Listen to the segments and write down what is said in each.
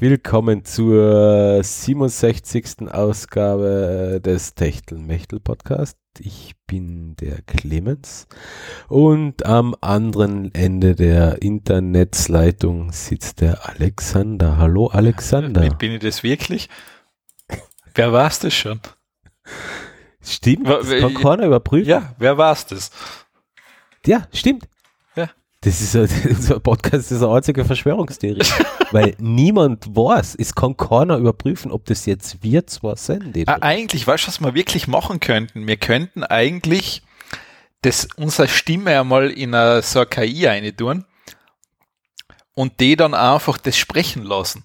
Herzlich willkommen zur 67. Ausgabe des Techtelmechtel Podcast. Ich bin der Clemens und am anderen Ende der Internetsleitung sitzt der Alexander. Hallo Alexander. Bin ich das wirklich? Wer war es das schon? Stimmt, das kann keiner überprüfen. Ja, wer war es das? Ja, stimmt. Das ist unser Podcast ist eine einzige Verschwörungstheorie. weil niemand weiß, es kann keiner überprüfen, ob das jetzt wir zwar sind. Ah, eigentlich, weißt du, was wir wirklich machen könnten? Wir könnten eigentlich das, unsere Stimme einmal in eine, so eine KI rein tun und die dann einfach das sprechen lassen.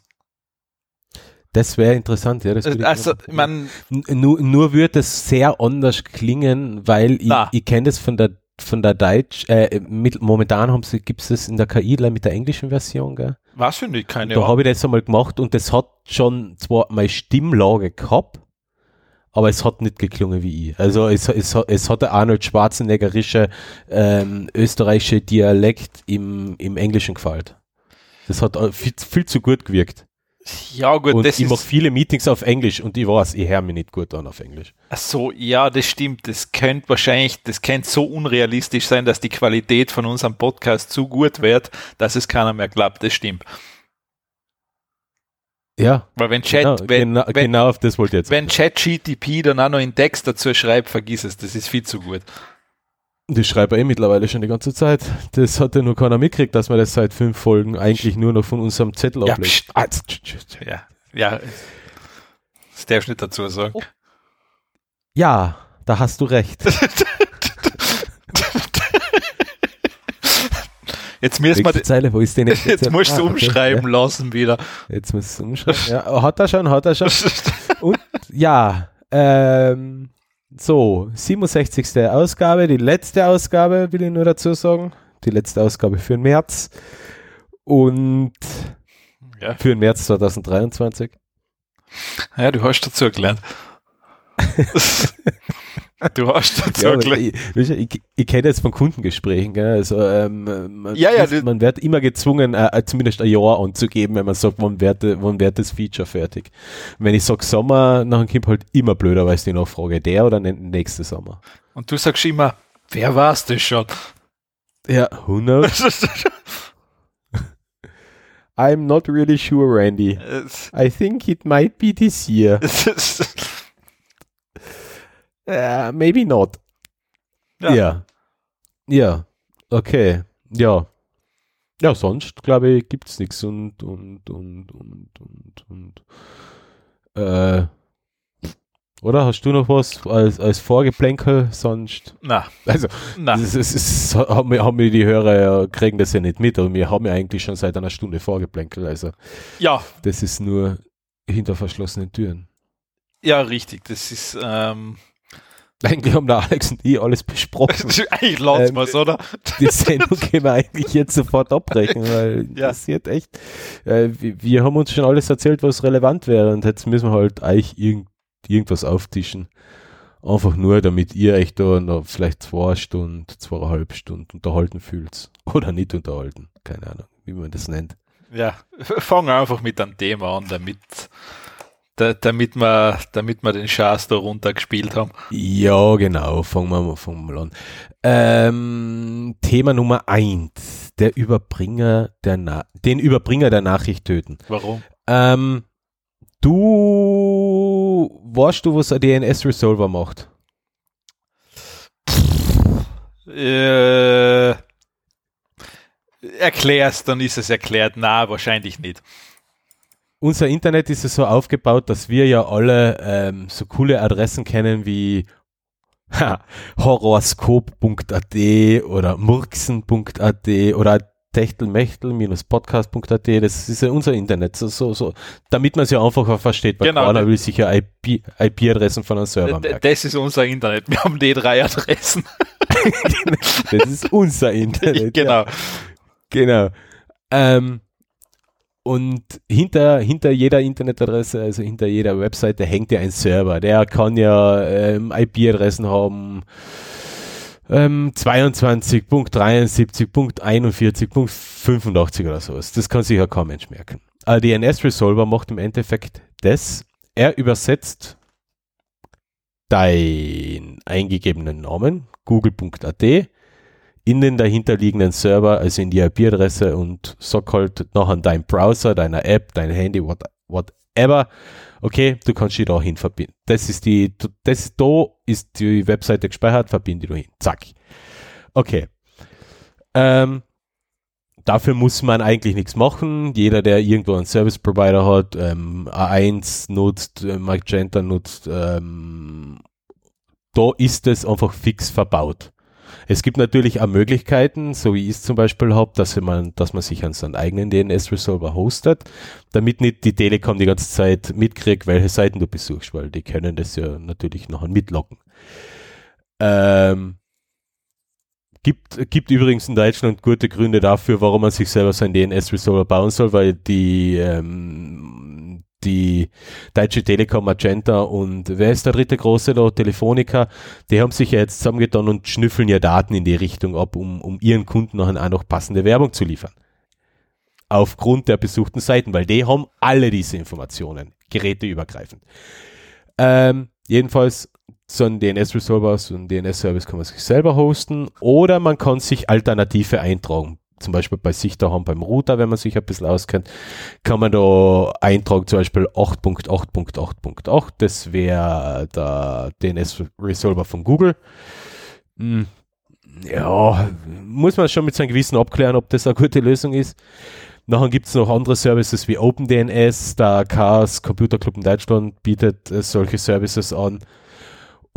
Das wäre interessant, ja. Das also, man, nur, nur würde es sehr anders klingen, weil ich, ich kenne das von der von der Deutsch, äh, mit, momentan haben sie, gibt es das in der KI mit der englischen Version, gell? Was finde ich keine Da habe ich das einmal gemacht und das hat schon zwar meine Stimmlage gehabt, aber es hat nicht geklungen wie ich. Also es, es, es hat der Arnold Schwarzeneggerische ähm, österreichische Dialekt im, im Englischen gefallen. Das hat viel, viel zu gut gewirkt. Ja, gut, und das ich mache viele Meetings auf Englisch und ich weiß, ich höre mich nicht gut an auf Englisch. Ach so, ja, das stimmt. Das könnte wahrscheinlich, das könnte so unrealistisch sein, dass die Qualität von unserem Podcast zu gut wird, dass es keiner mehr glaubt. Das stimmt. Ja. Weil wenn Chat, genau, wenn, genau, wenn, genau auf das wollte ich jetzt. Wenn ChatGTP dann auch noch einen Text dazu schreibt, vergiss es, das ist viel zu gut. Das schreibt er eh mittlerweile schon die ganze Zeit. Das hat ja nur keiner mitgekriegt, dass wir das seit fünf Folgen eigentlich nur noch von unserem Zettel ja, ablegen. Ah, ja, ja. Das darfst du nicht dazu sagen. Oh. Ja, da hast du recht. Jetzt müssen wir Zeile, wo ist denn jetzt? Jetzt musst du ah, umschreiben okay, lassen wieder. Jetzt musst du umschreiben. Ja, hat er schon, hat er schon. Und ja, ähm, so, 67. Ausgabe, die letzte Ausgabe, will ich nur dazu sagen. Die letzte Ausgabe für den März. Und ja. für den März 2023. Ja, du hast dazu gelernt. Du hast dazu ja, ich, ich, ich kenne jetzt von Kundengesprächen, gell? also ähm, man, ja, ja, ist, man wird immer gezwungen, äh, äh, zumindest ein Jahr anzugeben, wenn man sagt, wann wird, wann wird das Feature fertig. Und wenn ich sage Sommer, dann kommt halt immer blöderweise die Nachfrage, der oder nächste Sommer. Und du sagst immer, wer war es das schon? Ja, who knows? I'm not really sure, Randy. I think it might be this year. Uh, maybe not. Ja. Ja. ja. Okay. Ja. Ja, sonst, glaube ich, gibt es nichts und, und, und, und, und, und, äh, oder hast du noch was als, als Vorgeplänkel sonst? Na. Also, Na. Das, das, das, haben, wir, haben wir die Hörer, kriegen das ja nicht mit, aber wir haben ja eigentlich schon seit einer Stunde Vorgeplänkel, also. Ja. Das ist nur hinter verschlossenen Türen. Ja, richtig. Das ist, ähm, eigentlich haben der Alex und ich alles besprochen. eigentlich laut's ähm, was, oder? Die Sendung können wir eigentlich jetzt sofort abbrechen, weil ja. passiert echt. Äh, wir, wir, haben uns schon alles erzählt, was relevant wäre und jetzt müssen wir halt eigentlich irgend, irgendwas auftischen. Einfach nur, damit ihr euch da noch vielleicht zwei Stunden, zweieinhalb Stunden unterhalten fühlt. Oder nicht unterhalten. Keine Ahnung, wie man das nennt. Ja, fangen einfach mit einem Thema an, damit da, damit wir, damit wir den Schaß da runtergespielt haben. Ja, genau, fangen wir mal, fangen wir mal an. Ähm, Thema Nummer eins, der Überbringer der Na den Überbringer der Nachricht töten. Warum? Ähm, du weißt du, was ein DNS-Resolver macht? Äh, erklär's, dann ist es erklärt. Na, wahrscheinlich nicht unser Internet ist ja so aufgebaut, dass wir ja alle ähm, so coole Adressen kennen wie horoskop.at oder murksen.at oder techtelmechtel-podcast.at, das ist ja unser Internet, so, so, so, damit man es ja einfacher versteht, weil genau, keiner will sich ja IP-Adressen IP von einem Server merken. Das ist unser Internet, wir haben die drei Adressen. das ist unser Internet. Genau. Ja. Genau. Ähm, und hinter, hinter jeder Internetadresse, also hinter jeder Webseite hängt ja ein Server. Der kann ja ähm, IP-Adressen haben. Ähm, 22.73.41.85 oder sowas. Das kann sich ja kaum Mensch merken. Ein DNS-Resolver macht im Endeffekt das. Er übersetzt dein eingegebenen Namen, google.at, in den dahinterliegenden Server, also in die IP-Adresse und sagt halt noch an deinem Browser, deiner App, dein Handy, what, whatever. Okay, du kannst dich da hin verbinden. Das ist die, das, da ist die Webseite gespeichert, verbinde du hin. Zack. Okay. Ähm, dafür muss man eigentlich nichts machen. Jeder, der irgendwo einen Service Provider hat, ähm, A1 nutzt, äh, Magenta nutzt, ähm, da ist es einfach fix verbaut. Es gibt natürlich auch Möglichkeiten, so wie ich es zum Beispiel habe, dass man, dass man sich an seinen eigenen DNS-Resolver hostet, damit nicht die Telekom die ganze Zeit mitkriegt, welche Seiten du besuchst, weil die können das ja natürlich nachher mitlocken. Ähm, Gibt, gibt übrigens in Deutschland gute Gründe dafür, warum man sich selber seinen DNS-Resolver bauen soll, weil die, ähm, die Deutsche Telekom, Magenta und wer ist der dritte große da, Telefonica, die haben sich ja jetzt zusammengetan und schnüffeln ja Daten in die Richtung ab, um, um ihren Kunden nachher auch noch passende Werbung zu liefern. Aufgrund der besuchten Seiten, weil die haben alle diese Informationen, geräteübergreifend. Ähm, jedenfalls so ein DNS-Resolver, so ein DNS-Service kann man sich selber hosten oder man kann sich Alternative eintragen zum Beispiel bei sich daheim beim Router, wenn man sich ein bisschen auskennt, kann man da eintragen, zum Beispiel 8.8.8.8. Das wäre der DNS-Resolver von Google. Hm, ja, muss man schon mit seinem Gewissen abklären, ob das eine gute Lösung ist. Nachher gibt es noch andere Services wie OpenDNS. Der Chaos Computer Club in Deutschland bietet äh, solche Services an.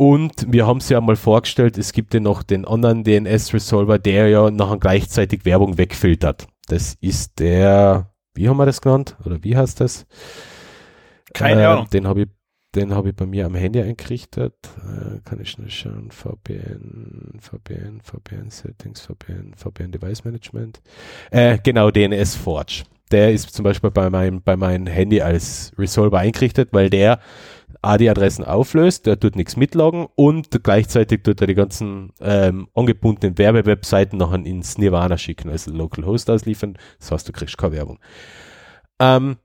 Und wir haben es ja mal vorgestellt, es gibt ja noch den anderen DNS-Resolver, der ja nachher gleichzeitig Werbung wegfiltert. Das ist der, wie haben wir das genannt? Oder wie heißt das? Keine äh, Ahnung. Den habe ich, den habe ich bei mir am Handy eingerichtet. Äh, kann ich schnell schauen. VPN, VPN, VPN Settings, VPN, VPN Device Management. Äh, genau, DNS Forge. Der ist zum Beispiel bei meinem, bei meinem Handy als Resolver eingerichtet, weil der A, die Adressen auflöst, der tut nichts mitloggen und gleichzeitig tut er die ganzen ähm, angebundenen Werbewebseiten nachher ins Nirvana schicken, also Local Host ausliefern. Das heißt, du kriegst keine Werbung. Ähm,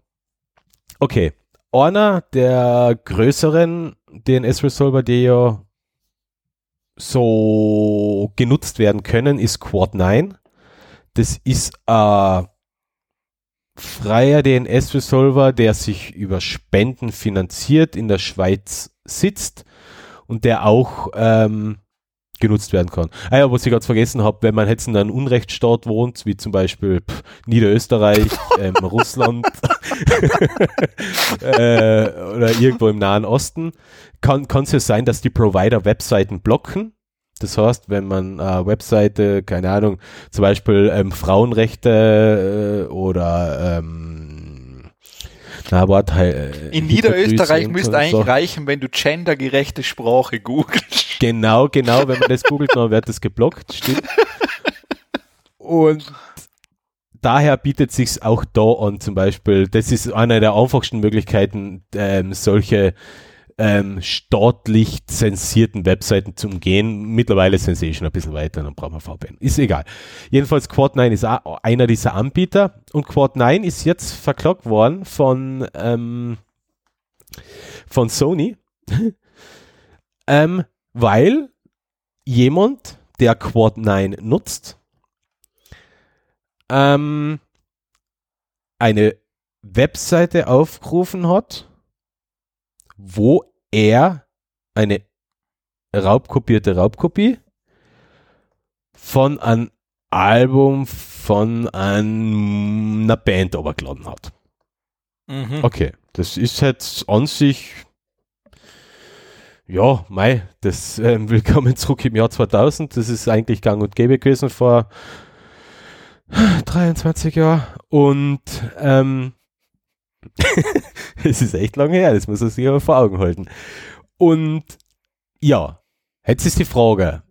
okay. Einer der größeren DNS-Resolver, die ja so genutzt werden können, ist Quad9. Das ist ein freier DNS-Resolver, der sich über Spenden finanziert, in der Schweiz sitzt und der auch ähm, genutzt werden kann. Ah ja, was ich ganz vergessen habe, wenn man jetzt in einem Unrechtsstaat wohnt, wie zum Beispiel pff, Niederösterreich, ähm, Russland äh, oder irgendwo im Nahen Osten, kann es ja sein, dass die Provider Webseiten blocken das heißt, wenn man äh, Webseite, keine Ahnung, zum Beispiel ähm, Frauenrechte äh, oder ähm, na, warte, äh, In Niederösterreich müsste eigentlich so. reichen, wenn du gendergerechte Sprache googelst. Genau, genau, wenn man das googelt, dann wird das geblockt, stimmt. Und daher bietet sich auch da an, zum Beispiel, das ist eine der einfachsten Möglichkeiten, ähm, solche ähm, staatlich zensierten Webseiten zu umgehen. Mittlerweile sind sie schon ein bisschen weiter, dann brauchen wir VPN. Ist egal. Jedenfalls Quad9 ist einer dieser Anbieter und Quad9 ist jetzt verklagt worden von, ähm, von Sony, ähm, weil jemand, der Quad9 nutzt, ähm, eine Webseite aufgerufen hat, wo er eine raubkopierte Raubkopie von einem Album von einer Band übergeladen hat. Mhm. Okay, das ist jetzt an sich, ja, mei, das ähm, Willkommen zurück im Jahr 2000, das ist eigentlich gang und gäbe gewesen vor 23 Jahren und ähm, es ist echt lange her, das muss man sich aber vor Augen halten. Und ja, jetzt ist die Frage,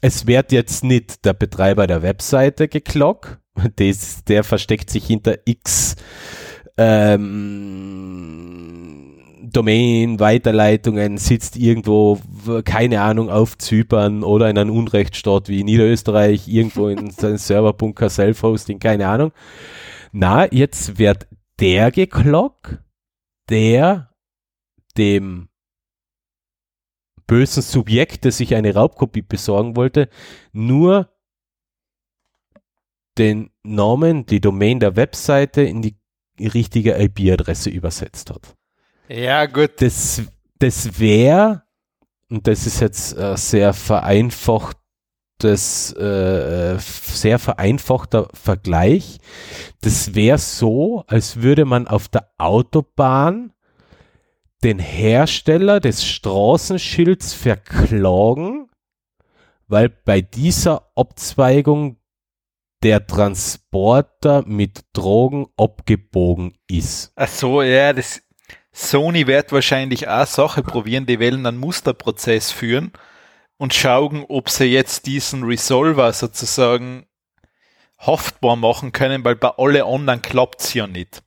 es wird jetzt nicht der Betreiber der Webseite geklockt, das, der versteckt sich hinter X ähm, Domain, Weiterleitungen, sitzt irgendwo, keine Ahnung, auf Zypern oder in einem Unrechtsstaat wie Niederösterreich, irgendwo in seinem Serverbunker, Self-Hosting, keine Ahnung. Na, jetzt wird der geklockt, der dem bösen Subjekt, das sich eine Raubkopie besorgen wollte, nur den Namen, die Domain der Webseite in die richtige IP-Adresse übersetzt hat. Ja, gut. Das, das wäre, und das ist jetzt äh, sehr vereinfachtes, äh, sehr vereinfachter Vergleich. Das wäre so, als würde man auf der Autobahn den Hersteller des Straßenschilds verklagen, weil bei dieser Abzweigung der Transporter mit Drogen abgebogen ist. Ach so, ja, das Sony wird wahrscheinlich auch Sache probieren, die wollen einen Musterprozess führen und schauen, ob sie jetzt diesen Resolver sozusagen haftbar machen können, weil bei alle anderen klappt es ja nicht.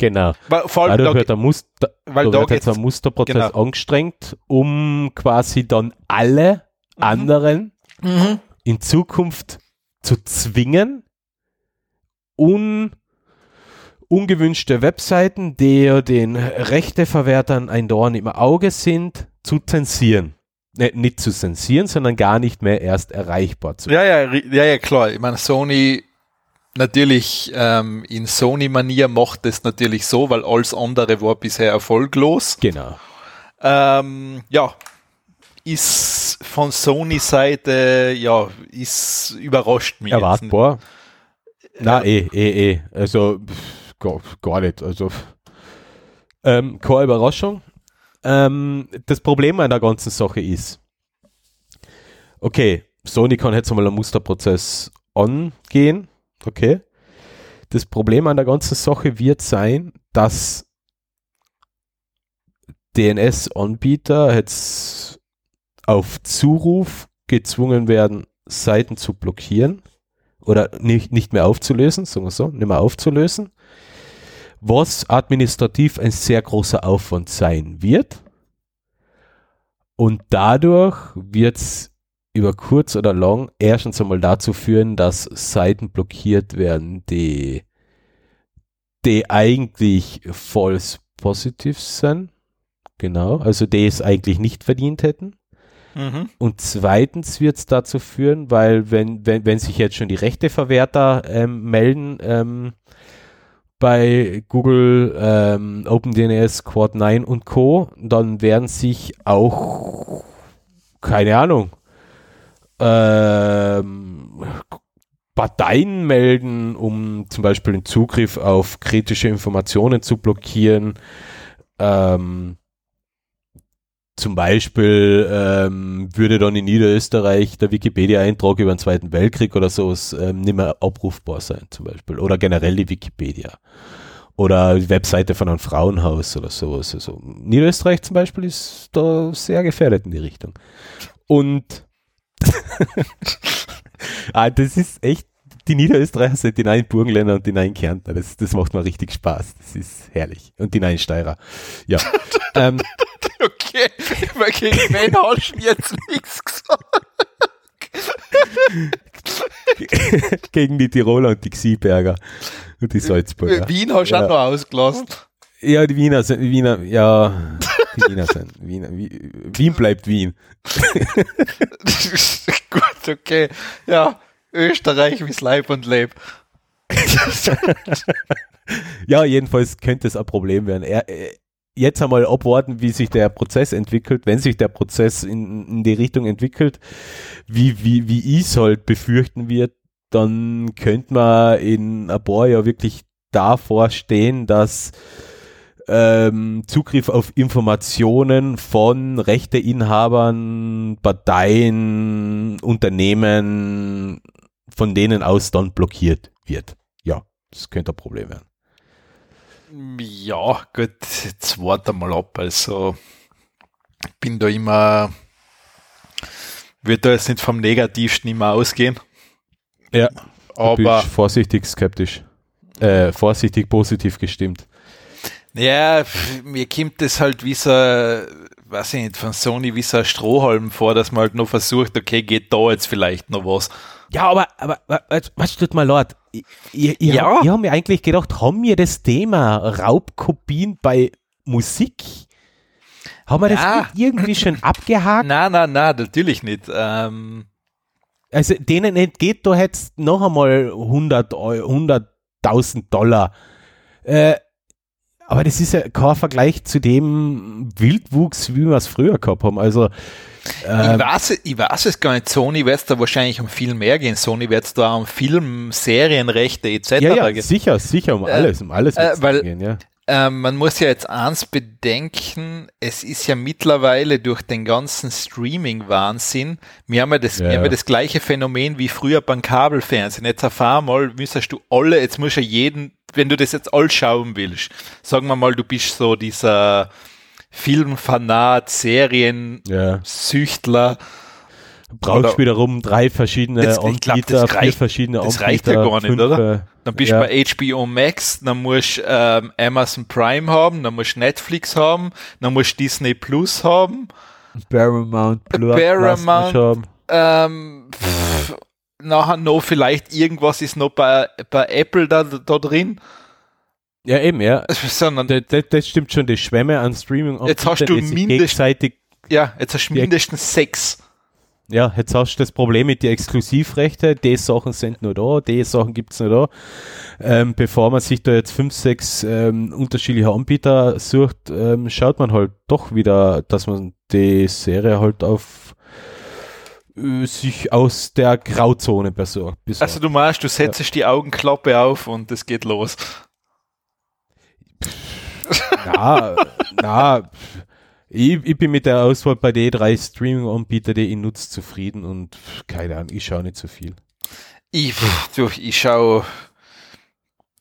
Genau. Weil, vor allem da da, wird der Muster, weil da da wird jetzt ein Musterprozess genau. angestrengt, um quasi dann alle Mhm. anderen in Zukunft zu zwingen, un, ungewünschte Webseiten, die ja den Rechteverwertern ein Dorn im Auge sind, zu zensieren. Ne, nicht zu zensieren, sondern gar nicht mehr erst erreichbar zu Ja, ja, ja, ja, klar. Ich meine, Sony natürlich ähm, in Sony-Manier macht es natürlich so, weil alles andere war bisher erfolglos. Genau. Ähm, ja, ist von Sony-Seite, ja, ist überrascht mich. Erwartbar. Na, eh, eh, eh. Also, pff, gar, gar nicht. Also, ähm, keine Überraschung. Ähm, das Problem an der ganzen Sache ist, okay, Sony kann jetzt einmal einen Musterprozess angehen, okay. Das Problem an der ganzen Sache wird sein, dass DNS-Anbieter jetzt auf Zuruf gezwungen werden, Seiten zu blockieren oder nicht, nicht mehr aufzulösen, sagen wir so, nicht mehr aufzulösen, was administrativ ein sehr großer Aufwand sein wird. Und dadurch wird es über kurz oder lang erstens einmal dazu führen, dass Seiten blockiert werden, die, die eigentlich false positive sind. Genau, also die es eigentlich nicht verdient hätten. Mhm. Und zweitens wird es dazu führen, weil wenn, wenn, wenn sich jetzt schon die Rechteverwerter ähm, melden ähm, bei Google, ähm, OpenDNS, Quad 9 und Co., dann werden sich auch, keine Ahnung, ähm, Parteien melden, um zum Beispiel den Zugriff auf kritische Informationen zu blockieren. Ähm, zum Beispiel ähm, würde dann in Niederösterreich der Wikipedia-Eintrag über den Zweiten Weltkrieg oder so ähm, nicht mehr abrufbar sein, zum Beispiel. Oder generell die Wikipedia. Oder die Webseite von einem Frauenhaus oder sowas. Also Niederösterreich zum Beispiel ist da sehr gefährdet in die Richtung. Und ah, das ist echt, die Niederösterreicher sind die neuen Burgenländer und die neuen Kärntner. Das, das macht mir richtig Spaß. Das ist herrlich. Und die neuen Steirer. Ja. ähm, Okay, weil gegen wen hast du jetzt nichts gesagt? gegen die Tiroler und die Xieberger und die Salzburger. Wien hast du Ja. auch noch ausgelassen. Ja, die Wiener sind, Wiener, ja, die Wiener sind, Wiener, Wie- Wien bleibt Wien. Gut, okay. Ja, Österreich wie's Leib und Leib. Ja, jedenfalls könnte es ein Problem werden. Er, äh, jetzt einmal abwarten, wie sich der Prozess entwickelt. Wenn sich der Prozess in, in die Richtung entwickelt, wie, wie, wie ich es halt befürchten wird, dann könnte man in ein paar Jahren wirklich davor stehen, dass ähm, Zugriff auf Informationen von Rechteinhabern, Parteien, Unternehmen, von denen aus dann blockiert wird. Ja, das könnte ein Problem werden. Ja, gut, jetzt warte mal ab. Also, ich bin da immer, würde da jetzt nicht vom Negativsten immer ausgehen. Ja. Aber vorsichtig skeptisch. Äh, vorsichtig positiv gestimmt. Ja, mir kommt das halt wie so, weiß ich nicht, von Sony wie so ein Strohhalm vor, dass man halt nur versucht, okay, geht da jetzt vielleicht noch was. Ja, aber, aber, was tut mal leid? Ich, ich, ich, Ja. ich habe mir eigentlich gedacht, haben wir das Thema Raubkopien bei Musik? Haben wir Ja. das irgendwie schon abgehakt? Na, na, na, natürlich nicht. Ähm, Also denen entgeht da jetzt noch einmal 100 Eu- 100.000 Dollar. Äh, aber das ist ja kein Vergleich zu dem Wildwuchs, wie wir es früher gehabt haben. Also ich, äh, weiß, ich weiß es gar nicht. Sony wird es da wahrscheinlich um viel mehr gehen. Sony wird es da um Film, Serienrechte etc. ja, ja, gehen. sicher, sicher um Äh, alles, um alles äh, weil- gehen, ja. Ähm, man muss ja jetzt eins bedenken, es ist ja mittlerweile durch den ganzen Streaming-Wahnsinn, wir haben ja das, Ja, wir haben ja das gleiche Phänomen wie früher beim Kabelfernsehen. Jetzt auf einmal müsstest du alle, jetzt musst du ja jeden, wenn du das jetzt all schauen willst, sagen wir mal, du bist so dieser Filmfanat, Serien-Süchtler, Ja. Brauchst wiederum drei verschiedene Das- ich glaub, das vier reicht- verschiedene das reicht ja gar nicht, fünf, oder? äh, Dann bist ja. du bei HBO Max, dann musst du ähm, Amazon Prime haben, dann musst du Netflix haben, dann musst du Disney Plus haben. Paramount Plus. Paramount. Ähm, pff, nachher noch vielleicht irgendwas ist noch bei, bei Apple da, da drin. Ja, eben, ja. Sondern, Das, das, das stimmt schon, die Schwämme an streaming Jetzt hast du die sich mindest- gegenseitig ja, jetzt hast du mindestens sechs. Ja, jetzt hast du das Problem mit den Exklusivrechten. Die Sachen sind nur da, die Sachen gibt's nur da. Ähm, bevor man sich da jetzt fünf, sechs ähm, unterschiedliche Anbieter sucht, ähm, schaut man halt doch wieder, dass man die Serie halt auf sich aus der Grauzone besorgt. besorgt. Also du meinst, du setzt die Augenklappe auf und es geht los. na, na, ich, ich bin mit der Auswahl bei den drei Streaming-Anbietern, die ich nutze, zufrieden und keine Ahnung, ich schaue nicht so viel. Ich, du, ich schaue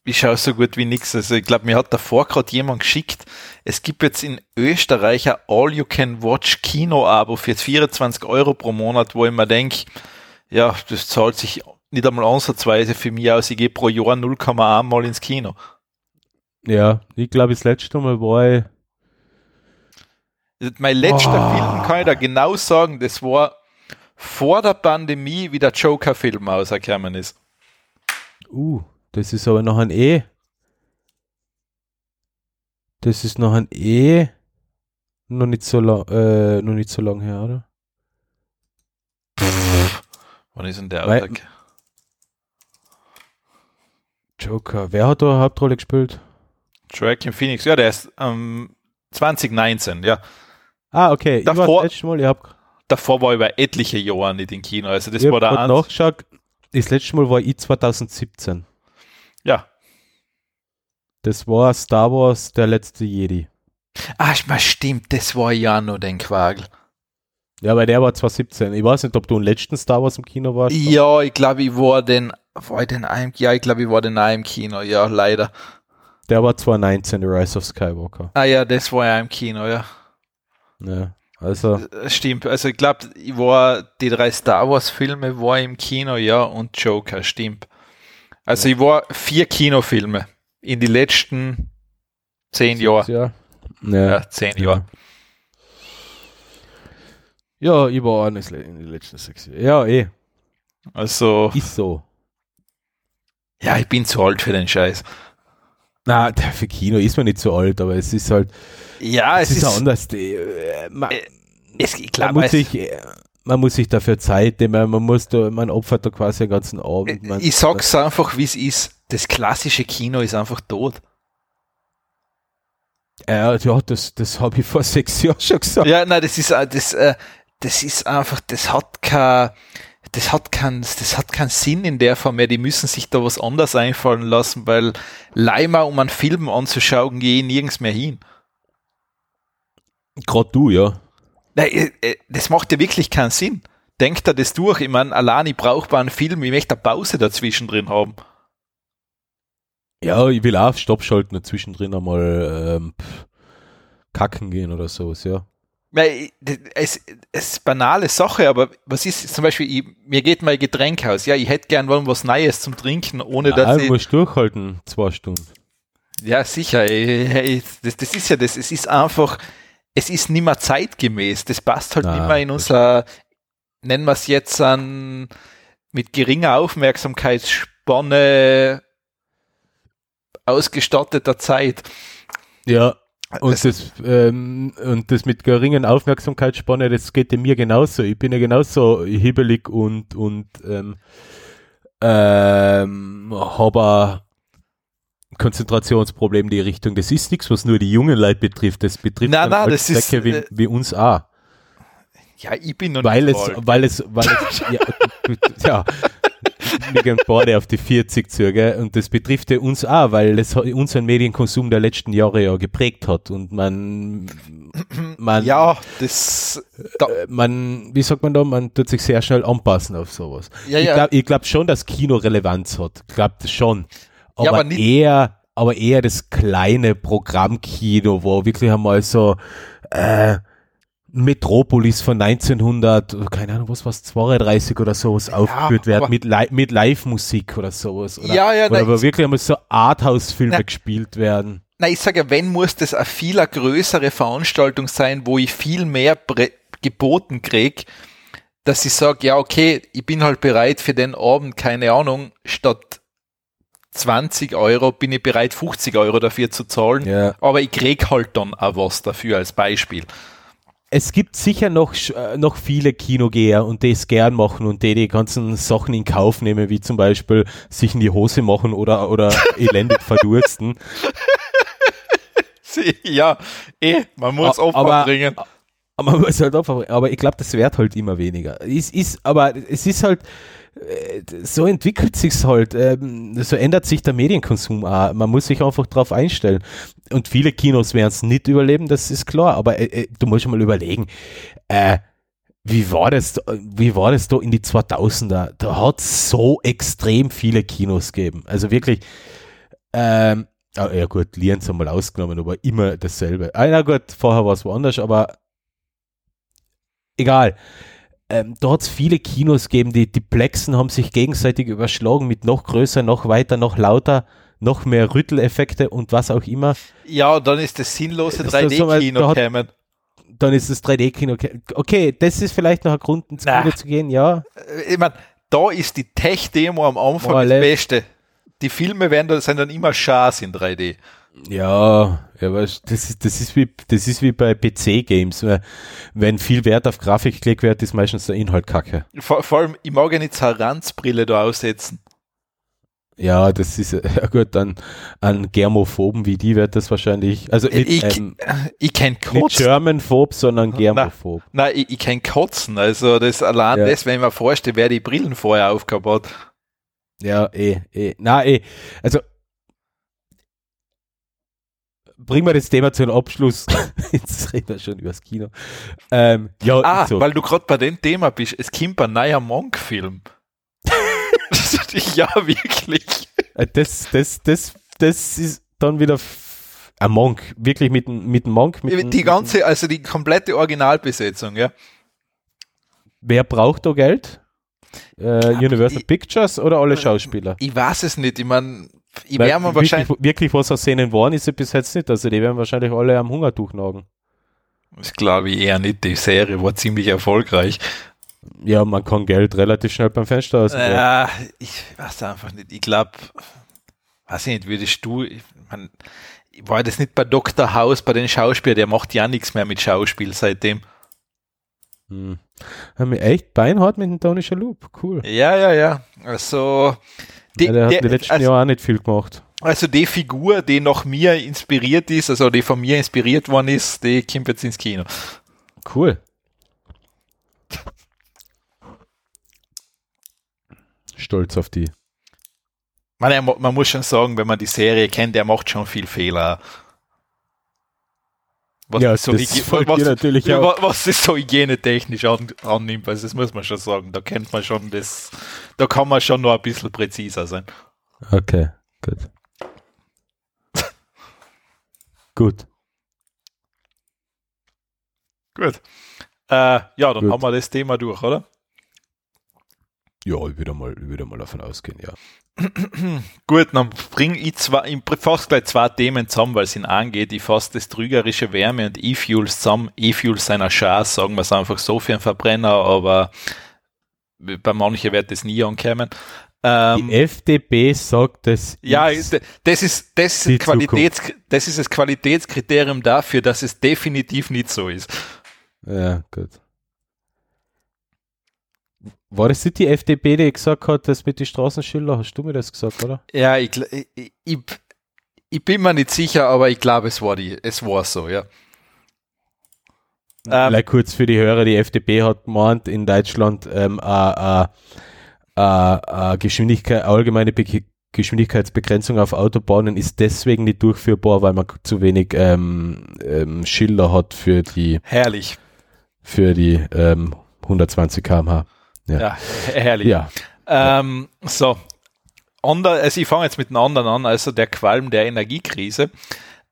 ich schaue so gut wie nichts. Also ich glaube, mir hat davor gerade jemand geschickt, es gibt jetzt in Österreich ein All-You-Can-Watch-Kino-Abo für 24 Euro pro Monat, wo ich mir denke, ja, das zahlt sich nicht einmal ansatzweise für mich aus. Ich gehe pro Jahr 0,1 Mal ins Kino. Ja, ich glaube, das letzte Mal war ich Mein letzter Oh. Film kann ich da genau sagen, das war vor der Pandemie, wie der Joker-Film rausgekommen ist. Uh, das ist aber noch ein E. Das ist noch ein E. Noch nicht so lang, äh, noch nicht so lang her, oder? Wann ist denn der Weil-? Joker. Wer hat da eine Hauptrolle gespielt? Joaquin Phoenix, ja, der ist ähm, 2019, ja. Ah, okay. ich war Davor- das letzte Mal, ich hab, Davor war ich über etliche Jahre nicht im Kino. Also das ich war der nachgeschaut. Das letzte Mal war ich 2017. Ja. Das war Star Wars, der letzte Jedi. Ah, mal stimmt, das war ja noch den Quagel. Ja, aber der war 2017. Ich weiß nicht, ob du den letzten Star Wars im Kino warst. Ja, ich glaube, ich war den, war ich den einem, ja, ich glaube, ich war den im Kino, ja, leider. Der war 2019, The Rise of Skywalker. Ah ja, das war ja im Kino, ja. Ja, also, Äh, Stimmt, also ich glaube, ich war, die drei Star Wars Filme war im Kino, ja, und Joker, stimmt. Also ich war vier Kinofilme in die letzten zehn Jahre. ja. Ja, Ja, zehn ja. Jahre. Ja, ich war auch nicht in den letzten sechs Jahren. Ja, eh. Also, Ist so. ja, ich bin zu alt für den Scheiß. Na, der- für Kino ist man nicht so alt, aber es ist halt, Ja, es, es, ist, ist, anders. äh, man, Äh, es, ich man, muss sich, äh, man muss sich dafür Zeit nehmen, man muss da, man opfert da quasi den ganzen Abend. Man, ich sag's einfach, wie es ist. Das klassische Kino ist einfach tot. Äh, ja, das, das habe ich vor sechs Jahren schon gesagt. Ja, nein, das ist, äh, das, äh, das ist einfach, das hat kein, das hat kein, das hat keinen Sinn in der Form mehr. Die müssen sich da was anderes einfallen lassen, weil Leimer, um einen Film anzuschauen, gehe ich nirgends mehr hin. Gerade du, ja. Nein, äh, das macht ja wirklich keinen Sinn. Denkt er das durch? Ich meine, brauche bei einem Film, ich möchte eine Pause dazwischen drin haben. Ja, ich will auch Stopp schalten und zwischendrin einmal ähm, kacken gehen oder sowas, ja. Es, es ist eine banale Sache, aber was ist zum Beispiel, ich, mir geht mein Getränk aus. Ja, ich hätte gern wollen was Neues zum Trinken, ohne Ja, dass du ich. musst durchhalten, zwei Stunden. Ja, sicher. Das, das ist ja das. Es ist einfach, es ist nicht mehr zeitgemäß. Das passt halt Na, nicht mehr in unser, nennen wir es jetzt an, mit geringer Aufmerksamkeitsspanne ausgestatteter Zeit. Ja, und das, ähm, und das mit geringen Aufmerksamkeitsspanne, das geht mir genauso. Ich bin ja genauso hibbelig und, und ähm, ähm, habe Konzentrationsproblem in die Richtung. Das ist nichts, was nur die jungen Leute betrifft. Das betrifft nein, nein, das ist, wie, äh, wie, uns auch. Ja, ich bin noch weil nicht es, weil es, weil es, ja, ja, wir gehen beide auf die 40 zu, gell? Und das betrifft ja uns auch, weil es unseren Medienkonsum der letzten Jahre ja geprägt hat und man, man, ja, das, da äh, man, wie sagt man da, man tut sich sehr schnell anpassen auf sowas. Ja, ich ja. glaube glaub schon, dass Kino Relevanz hat. Ich glaube das schon. Aber, ja, aber eher, aber eher das kleine Programmkino, wo wirklich einmal so, äh, Metropolis von 1900, keine Ahnung, was was 32 oder sowas ja, aufgeführt wird mit, Li mit Live-Musik oder sowas. Oder, ja, ja, oder nein, aber wirklich einmal so Arthouse-Filme gespielt werden. Na, ich sage ja, wenn muss das eine viel größere Veranstaltung sein, wo ich viel mehr geboten krieg, dass ich sage, ja, okay, ich bin halt bereit für den Abend, keine Ahnung, statt 20 Euro bin ich bereit, 50 Euro dafür zu zahlen, ja. aber ich krieg halt dann auch was dafür als Beispiel es gibt sicher noch, äh, noch viele Kinogeher und die es gern machen und die die ganzen Sachen in Kauf nehmen, wie zum Beispiel sich in die Hose machen oder, oder elendig verdursten. Ja, eh, man muss Opfer aber, bringen. Aber man muss halt Opfer bringen. Aber ich glaube, das wird halt immer weniger. Es ist, aber es ist halt, so entwickelt sich's halt. Ähm, so ändert sich der Medienkonsum auch. Man muss sich einfach darauf einstellen. Und viele Kinos werden es nicht überleben, das ist klar. Aber äh, äh, du musst mal überlegen, äh, wie war das, wie war das da in die 2000er? Da hat es so extrem viele Kinos gegeben. Also wirklich, ähm, ah, ja gut, Lienz haben mal ausgenommen, aber immer dasselbe. Ah, na gut, vorher war es woanders, aber egal ähm, da hat es viele Kinos gegeben, die, die Plexen haben sich gegenseitig überschlagen mit noch größer, noch weiter, noch lauter, noch mehr Rütteleffekte und was auch immer. Ja, dann ist das sinnlose 3D-Kino gekommen. Dann ist das 3D-Kino. Okay, das ist vielleicht noch ein Grund, ins Kino zu gehen, ja. Äh, ich meine, da ist die Tech-Demo am Anfang oh, das Beste. Die Filme werden, sind dann immer Schaß in 3D. Ja, aber das ist, das ist wie, das ist wie bei PC-Games. Wenn viel Wert auf Grafik gelegt wird, ist meistens der Inhalt kacke. Vor, vor allem, ich mag ja nicht Zaranz-Brille da aussetzen. Ja, das ist, ja gut, dann an Germophoben wie die wird das wahrscheinlich, also mit, ich, ähm, ich kenn Kotzen. Nicht Germanphob, sondern Germophob. Nein, nein ich, ich kenn Kotzen, also das allein ja. das, wenn ich mir vorstelle, wer die Brillen vorher aufgehabt hat. Ja, eh, eh, na eh, also bringen wir das Thema zu einem Abschluss. Jetzt reden wir schon über das Kino. Ähm, ja, ah, so. weil du gerade bei dem Thema bist. Es kommt ein neuer Monk-Film. ja, wirklich. Äh, das, das, das, das ist dann wieder ein Monk. Wirklich mit, mit einem Monk. Mit die ganze, also die komplette Originalbesetzung, ja. Wer braucht da Geld? Äh, Universal ich, Pictures oder alle Schauspieler? Ich weiß es nicht. Ich meine, ich Weil wirklich, wahrscheinlich wirklich was aus Szenen waren, ist ja bis jetzt nicht. Also die werden wahrscheinlich alle am Hungertuch nagen. Das glaube ich eher nicht. Die Serie war ziemlich erfolgreich. Ja, man kann Geld relativ schnell beim Fenster aus. Ja, ich weiß einfach nicht. Ich glaube, weiß ich nicht, würdest du, ich mein, war das nicht bei Dr. House, bei den Schauspielern, der macht ja nichts mehr mit Schauspiel seitdem. Hm. Haben wir echt beinhart mit dem Tony Schalup. Cool. Ja, ja, ja. Also, ja, der hat der, die letzten also, Jahre auch nicht viel gemacht. Also die Figur, die nach mir inspiriert ist, also die von mir inspiriert worden ist, die kommt jetzt ins Kino. Cool. Stolz auf die. Man, man muss schon sagen, wenn man die Serie kennt, der macht schon viel Fehler. Was ja, so was, ja, was es so hygienetechnisch an, annimmt, also das muss man schon sagen. Da kennt man schon das, da kann man schon noch ein bisschen präziser sein. Okay, gut. gut. Gut. Äh, ja, dann gut. haben wir das Thema durch, oder? Ja, ich würde mal, ich würde mal davon ausgehen, ja. Gut, dann bringe ich zwei, ich fasse gleich zwei Themen zusammen, weil es ihn angeht. Ich fasse das trügerische Wärme und E-Fuels zusammen. E-Fuels seiner Chance, sagen wir es einfach so für einen Verbrenner, aber bei manchen wird das nie ankommen. Ähm, die FDP sagt, dass ja, das ist das ist, Qualitäts, das ist das Qualitätskriterium dafür, dass es definitiv nicht so ist. Ja, gut. War das nicht die FDP, die gesagt hat, dass mit den Straßenschildern, hast du mir das gesagt, oder? Ja, ich, ich, ich, ich bin mir nicht sicher, aber ich glaube, es war die, es war so, ja. Ähm, kurz für die Hörer, die FDP hat gemeint, in Deutschland ähm, äh, äh, äh, Geschwindigkeit, allgemeine Be Geschwindigkeitsbegrenzung auf Autobahnen ist deswegen nicht durchführbar, weil man zu wenig ähm, ähm, Schilder hat für die herrlich für die ähm, 120 km/h. Ja, ja herrlich. Ja. Ähm, so, Ander, also ich fange jetzt mit einem anderen an, also der Qualm der Energiekrise.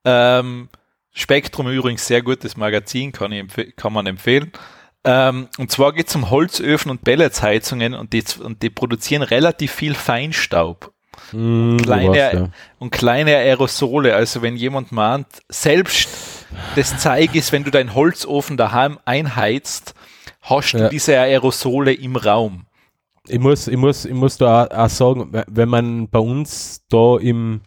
Ähm, Spektrum übrigens sehr gutes Magazin, kann, ich kann man empfehlen. Ähm, und zwar geht es um Holzöfen und Pelletsheizungen und die, und die produzieren relativ viel Feinstaub. Mm, kleine, was, ja. Und kleine Aerosole. Also wenn jemand meint, selbst das Zeig ist, wenn du deinen Holzofen daheim einheizt, hast du ja. diese Aerosole im Raum. Ich muss, ich muss, ich muss da auch sagen, wenn man bei uns da im,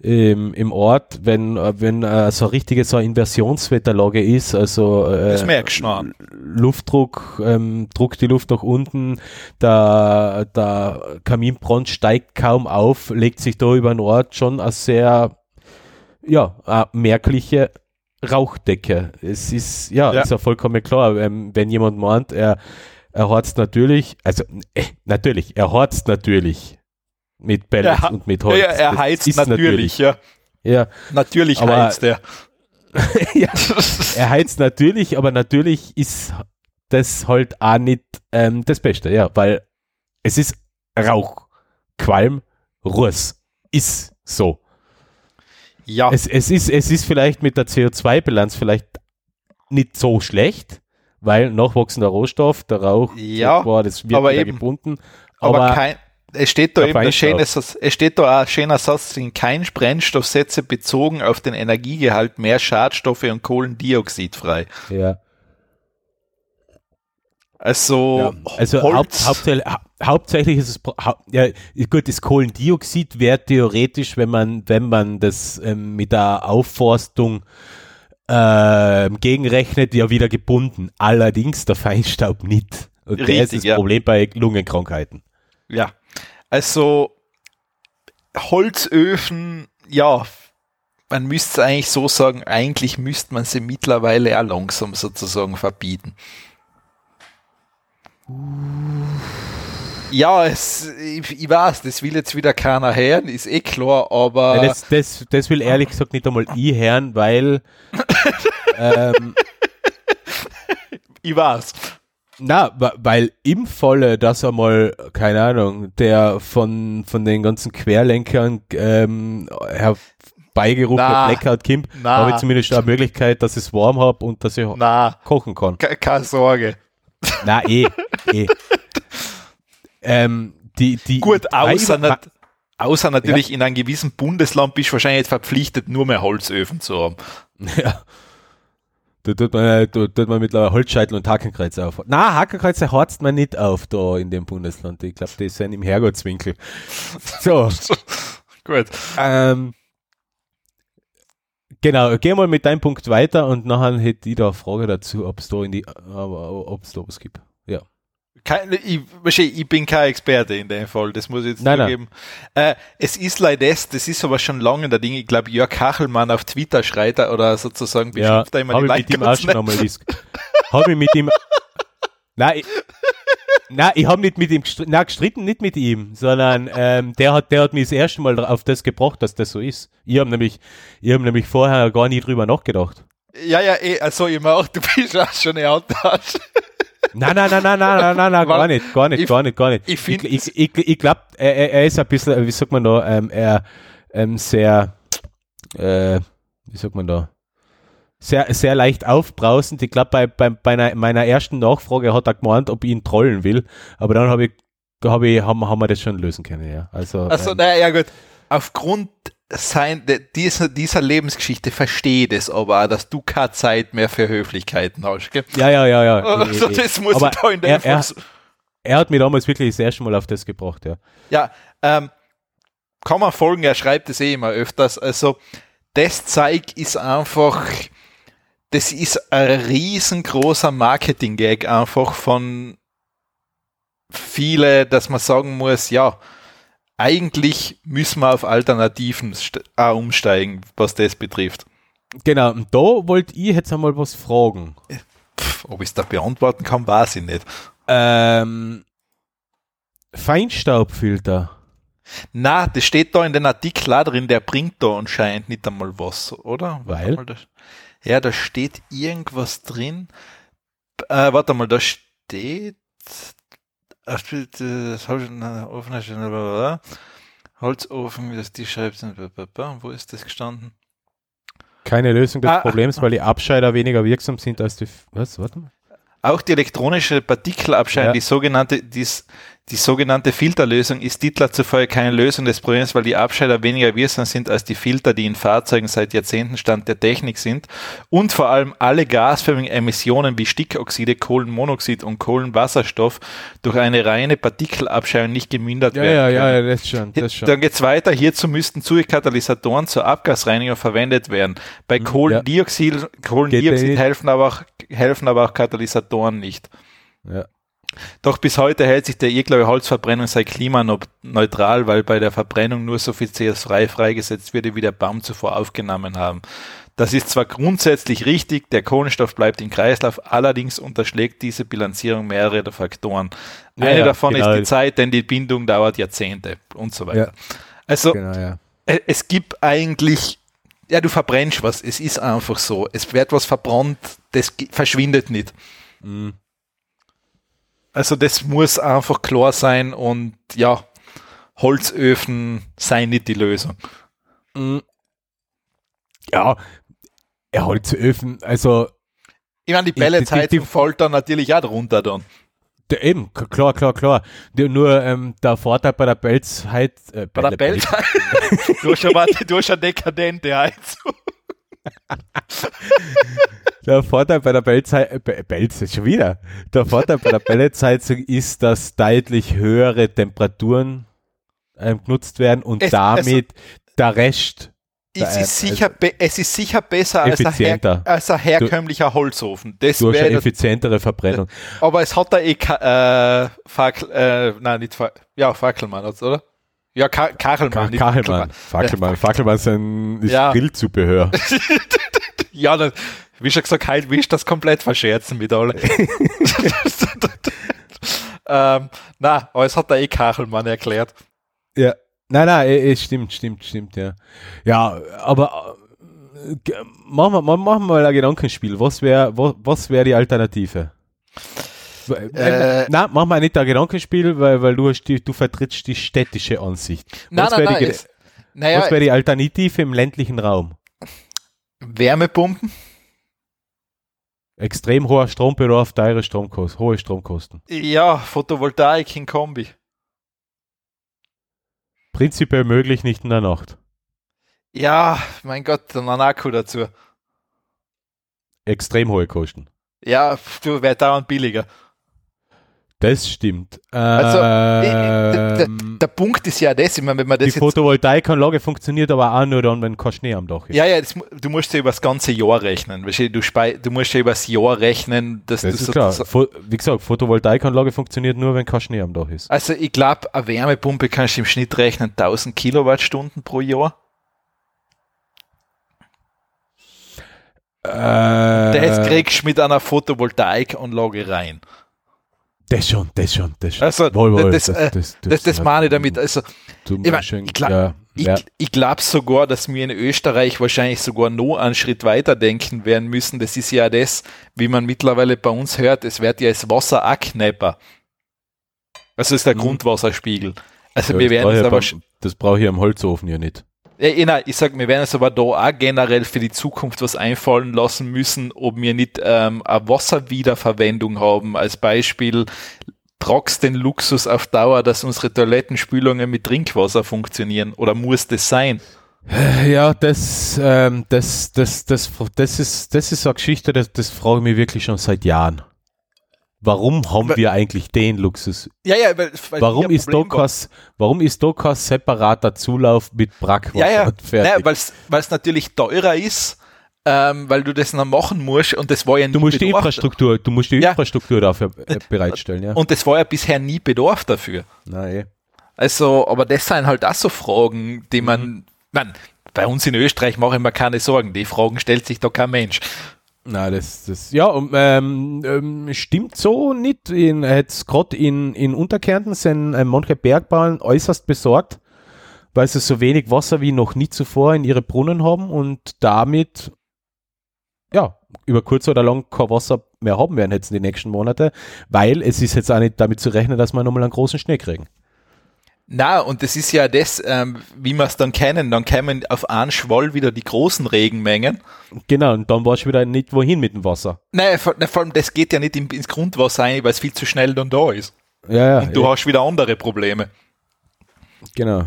im, im Ort, wenn, wenn äh, so eine richtige so eine Inversionswetterlage ist, also äh, du Luftdruck, ähm, druckt die Luft nach unten, der, der Kaminbrand steigt kaum auf, legt sich da über den Ort schon eine sehr ja, eine merkliche Rauchdecke. Es ist, ja, ja. ist ja vollkommen klar, ähm, wenn jemand meint, er, er horzt natürlich, also äh, natürlich, er horzt natürlich mit Pellets und mit Holz. Ja, er heizt natürlich, natürlich, ja. Ja. Natürlich aber, heizt er. ja, er heizt natürlich, aber natürlich ist das halt auch nicht ähm, das Beste, ja, weil es ist Rauch, Qualm, Ruß. Ist so. Ja. Es, es, ist, es ist vielleicht mit der CO2-Bilanz vielleicht nicht so schlecht, weil nachwachsender Rohstoff, der Rauch, ja, war, das wird aber wieder eben, gebunden. Aber, aber kein, es steht da eben ein schönes, es steht da auch ein schöner Satz drin, kein Brennstoffsätze bezogen auf den Energiegehalt mehr Schadstoffe und Kohlendioxid frei. Ja. Also, ja, also Haupt, hauptsächlich, hauptsächlich ist es ja gut, das Kohlendioxid wäre theoretisch, wenn man wenn man das ähm, mit der Aufforstung äh, gegenrechnet, ja wieder gebunden. Allerdings der Feinstaub nicht. Und Richtig, der ist das ja. Problem bei Lungenkrankheiten. Ja, also Holzöfen, ja, man müsste es eigentlich so sagen, eigentlich müsste man sie mittlerweile auch langsam sozusagen verbieten. Ja, es, ich, ich, weiß, das will jetzt wieder keiner hören, ist eh klar, aber. Ja, das, das, das will ehrlich gesagt nicht einmal ich hören, weil. ähm, ich weiß. Na, weil im Falle, dass einmal, keine Ahnung, der von, von den ganzen Querlenkern ähm, herbeigerufene Blackout kommt, habe ich zumindest eine Möglichkeit, dass ich es warm habe und dass ich na, kochen kann. Keine Sorge. Na, eh, eh. ähm, die, die, Gut, außer, nat außer natürlich ja. in einem gewissen Bundesland bist du wahrscheinlich verpflichtet, nur mehr Holzöfen zu haben. Ja. Da tut man, da tut man mittlerweile Holzscheitel und Hakenkreuze auf. Na, Hakenkreuze horzt man nicht auf da in dem Bundesland. Ich glaube, die sind im Herrgottswinkel. So. Gut. Ähm, genau, geh mal mit deinem Punkt weiter und nachher hätte ich da eine Frage dazu, ob es da in die, ob es da was gibt. Kein, ich, ich bin kein Experte in dem Fall, das muss ich jetzt nein, zugeben. Nein. Äh, es ist leider das, das ist aber schon lange der Ding. Ich glaube, Jörg Kachelmann auf Twitter schreit oder sozusagen beschimpft ja, er immer die Leute. Mit ihm auch schon einmal Habe ich mit ihm. Nein, ich, nein, ich habe nicht mit ihm gestritten, nein, gestritten nicht mit ihm, sondern ähm, der hat, der hat mich das erste Mal auf das gebracht, dass das so ist. Ich habe nämlich, ich habe nämlich vorher gar nie drüber nachgedacht. Ja, ja, eh, also immer auch, du bist auch schon eine Outtasche. Nein, nein, nein, nein, nein, nein, nein, nein, gar nicht, gar nicht, ich, gar nicht, gar nicht. Ich, ich, ich, ich, ich glaube, er, er ist ein bisschen, wie sagt man da, ähm, er ähm, sehr, äh, wie sagt man da, sehr, sehr leicht aufbrausend. Ich glaube, bei, bei, bei einer, meiner ersten Nachfrage hat er gemeint, ob ich ihn trollen will. Aber dann habe ich hab ich, haben, haben wir das schon lösen können, ja. Also, also ähm, naja, gut. Aufgrund sein, dieser, dieser Lebensgeschichte verstehe das aber auch, dass du keine Zeit mehr für Höflichkeiten hast. Gell? Ja, ja, ja, ja. Also, das muss aber da in der er, er, er, hat mich damals wirklich das erste Mal auf das gebracht, ja. Ja, ähm, kann man folgen, er schreibt es eh immer öfters. Also, das Zeug ist einfach, das ist ein riesengroßer Marketing-Gag einfach von viele, dass man sagen muss, ja, eigentlich müssen wir auf Alternativen äh, umsteigen, was das betrifft. Genau, und da wollte ich jetzt einmal was fragen. Pff, ob ich es da beantworten kann, weiß ich nicht. Ähm, Feinstaubfilter. Na, das steht da in den Artikel drin, der bringt da anscheinend nicht einmal was, oder? Weil? ja, da steht irgendwas drin. Äh, warte mal, da steht, Holzofen, wie das die schreibt, wo ist das gestanden? Keine Lösung des ah, Problems, weil die Abscheider weniger wirksam sind als die. Was? Warte mal. Auch die elektronische Partikelabscheidung, ja. die sogenannte, dies, die sogenannte Filterlösung ist Dittler zufolge keine Lösung des Problems, weil die Abscheider weniger wirksam sind als die Filter, die in Fahrzeugen seit Jahrzehnten Stand der Technik sind und vor allem alle gasförmigen Emissionen wie Stickoxide, Kohlenmonoxid und Kohlenwasserstoff durch eine reine Partikelabscheidung nicht gemindert ja, werden. Ja, ja, ja, das schon, das schon. Dann geht's weiter. Hierzu müssten Zugaskatalysatoren zur Abgasreinigung verwendet werden. Bei mhm, Kohlendioxid, ja. Kohlendioxid helfen aber auch, helfen aber auch Katalysatoren nicht. Ja. Doch bis heute hält sich der Irrglaube, Holzverbrennung sei klimaneutral, weil bei der Verbrennung nur so viel CO2 freigesetzt wird, wie der Baum zuvor aufgenommen haben. Das ist zwar grundsätzlich richtig, der Kohlenstoff bleibt im Kreislauf, allerdings unterschlägt diese Bilanzierung mehrere Faktoren. Ja, Eine ja, davon genau. ist die Zeit, denn die Bindung dauert Jahrzehnte und so weiter. Ja. Also genau, äh, es gibt eigentlich, ja, du verbrennst was, es ist einfach so. Es wird was verbrannt, das verschwindet nicht. Mhm. Also das muss einfach klar sein und ja, Holzöfen seien nicht die Lösung. Mhm. Ja, Holzöfen, also. Ich meine, die Pelletsheizung fällt dann natürlich auch drunter dann. Der, eben, klar, klar, klar. Nur ähm, der Vorteil bei der Pelzheiz. Äh, bei, bei der Pelzheiz? du hast schon du hast eine dekadente Heizung. Der Vorteil bei der Belzheizung, Belz ist schon wieder. Der Vorteil bei der Pelletsheizung ist, dass deutlich höhere Temperaturen ähm, genutzt werden und es, damit es, der Rest. Es ist, sicher, es ist sicher besser als ein, her, als ein herkömmlicher du, Holzofen. Das du hast eine effizientere Verbrennung. Aber es hat da eh äh, Fackel, äh, nein, nicht Fackel, ja, Fackelmann, oder? Ja, Ka Kachelmann. Ka Kachelmann. Fackelmann. Fackelmann ist ein ist ja. Grillzubehör. ja, das, wie schon gesagt, heute willst das komplett verscherzen mit alle. ähm, na, aber es hat der eh Kachelmann erklärt. Ja, nein, nein, es stimmt, stimmt, stimmt, ja. Ja, aber äh, machen, wir, machen wir mal ein Gedankenspiel. Was wäre was, was wär die Alternative? Äh, nein, mach mal nicht ein Gedankenspiel, weil, weil du, hast die, du vertrittst die städtische Ansicht. Nein, was wäre die, naja, wär die Alternative im ländlichen Raum? Wärmepumpen? Extrem hoher Strombedarf, teure Stromkosten, hohe Stromkosten. Ja, Photovoltaik in Kombi. Prinzipiell möglich, nicht in der Nacht. Ja, mein Gott, dann ein Akku dazu. Extrem hohe Kosten. Ja, du wäre dauernd billiger. Das stimmt. Also, ähm, der, der, Punkt ist ja das, ich meine, wenn man das Die Photovoltaikanlage funktioniert aber auch nur dann, wenn kein Schnee am Dach ist. Ja, ja, das, du musst ja über das ganze Jahr rechnen. Du, spei, du musst ja über das Jahr rechnen, dass das du klar. Wie gesagt, Photovoltaikanlage funktioniert nur, wenn kein Schnee am Dach ist. Also, ich glaube, eine Wärmepumpe kannst du im Schnitt rechnen 1000 Kilowattstunden pro Jahr. Äh, das kriegst du mit einer Photovoltaikanlage rein. Das schon, das schon, das schon. Also, wohl, wohl, das, das, das, das, das, das meine ich damit. Also, ich, mein, ich glaube ja, ja. ich glaub sogar, dass wir in Österreich wahrscheinlich sogar noch einen Schritt weiter denken werden müssen. Das ist ja das, wie man mittlerweile bei uns hört, es wird ja das Wasser auch knapper. Also ist der mhm. Grundwasserspiegel. Also ja, wir werden aber... Das brauche ich am Holzofen ja nicht. Eh, nein, ich sag, wir werden uns aber da auch generell für die Zukunft was einfallen lassen müssen, ob wir nicht ähm, eine Wasserwiederverwendung haben. Als Beispiel tragst den Luxus auf Dauer, dass unsere Toilettenspülungen mit Trinkwasser funktionieren? Oder muss das sein? Ja, das, ähm, das, das, das, das ist, das ist eine Geschichte, das, das frage ich mich wirklich schon seit Jahren. Warum haben weil, wir eigentlich den Luxus? Ja, ja, weil, weil warum, ist Dokas, warum ist Dokas separater Zulauf mit Brackwasser ja, ja. fertig? Ja, weil es natürlich teurer ist, ähm, weil du das noch machen musst und das war ja nie Du musst Bedarf. die Infrastruktur, du musst die ja. Infrastruktur dafür äh, bereitstellen, ja. Und das war ja bisher nie Bedarf dafür. Nein. Eh. Also, aber das sind halt auch so Fragen, die man, mhm. man bei uns in Österreich mache ich mir keine Sorgen, die Fragen stellt sich da kein Mensch. Na, das, das, ja, ähm, ähm, stimmt so nicht. In, jetzt gerade in, in Unterkärnten sind äh, manche Bergbauern äußerst besorgt, weil sie so wenig Wasser wie noch nie zuvor in ihre Brunnen haben und damit, ja, über kurz oder lang kein Wasser mehr haben werden jetzt in den nächsten Monate, weil es ist jetzt auch nicht damit zu rechnen, dass wir nochmal einen großen Schnee kriegen. Na, und das ist ja das, ähm, wie wir es dann kennen, dann kämen auf einen Schwall wieder die großen Regenmengen. Genau, und dann warst du wieder nicht wohin mit dem Wasser. Nein, vor, vor allem das geht ja nicht ins Grundwasser ein, weil es viel zu schnell dann da ist. Ja, ja. Und du ja. hast wieder andere Probleme. Genau.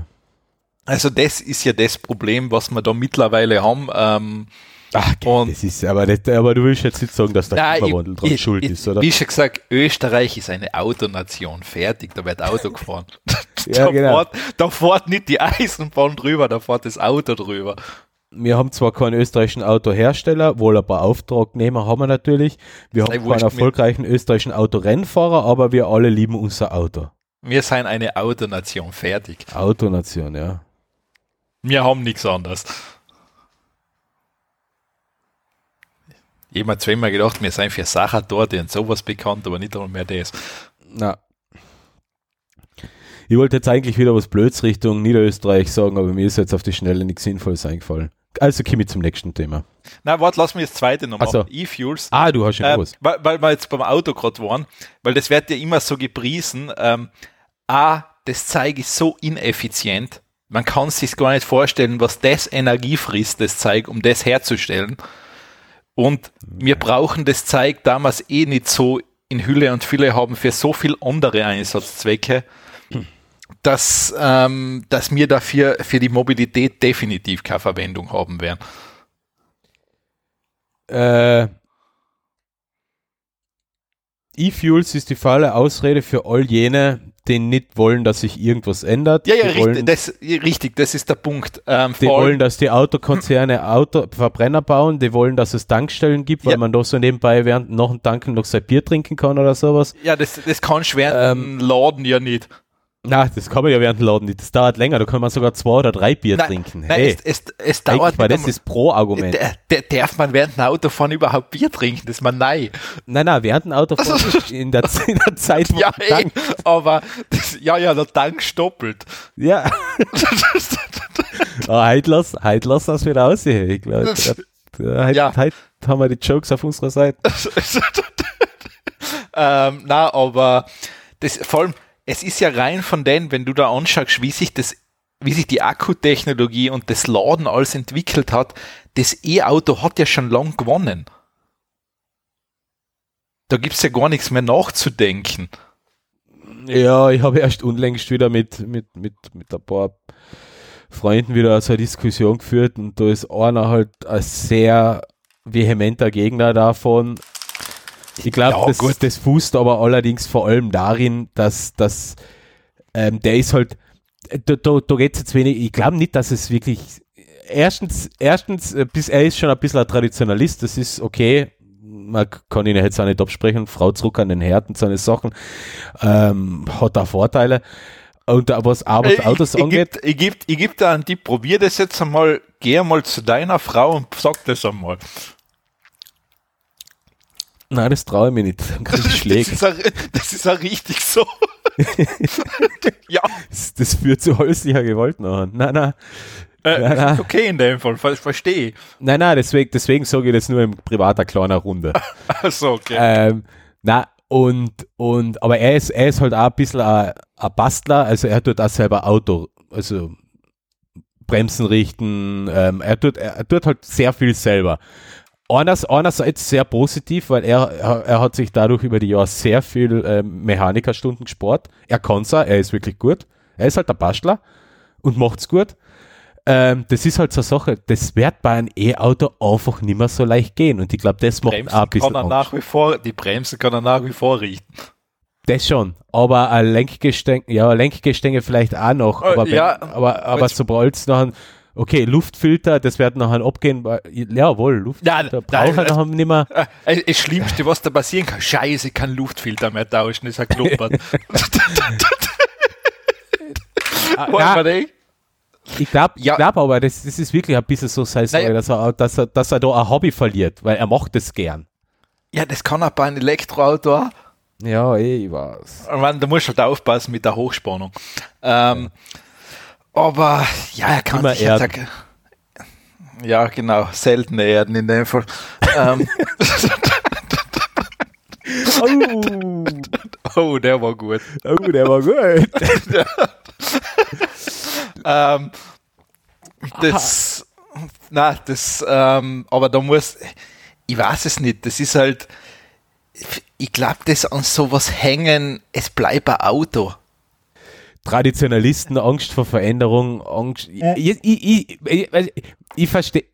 Also das ist ja das Problem, was wir da mittlerweile haben. Ähm, Ach, und das ist, aber, das, aber du willst jetzt nicht sagen, dass der nein, Klimawandel dran ich, schuld ich, ist, oder? Wie schon gesagt, Österreich ist eine Autonation. Fertig, da wird Auto gefahren. ja, da, genau. fährt, da fährt nicht die Eisenbahn drüber, da fährt das Auto drüber. Wir haben zwar keinen österreichischen Autohersteller, wohl ein paar Auftragnehmer haben wir natürlich. Wir das haben keinen erfolgreichen österreichischen Autorennfahrer, aber wir alle lieben unser Auto. Wir sind eine Autonation, fertig. Autonation, ja. Wir haben nichts anderes. Jemand zweimal gedacht, wir seien für Sachen dort und sowas bekannt, aber nicht einmal mehr das. Na. Ich wollte jetzt eigentlich wieder was Blöds Richtung Niederösterreich sagen, aber mir ist jetzt auf die Schnelle nichts Sinnvolles eingefallen. Also komme ich zum nächsten Thema. Na, warte, lass mich das zweite noch machen. E-Fuels. Ah, du hast schon äh, was. Weil, weil wir jetzt beim Auto gerade waren, weil das wird ja immer so gepriesen. Ähm, A, das Zeug ist so ineffizient. Man kann sich gar nicht vorstellen, was das Energie frisst, das Zeug, um das herzustellen. Und wir brauchen das Zeug damals eh nicht so in Hülle und Fülle haben für so viel andere Einsatzzwecke, dass, ähm, dass wir dafür für die Mobilität definitiv keine Verwendung haben werden. Äh, E-Fuels ist die falle Ausrede für all jene, die nicht wollen, dass sich irgendwas ändert. Ja, ja, richtig, wollen, das, richtig, das ist der Punkt. Ähm, die wollen, dass die Autokonzerne Auto, Verbrenner bauen, die wollen, dass es Tankstellen gibt, weil ja. man doch so nebenbei während noch ein Tanken noch sein Bier trinken kann oder sowas. Ja, das, das kann schwer ähm, Laden ja nicht. Na, das kann man ja während dem Laden nicht. Das dauert länger. Da kann man sogar zwei oder drei Bier nein, trinken. Nein, hey, es, es, es dauert mal, das ist Pro-Argument. Darf man während dem Autofahren überhaupt Bier trinken? Das ist man nein. Nein, nein, während dem Autofahren in der, in der Zeit, wo ja, ey, aber das, ja, ja, der Tank stoppelt. Ja. oh, heute lass, heute lass das wieder aussehen. Ich glaube, heute, ja. heute haben wir die Jokes auf unserer Seite. ähm, na, aber das, vor allem, es ist ja rein von denen, wenn du da anschaust, wie sich das, wie sich die Akkutechnologie und das Laden alles entwickelt hat, das E-Auto hat ja schon lang gewonnen. Da gibt es ja gar nichts mehr nachzudenken. Ja, ich habe erst unlängst wieder mit, mit, mit, mit ein paar Freunden wieder so eine Diskussion geführt und da ist einer halt ein sehr vehementer Gegner davon, ich glaube, ja, das, das fußt aber allerdings vor allem darin, dass, dass ähm, der ist halt, da, da, da geht es jetzt wenig, ich glaube nicht, dass es wirklich, erstens, erstens, äh, bis er ist schon ein bisschen ein Traditionalist, das ist okay, man kann ihn jetzt auch nicht absprechen, Frau zurück an den Herd und seine Sachen, ähm, hat da Vorteile. Und was Arbeitsautos ich, angeht. Ich gebe ich geb da einen Tipp, probier das jetzt einmal, geh mal zu deiner Frau und sag das einmal. Nein, das traue ich mir nicht. Dann krieg ich Schläge. Das ist, auch, das ist auch richtig so. ja. Das, das, führt zu häuslicher Gewalt nachher. Nein, nein. Äh, nein, nein. Okay, in dem Fall, verstehe. Nein, nein, deswegen, deswegen sage ich das nur in privater kleiner Runde. Achso, okay. Ähm, na, und, und, aber er ist, er ist halt auch ein bisschen ein, ein Bastler, also er tut auch selber Auto, also Bremsen richten, ähm, er tut, er tut halt sehr viel selber. Eines, einerseits sehr positiv, weil er, er, hat sich dadurch über die Jahre sehr viel äh, Mechanikerstunden gespart. Er kann es er ist wirklich gut. Er ist halt der Bastler und macht's gut. Ähm, das ist halt so eine Sache, das wird bei einem E-Auto einfach nicht mehr so leicht gehen. Und ich glaube, das macht Bremsen auch ein bisschen kann er nach wie vor, Die Bremse kann er nach wie vor richten. Das schon, aber ein Lenkgestänge, ja, ein Lenkgestänge vielleicht auch noch, äh, aber, wenn, ja, aber, aber sobald es noch ein, okay, Luftfilter, das wird nachher abgehen, jawohl, Luftfilter braucht er nachher nicht mehr. Äh, das Schlimmste, was da passieren kann, scheiße, kein Luftfilter mehr tauschen, ist ein Klumpert. ja, ich glaube ja. glaub aber, das, das ist wirklich ein bisschen so sein naja. dass, er, dass, er, dass er da ein Hobby verliert, weil er macht das gern. Ja, das kann er bei einem Elektroauto auch. Ja, eh, ich weiß. Meine, da musst du halt aufpassen mit der Hochspannung. Ähm, ja. Aber ja, er kann Immer sich Erden. Ja, genau, seltene Erden in dem Fall. ähm, oh. oh, der war gut. Oh, der war gut. ähm, das, na, das, ähm, aber da muss, ich weiß es nicht, das ist halt, ich glaube, das an sowas hängen, es bleibt ein Auto. Traditionalisten, Angst vor Veränderung, Angst. Ich, ich, ich, ich verstehe,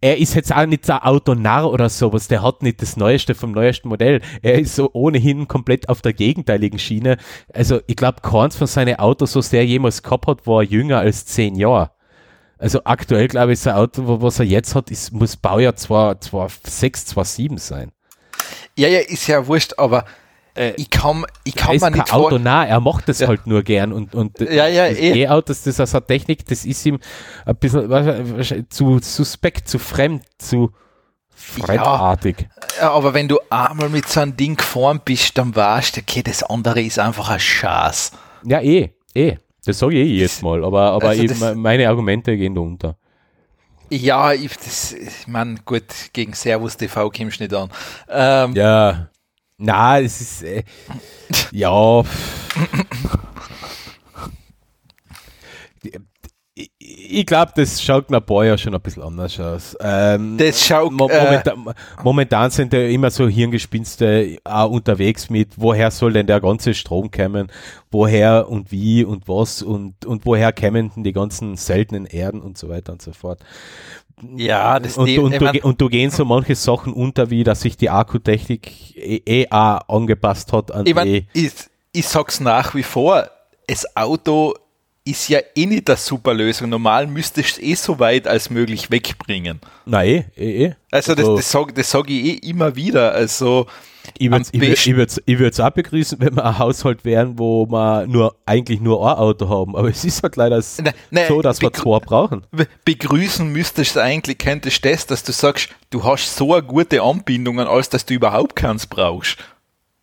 er ist jetzt auch nicht so ein Autonarr oder sowas, der hat nicht das Neueste vom neuesten Modell. Er ist so ohnehin komplett auf der gegenteiligen Schiene. Also ich glaube, keins von seinen Autos, so sehr jemals gehabt hat, war jünger als zehn Jahre. Also aktuell glaube ich, sein Auto, was er jetzt hat, ist, muss Baujahr 2006, 2007 sein. Ja, ja, ist ja wurscht, aber äh, ich kann, ich kann mir nicht Auto nah, er macht das ja. halt nur gern und, und ja, ja, eh. E-Autos, das ist eine Technik, das ist ihm ein bisschen zu suspekt, zu fremd, zu fremdartig. Ja, aber wenn du einmal mit so einem Ding gefahren bist, dann weißt du, okay, das andere ist einfach ein Schatz. Ja, eh, eh. Das sage ich eh jetzt mal, aber, aber also eben meine Argumente gehen da unter. Ja, ich, das, ich meine, gut, gegen Servus TV kommst du nicht an. Ähm, ja, na, es ist, äh, ja. ich glaube, das schaut nach Boyer schon ein bisschen anders aus. Ähm, das schaut, mo momentan, äh, momentan, sind ja immer so Hirngespinste auch unterwegs mit, woher soll denn der ganze Strom kommen, woher und wie und was und, und woher kämen denn die ganzen seltenen Erden und so weiter und so fort. Ja, das und, und, du, und du gehen so manche Sachen unter, wie dass sich die Akkutechnik eh, eh auch angepasst hat an ich, mein, eh. ich, ich sag's nach wie vor, das Auto ist ja eh nicht eine super Lösung. Normal müsstest du es eh so weit als möglich wegbringen. Nein, eh, eh. Also, das, also das sage das sag ich eh immer wieder. Also, ich würde es ich würd, ich würd, auch begrüßen, wenn wir ein Haushalt wären, wo wir nur, eigentlich nur ein Auto haben. Aber es ist halt leider ne, ne, so, dass wir zwei brauchen. Begrüßen müsstest du eigentlich, könntest das, dass du sagst, du hast so eine gute Anbindung, als dass du überhaupt keins brauchst.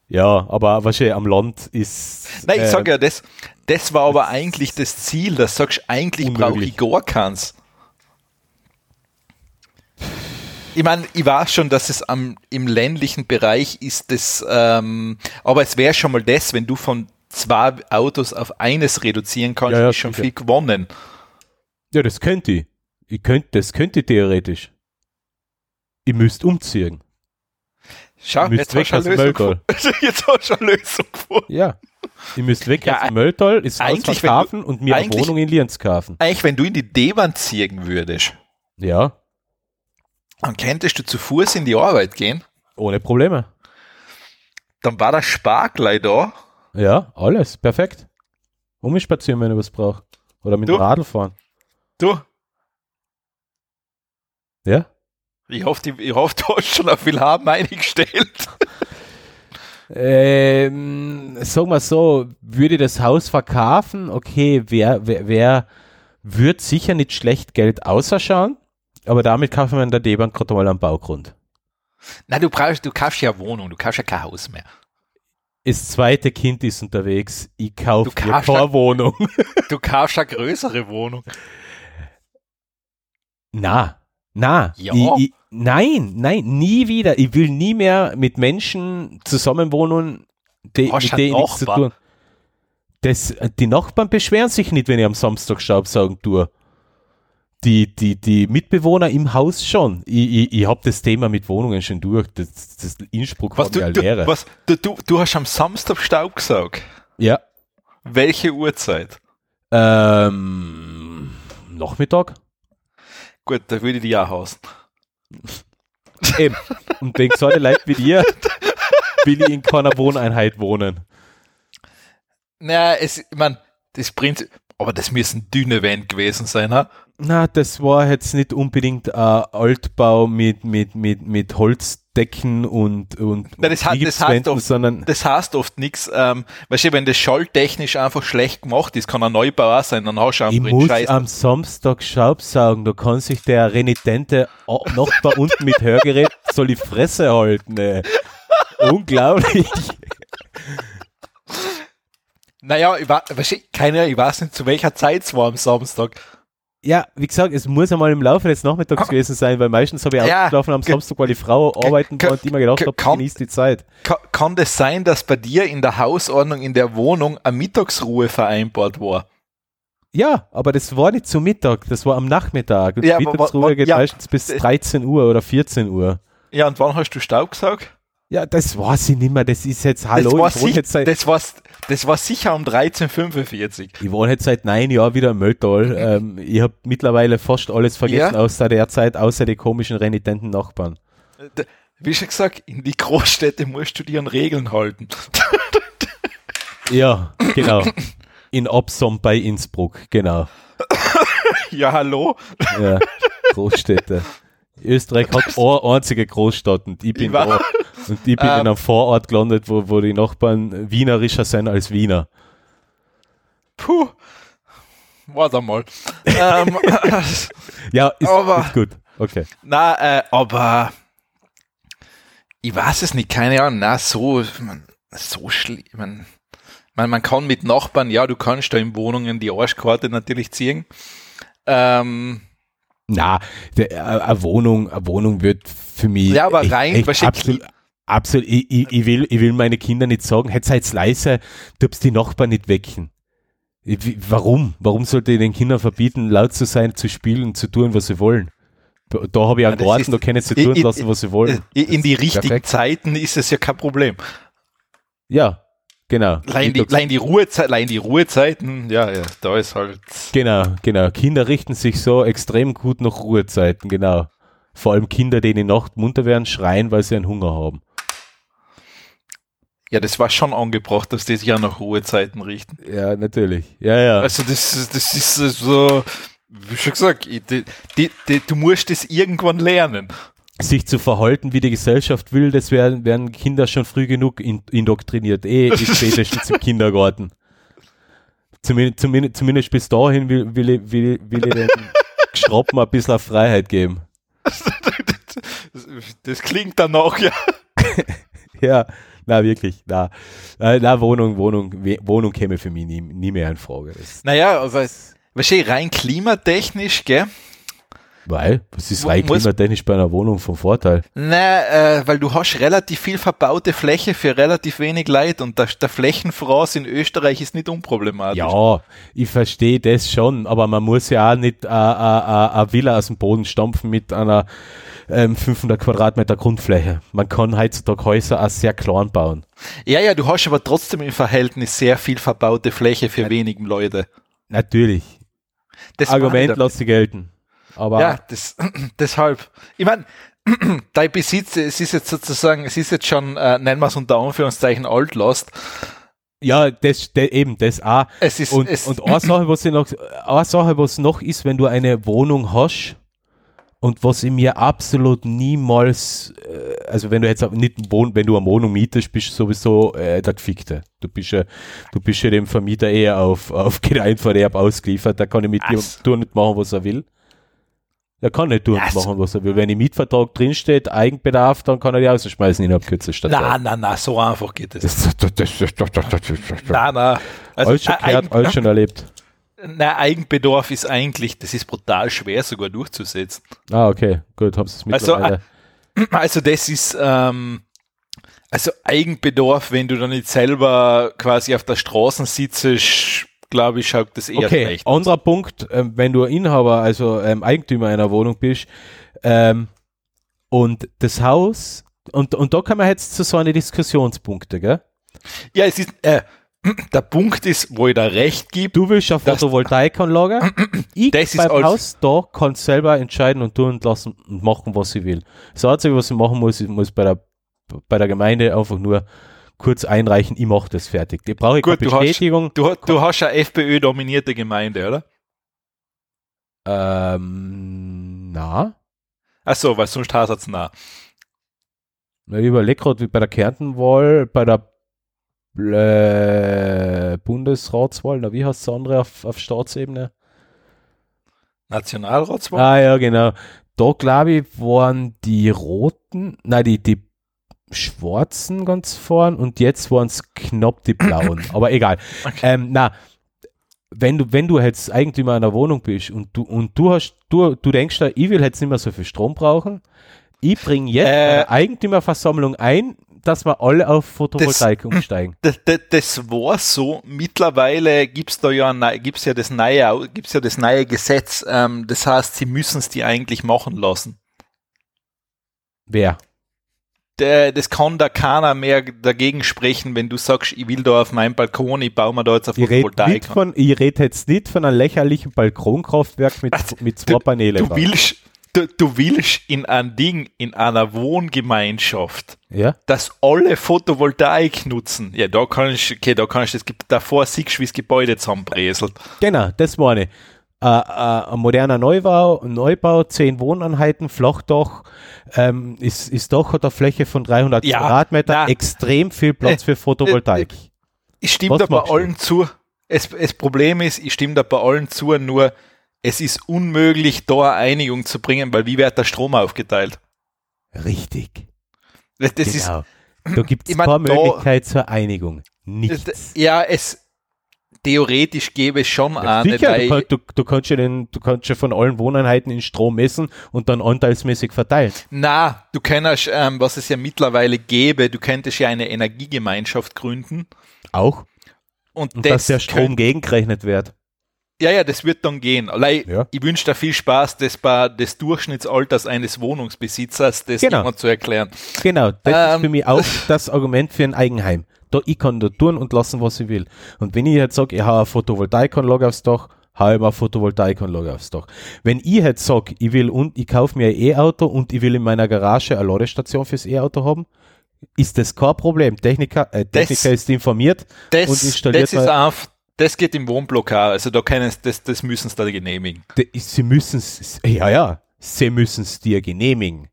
Ja, aber wahrscheinlich am Land ist. Nein, ich äh, sag ja, das, das war aber eigentlich das Ziel, dass du sagst, eigentlich brauche ich gar keins. Ich meine, ich weiß schon, dass es am, im ländlichen Bereich ist das, ähm, aber es wäre schon mal das, wenn du von zwei Autos auf eines reduzieren kannst, ja, ja, ist schon sicher. viel gewonnen. Ja, das könnte ich. ich könnte, das könnte ich theoretisch. Ich müsste umziehen. Schau, jetzt weg aus dem Mülltal. jetzt hast du eine Lösung gefunden. Ja. Ihr müsst weg ja, aus dem Mülltal, ist Hausverkaufen und mir eine Wohnung in Lienz kaufen. Eigentlich, wenn du in die D-Bahn ziehen würdest. Ja. Dann könntest du zu Fuß in die Arbeit gehen. Ohne Probleme. Dann war der Spargleich da. Ja, alles. Perfekt. Umspazieren, wenn du was brauchst. Oder mit du? dem Radl fahren. Du. Ja? Ich hoffe, ich hoffe, du hast schon auf Willhaben eingestellt. ähm, sag mal so, würde das Haus verkaufen, okay, wer, wer, wer wird sicher nicht schlecht Geld ausschauen, aber damit kaufen wir in der D-Bank gerade mal einen Baugrund. Na, du brauchst, du kaufst ja Wohnung, du kaufst ja kein Haus mehr. Das zweite Kind ist unterwegs, ich kaufe keine Wohnung. Du kaufst eine größere Wohnung. Na, na, ja. ich, ich, nein, nein, nie wieder. Ich will nie mehr mit Menschen zusammenwohnen, die, mit denen nichts zu tun. Das, die Nachbarn beschweren sich nicht, wenn ich am Samstag Staubsaugen tue. Die, die, die Mitbewohner im Haus schon. Ich, ich, ich habe das Thema mit Wohnungen schon durch. Das, das Innsbruck was, du, ja du, was, du, du, du hast am Samstag Staub gesaugt? Ja. Welche Uhrzeit? Ähm, Nachmittag. Gut, da würde ich die auch hausen. Eben. Und wegen so eine Leute wie dir will ich in keiner Wohneinheit wohnen. Naja, es, ich meine, das Prinzip, aber das müssen dünne Wände gewesen sein, ha? Na, das war jetzt nicht unbedingt ein Altbau mit, mit, mit, mit Holzdecken und, und, Na, das, hat, das, heißt oft, sondern das heißt oft nichts. Ähm, weißt du, wenn das schalltechnisch einfach schlecht gemacht ist, kann ein Neubau auch sein, dann hast du einfach Ich muss Scheiß. am Samstag Staubsaugen, da kann sich der renitente Nachbar unten mit Hörgerät soll die Fresse halten, ey. Unglaublich. Naja, ich, war, keine, ich weiß nicht, zu welcher Zeit es war am Samstag. Ja, wie gesagt, es muss einmal im Laufe des Nachmittags gewesen sein, weil meistens habe ich ja, ausgeschlafen am Samstag, weil die Frau arbeiten war und immer gedacht habe, genießt die Zeit. Kann, kann das sein, dass bei dir in der Hausordnung in der Wohnung eine Mittagsruhe vereinbart war? Ja, aber das war nicht zum Mittag, das war am Nachmittag. Und ja, die Mittagsruhe geht ja, meistens bis 13 Uhr oder 14 Uhr. Ja, und wann hast du Staub gesaugt? Ja, das weiß ich nicht mehr. Das ist jetzt, hallo, das war, ich jetzt seit, das, war, das war sicher um 13.45 Ich wohne jetzt seit neun Jahren wieder im Mölltal. ähm, ich habe mittlerweile fast alles vergessen ja? aus der Zeit, außer die komischen renitenten Nachbarn. Äh, wie schon gesagt, in die Großstädte musst du dir an Regeln halten. ja, genau. In Opsom bei Innsbruck, genau. ja, hallo? Ja, Großstädte. Österreich hat eine einzige Großstadt und ich bin ich da. Und ich bin ähm, in einem Vorort gelandet, wo, wo die Nachbarn wienerischer sind als Wiener. Puh. Warte mal. ähm, ja, ist, aber, ist, gut. Okay. Na, äh, aber ich weiß es nicht, keine Ahnung. Na, so, man, so schlimm. Man, man, man kann mit Nachbarn, ja, du kannst da in Wohnungen die Arschkarte natürlich ziehen. Ähm, na, eine Wohnung, eine Wohnung wird für mich. Ja, aber rein, echt, absolut, absolut ich, ich, will, ich will meine Kinder nicht sagen, hey, seid leise, du darfst die Nachbarn nicht wecken. Warum? Warum sollte ich den Kindern verbieten, laut zu sein, zu spielen, zu tun, was sie wollen? Da habe ich einen ja, Garten, da können sie tun lassen, was sie wollen. In die richtigen. Zeiten ist es ja kein Problem. Ja, Genau. Allein die, allein die, Ruhezeit, allein die Ruhezeiten, ja, ja, da ist halt. Genau, genau. Kinder richten sich so extrem gut nach Ruhezeiten, genau. Vor allem Kinder, die in der Nacht munter werden, schreien, weil sie einen Hunger haben. Ja, das war schon angebracht, dass die sich ja nach Ruhezeiten richten. Ja, natürlich. Ja, ja. Also das, das ist so, wie schon gesagt, die, die, die, du musst das irgendwann lernen sich zu verhalten, wie die Gesellschaft will, das werden, werden Kinder schon früh genug indoktriniert, eh spätestens im Kindergarten. Zumindest, zumindest, zumindest bis dahin will, will, ich, will, will ich den Schroppen ein bisschen Freiheit geben. Das, das klingt danach, ja. ja, na wirklich, na, na Wohnung, Wohnung, Wohnung käme für mich nie, nie mehr in Frage. Das, naja, aber wahrscheinlich rein klimatechnisch, gell? Weil? Was ist rein klimatechnisch bei einer Wohnung vom Vorteil? Na, äh, weil du hast relativ viel verbaute Fläche für relativ wenig Leid und der, der Flächenfraß in Österreich ist nicht unproblematisch. Ja, ich verstehe das schon, aber man muss ja auch nicht eine Villa aus dem Boden stampfen mit einer ähm, 500 Quadratmeter Grundfläche. Man kann heutzutage Häuser auch sehr klein bauen. Ja, ja, du hast aber trotzdem im Verhältnis sehr viel verbaute Fläche für ja, wenigen Leute. Natürlich. Das Argument lasse gelten. Aber ja, das, deshalb. Ich meine, dein Besitz, es ist jetzt sozusagen, es ist jetzt schon, äh, nennen wir es unter Anführungszeichen, Altlast. Ja, das, de, eben, das auch. Es ist, und, es und eine Sache, was ich noch, eine Sache, was noch ist, wenn du eine Wohnung hast, und was ich mir absolut niemals, äh, also wenn du jetzt nicht wohn, wenn du eine Wohnung mietest, bist du sowieso äh, der Gefickte. Du bist ja, du bist ja dem Vermieter eher auf, auf Gemeinverderb ausgeliefert, da kann ich mit dir nicht machen, was er will. Er kann nicht tun yes. machen, was er will. Wenn im Mietvertrag drinsteht, Eigenbedarf, dann kann er die rausschmeißen innerhalb kürzester Zeit. Nein, nein, nein, so einfach geht es. Das, das, das, nein, nein. Also, alles schon gehört, alles schon erlebt. Na, Eigenbedarf ist eigentlich, das ist brutal schwer sogar durchzusetzen. Ah, okay, gut, hab's es mittlerweile. Also, also das ist, ähm, also Eigenbedarf, wenn du dann nicht selber quasi auf der Straße sitzt, glaube ich, schaut das eher okay, schlecht. Anderer Punkt, ähm, wenn du Inhaber, also ähm, Eigentümer einer Wohnung bist, ähm, und das Haus, und, und da kann man jetzt zu so eine Diskussionspunkte, gell? Ja, es ist, äh, der Punkt ist, wo ich da recht gebe. Du willst auf Photovoltaikanlage. ich Das ist beim alles- Haus da kann selber entscheiden und tun und lassen und machen, was ich will. Das Einzige, was ich machen muss, muss bei der, bei der Gemeinde einfach nur kurz einreichen, ich mache das fertig. Die brauche ich Gut, keine du hast- Bestätigung. Du, du hast eine FPÖ-dominierte Gemeinde, oder? ähm, na, Achso, weil sonst hast du es nah. ich überlege gerade, wie bei der Kärntenwahl, bei der äh, Bundesratswahl, na, wie heißt das andere auf, auf Staatsebene? Nationalratswahl? Ah ja, genau. Da glaube ich, waren die roten, nein, die, die schwarzen ganz vorn und jetzt waren es knapp die blauen. Aber egal. Ähm, na, wenn du, wenn du jetzt Eigentümer einer Wohnung bist und du, und du hast, du, du denkst da, ich will jetzt nicht mehr so viel Strom brauchen, ich bringe jetzt Äh. eine Eigentümerversammlung ein, dass wir alle auf Photovoltaik umsteigen. Das, das, das war so. Mittlerweile gibt's da ja, gibt's ja das neue, gibt's ja das neue Gesetz. Ähm, das heißt, sie müssen es die eigentlich machen lassen. Wer? Der, das kann da keiner mehr dagegen sprechen, wenn du sagst, ich will da auf meinem Balkon, ich baue mir da jetzt eine Photovoltaik. von, ich rede jetzt nicht von einem lächerlichen Balkonkraftwerk mit, Was? mit zwei Paneelen. Du willst, du, du willst in ein Ding, in einer Wohngemeinschaft, ja? dass alle Photovoltaik nutzen. Ja, da kann ich, okay, da kann ich das, davor siehst du, wie das Gebäude zusammenbräselt. Genau, das meine ich. Äh, äh, ein moderner Neubau, Neubau, zehn Wohneinheiten, Flachdach, ähm, ist, ist doch hat eine Fläche von 300 Ja, Quadratmeter, na. extrem viel Platz für Photovoltaik. Ich stimme Was da bei allen zu. Es, das Problem ist, ich stimme da bei allen zu, nur es ist unmöglich, da eine Einigung zu bringen, weil wie wird der Strom aufgeteilt? Richtig. Das, das ist, genau. da gibt ich es mein, keine Möglichkeit zur Einigung. Nichts. ja, es, theoretisch gäbe es schon Ja, eine, sicher, du, du, du, kannst ja den, du kannst ja von allen Wohneinheiten in Strom messen und dann anteilsmäßig verteilen. na, du könntest, ähm, was es ja mittlerweile gäbe, du könntest ja eine Energiegemeinschaft gründen Auch. und, Und das dass der Strom könnt- gegengerechnet wird. Ja, ja, das wird dann gehen. Allein, Ja. Ich wünsche dir viel Spaß, das bei des Durchschnittsalters eines Wohnungsbesitzers, das Genau. jemand zu erklären. Genau, das ist Ähm, für mich auch das Argument für ein Eigenheim. Da, ich kann da tun und lassen, was ich will. Und wenn ich jetzt sage, ich habe eine Photovoltaikanlage aufs Dach, habe ich eine Photovoltaikanlage aufs Dach. Wenn ich jetzt sage, ich will und ich kaufe mir ein E-Auto und ich will in meiner Garage eine Ladestation fürs E-Auto haben, ist das kein Problem. Techniker, äh, Techniker Das- ist informiert Das, und installiert das ist einfach, das geht im Wohnblock auch. Also da können das, das müssen sie da genehmigen. Sie müssen es, ja, ja, sie müssen es dir genehmigen.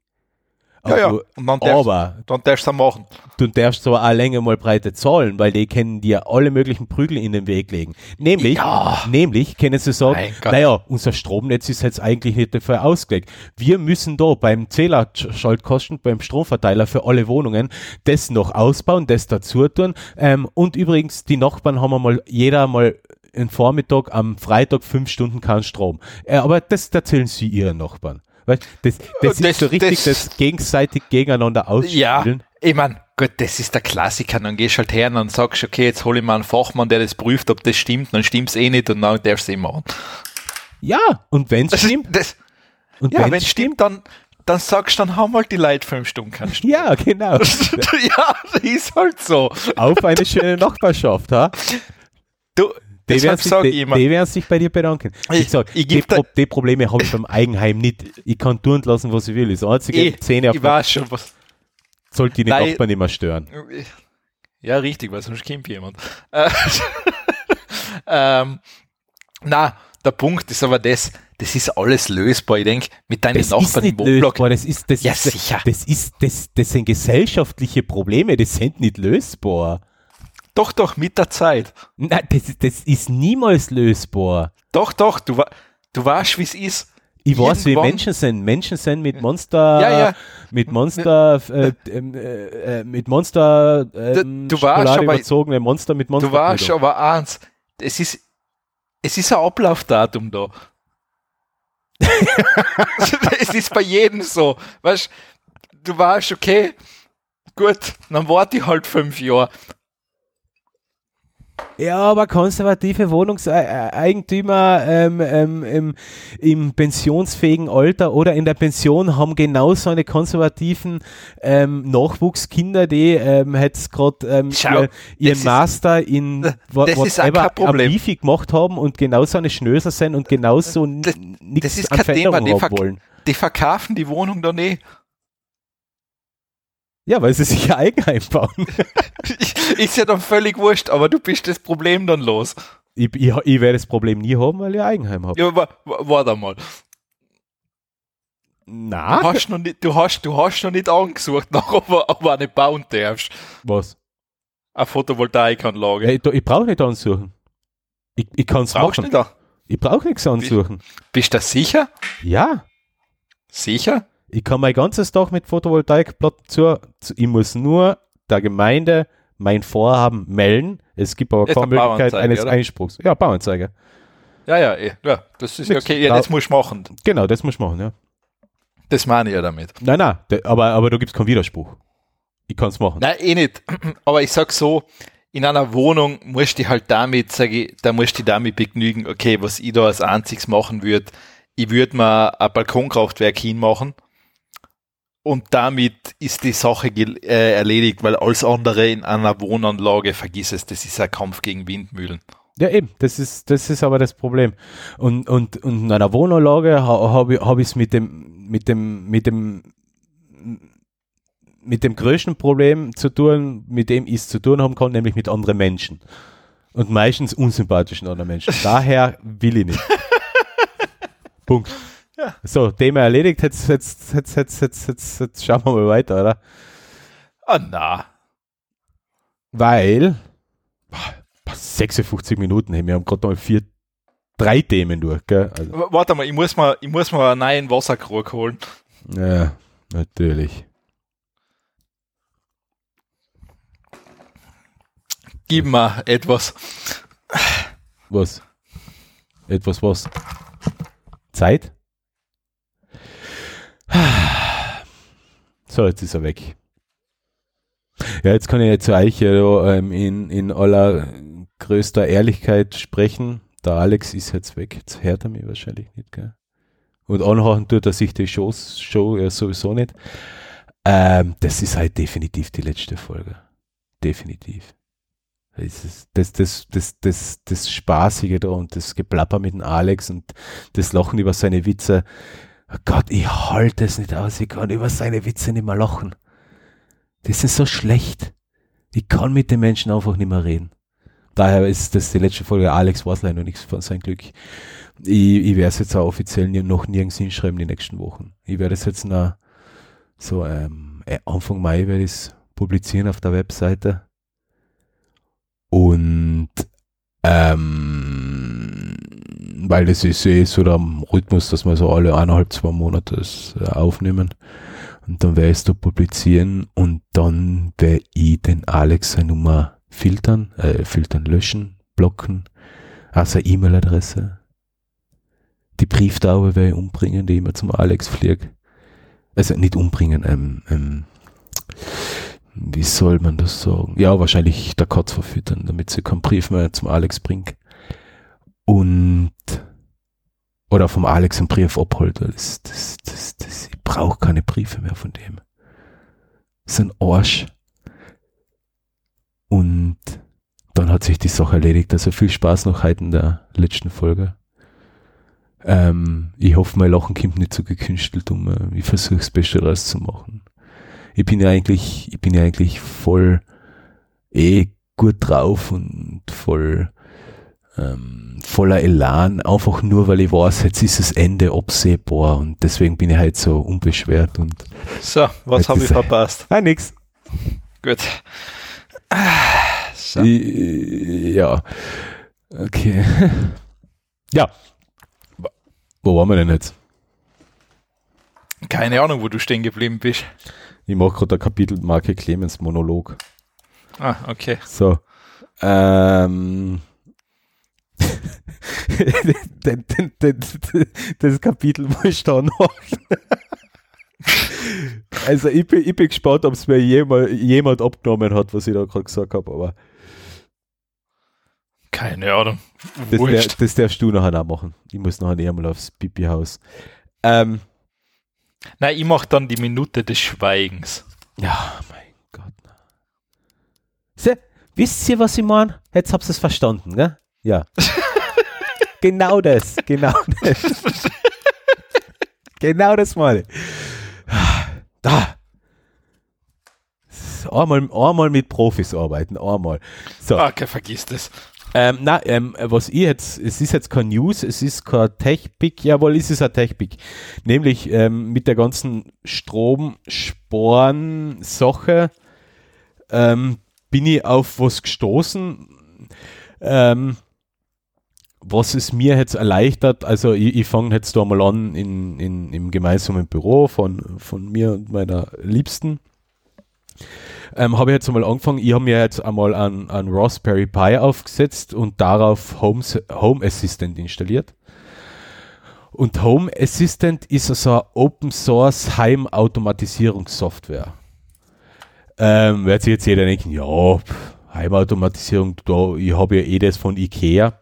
Aber, Und dann darfst, aber dann darfst du machen. du darfst so eine Länge mal breite zahlen, weil die können dir alle möglichen Prügel in den Weg legen. Nämlich, Ja. nämlich können sie sagen, naja, unser Stromnetz ist jetzt eigentlich nicht dafür ausgelegt. Wir müssen da beim Zählerschaltkosten, beim Stromverteiler für alle Wohnungen das noch ausbauen, das dazu tun. Ähm, und übrigens, die Nachbarn haben mal, jeder mal einen Vormittag, am Freitag fünf Stunden keinen Strom. Äh, aber das erzählen sie ihren Nachbarn. Weißt, das, das, Das- ist so richtig das- das, gegenseitig gegeneinander Ja, ausspielen. ich mein, gut, das ist der Klassiker. Dann gehst du halt her und sagst, okay, jetzt hole ich mal einen Fachmann, der das prüft, ob das stimmt. Dann stimmt's eh nicht und dann darfst du es eh machen. Ja, und wenn es stimmt, das, und ja, wenn es stimmt, dann, dann sagst du, dann haben halt die Leute fünf Stunden Strom. Ja, genau. ja, das ist halt so. Auf eine schöne Nachbarschaft, ha? Du, Die werden, sich, ich die, immer, die werden sich bei dir bedanken. Ich, Ich- sag, ich die, Pro die Probleme habe ich beim Eigenheim nicht. Ich kann tun und lassen, was ich will. Das einzige eh, Zähne auf ich weiß schon, was. sollte die Nein. Nachbarn nicht mehr stören. Ja, richtig, weil sonst kommt jemand. Äh, ähm, na, der Punkt ist aber das, das ist alles lösbar. Ich denke, mit deinen Das Nachbarn im nicht Wohnblock. lösbar. Das ist, das Ja, ist, sicher. Das ist, das, das sind gesellschaftliche Probleme. Das sind nicht lösbar. Doch, doch, mit der Zeit. Nein, das, ist- das ist niemals lösbar. Doch, doch, du, du weißt, wie es ist. Ich weiß, wie Irgendwann- Menschen sind. Menschen sind mit Monster, Ja, ja. mit Monster, äh, ähm, äh, äh, mit Monster, ähm, Du- warst überzogene Monster mit Monster. Du weißt aber eins, es ist, es ist ein Ablaufdatum da. es ist bei jedem so. Weißt du, weißt, okay, gut, dann warte ich halt fünf Jahre. Ja, aber konservative Wohnungseigentümer ähm, ähm, im, im pensionsfähigen Alter oder in der Pension haben genauso eine konservativen ähm, Nachwuchskinder, die ähm, jetzt gerade ähm, ihr, ihren Master in whatever am Wifi gemacht haben und genauso eine Schnösel sind und genauso nichts an Veränderung haben wollen. Die verkaufen die Wohnung dann eh. Ja, weil sie sich ihr Eigenheim bauen. ist ja dann völlig wurscht, aber du bist das Problem dann los. Ich, ich, ich werde das Problem nie haben, weil ich Eigenheim habe. Ja, warte mal. Na? Du hast noch nicht, du hast, du hast noch nicht angesucht, nach, ob, ob du eine bauen darfst. Was? Eine Photovoltaikanlage. Ja, ich, ich brauche nicht ansuchen. Ich, ich kann es machen. Nicht da? Ich brauche nichts ansuchen. Bist du sicher? Ja. Sicher? Ich kann mein ganzes Dach mit Photovoltaikplatten zu, ich muss nur der Gemeinde mein Vorhaben melden. Es gibt aber keine Möglichkeit eines oder? Einspruchs. Ja, Bauanzeige. Ja, ja, eh. ja, das ist Nix. okay. Ja, das musst du machen. Genau, das musst du machen, ja. Das meine ich ja damit. Nein, nein, aber, aber da gibt es keinen Widerspruch. Ich kann es machen. Nein, eh nicht. Aber ich sag so, in einer Wohnung musst du halt damit, sage ich, da musst du damit begnügen, okay, was ich da als einziges machen würde, ich würde mir ein Balkonkraftwerk hinmachen und damit ist die Sache äh, erledigt, weil alles andere in einer Wohnanlage, vergiss es, das ist ein Kampf gegen Windmühlen. Ja, eben, das ist, das ist aber das Problem. Und, und, und in einer Wohnanlage habe ich es hab mit dem, mit dem, mit dem, mit dem größten Problem zu tun, mit dem ich es zu tun haben kann, nämlich mit anderen Menschen. Und meistens unsympathischen anderen Menschen. Daher will ich nicht. Punkt. Ja. So, Thema erledigt. Jetzt, jetzt, jetzt, jetzt, jetzt, jetzt, jetzt schauen wir mal weiter, oder? Ah, na. Weil 56 Minuten, wir haben gerade mal vier, drei Themen durch, gell? Also. Warte mal, ich muss mal, ich muss mal einen neuen Wasserkrug holen. Ja, natürlich. Gib mir etwas. Was? Etwas was? Zeit? So, jetzt ist er weg. Ja, jetzt kann ich jetzt zu euch ja, ähm, in, in aller größter Ehrlichkeit sprechen. Der Alex ist jetzt weg. Jetzt hört er mich wahrscheinlich nicht, gell? Und anhören tut er sich die Shows, Show ja sowieso nicht. Ähm, das ist halt definitiv die letzte Folge. Definitiv. Das, das, das, das, das, das Spaßige da und das Geplapper mit dem Alex und das Lachen über seine Witze. Oh Gott, ich halte es nicht aus, ich kann über seine Witze nicht mehr lachen. Das ist so schlecht. Ich kann mit den Menschen einfach nicht mehr reden. Daher ist das die letzte Folge. Alex weiß leider nichts von seinem Glück. Ich, ich werde es jetzt auch offiziell noch nirgends hinschreiben die nächsten Wochen. Ich werde es jetzt noch so ähm, äh, Anfang Mai werde ich es publizieren auf der Webseite. Und ähm, weil das ist eh so der Rhythmus, dass wir so alle eineinhalb, zwei Monate das äh, aufnehmen. Und dann werde ich es da publizieren und dann werde ich den Alex seine Nummer filtern, äh, filtern, löschen, blocken, also E-Mail-Adresse. Die Brieftaube werde ich umbringen, die immer zum Alex fliegt. Also nicht umbringen, ähm, ähm, wie soll man das sagen? Ja, wahrscheinlich der Katz verfüttern, damit sie keinen Brief mehr zum Alex bringt und oder vom Alex einen Brief abholt. Das, das, das, das, ich brauche keine Briefe mehr von dem. Ist ein Arsch. Und dann hat sich die Sache erledigt. Also viel Spaß noch heute in der letzten Folge. Ähm, ich hoffe, mein Lachen kommt nicht so gekünstelt um. Ich versuche das Beste daraus zu machen. Ich bin ja eigentlich, ich bin ja eigentlich voll eh gut drauf und voll ähm, voller Elan, einfach nur, weil ich weiß, jetzt ist das Ende absehbar und deswegen bin ich halt so unbeschwert und. So, was habe ich verpasst? Nein, nix. Gut. So. ja. Okay. ja. Wo waren wir denn jetzt? Keine Ahnung, wo du stehen geblieben bist. Ich mache gerade der Kapitelmarke Clemens Monolog. Ah, okay. So. Ähm, das Kapitel muss ich da noch. also ich bin, ich bin gespannt, ob es mir jemand, jemand abgenommen hat, was ich da gerade gesagt habe, aber. Keine Ahnung. Das, der, das darfst du nachher auch machen. Ich muss nachher eher mal aufs Pipi-Haus. Ähm, Nein, ich mache dann die Minute des Schweigens. Ja, mein Gott. Se, wisst ihr, was ich meine? Jetzt habt ihr es verstanden, ne? Ja. genau das, genau das. genau das mal. Da. Einmal, einmal mit Profis arbeiten, einmal. So. Okay, vergiss das. Ähm, na, ähm, was ich jetzt, es ist jetzt kein News, es ist kein Tech-Pick, jawohl, es ist ein Tech-Pick. Nämlich ähm, mit der ganzen Stromsporn-Sache ähm, bin ich auf was gestoßen, ähm, was es mir jetzt erleichtert. Also ich, ich fange jetzt da mal an in, in, im gemeinsamen Büro von, von mir und meiner Liebsten ähm, habe ich jetzt einmal angefangen. Ich habe mir jetzt einmal einen, einen Raspberry Pi aufgesetzt und darauf Home, Home Assistant installiert. Und Home Assistant ist also eine Open Source Heimautomatisierungssoftware. Ähm, wird sich jetzt jeder denken, ja, Heimautomatisierung, da, ich habe ja eh das von Ikea.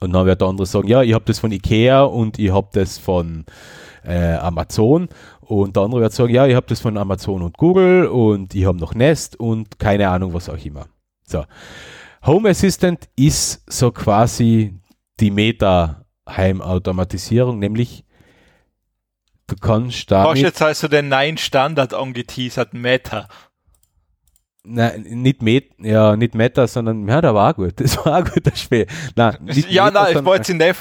Und dann wird der andere sagen, ja, ich habe das von Ikea und ich habe das von äh, Amazon und der andere wird sagen, ja, ich habe das von Amazon und Google und ich habe noch Nest und keine Ahnung, was auch immer. So. Home Assistant ist so quasi die Meta-Heimautomatisierung, nämlich du kannst da. Hast jetzt also den neuen Standard angeteasert, Meta. Nein, nicht Met, ja, nicht Meta, sondern, ja, da war gut. Das war ein guter Spiel. Nein, ja, Meta, nein, ich wollte es in der,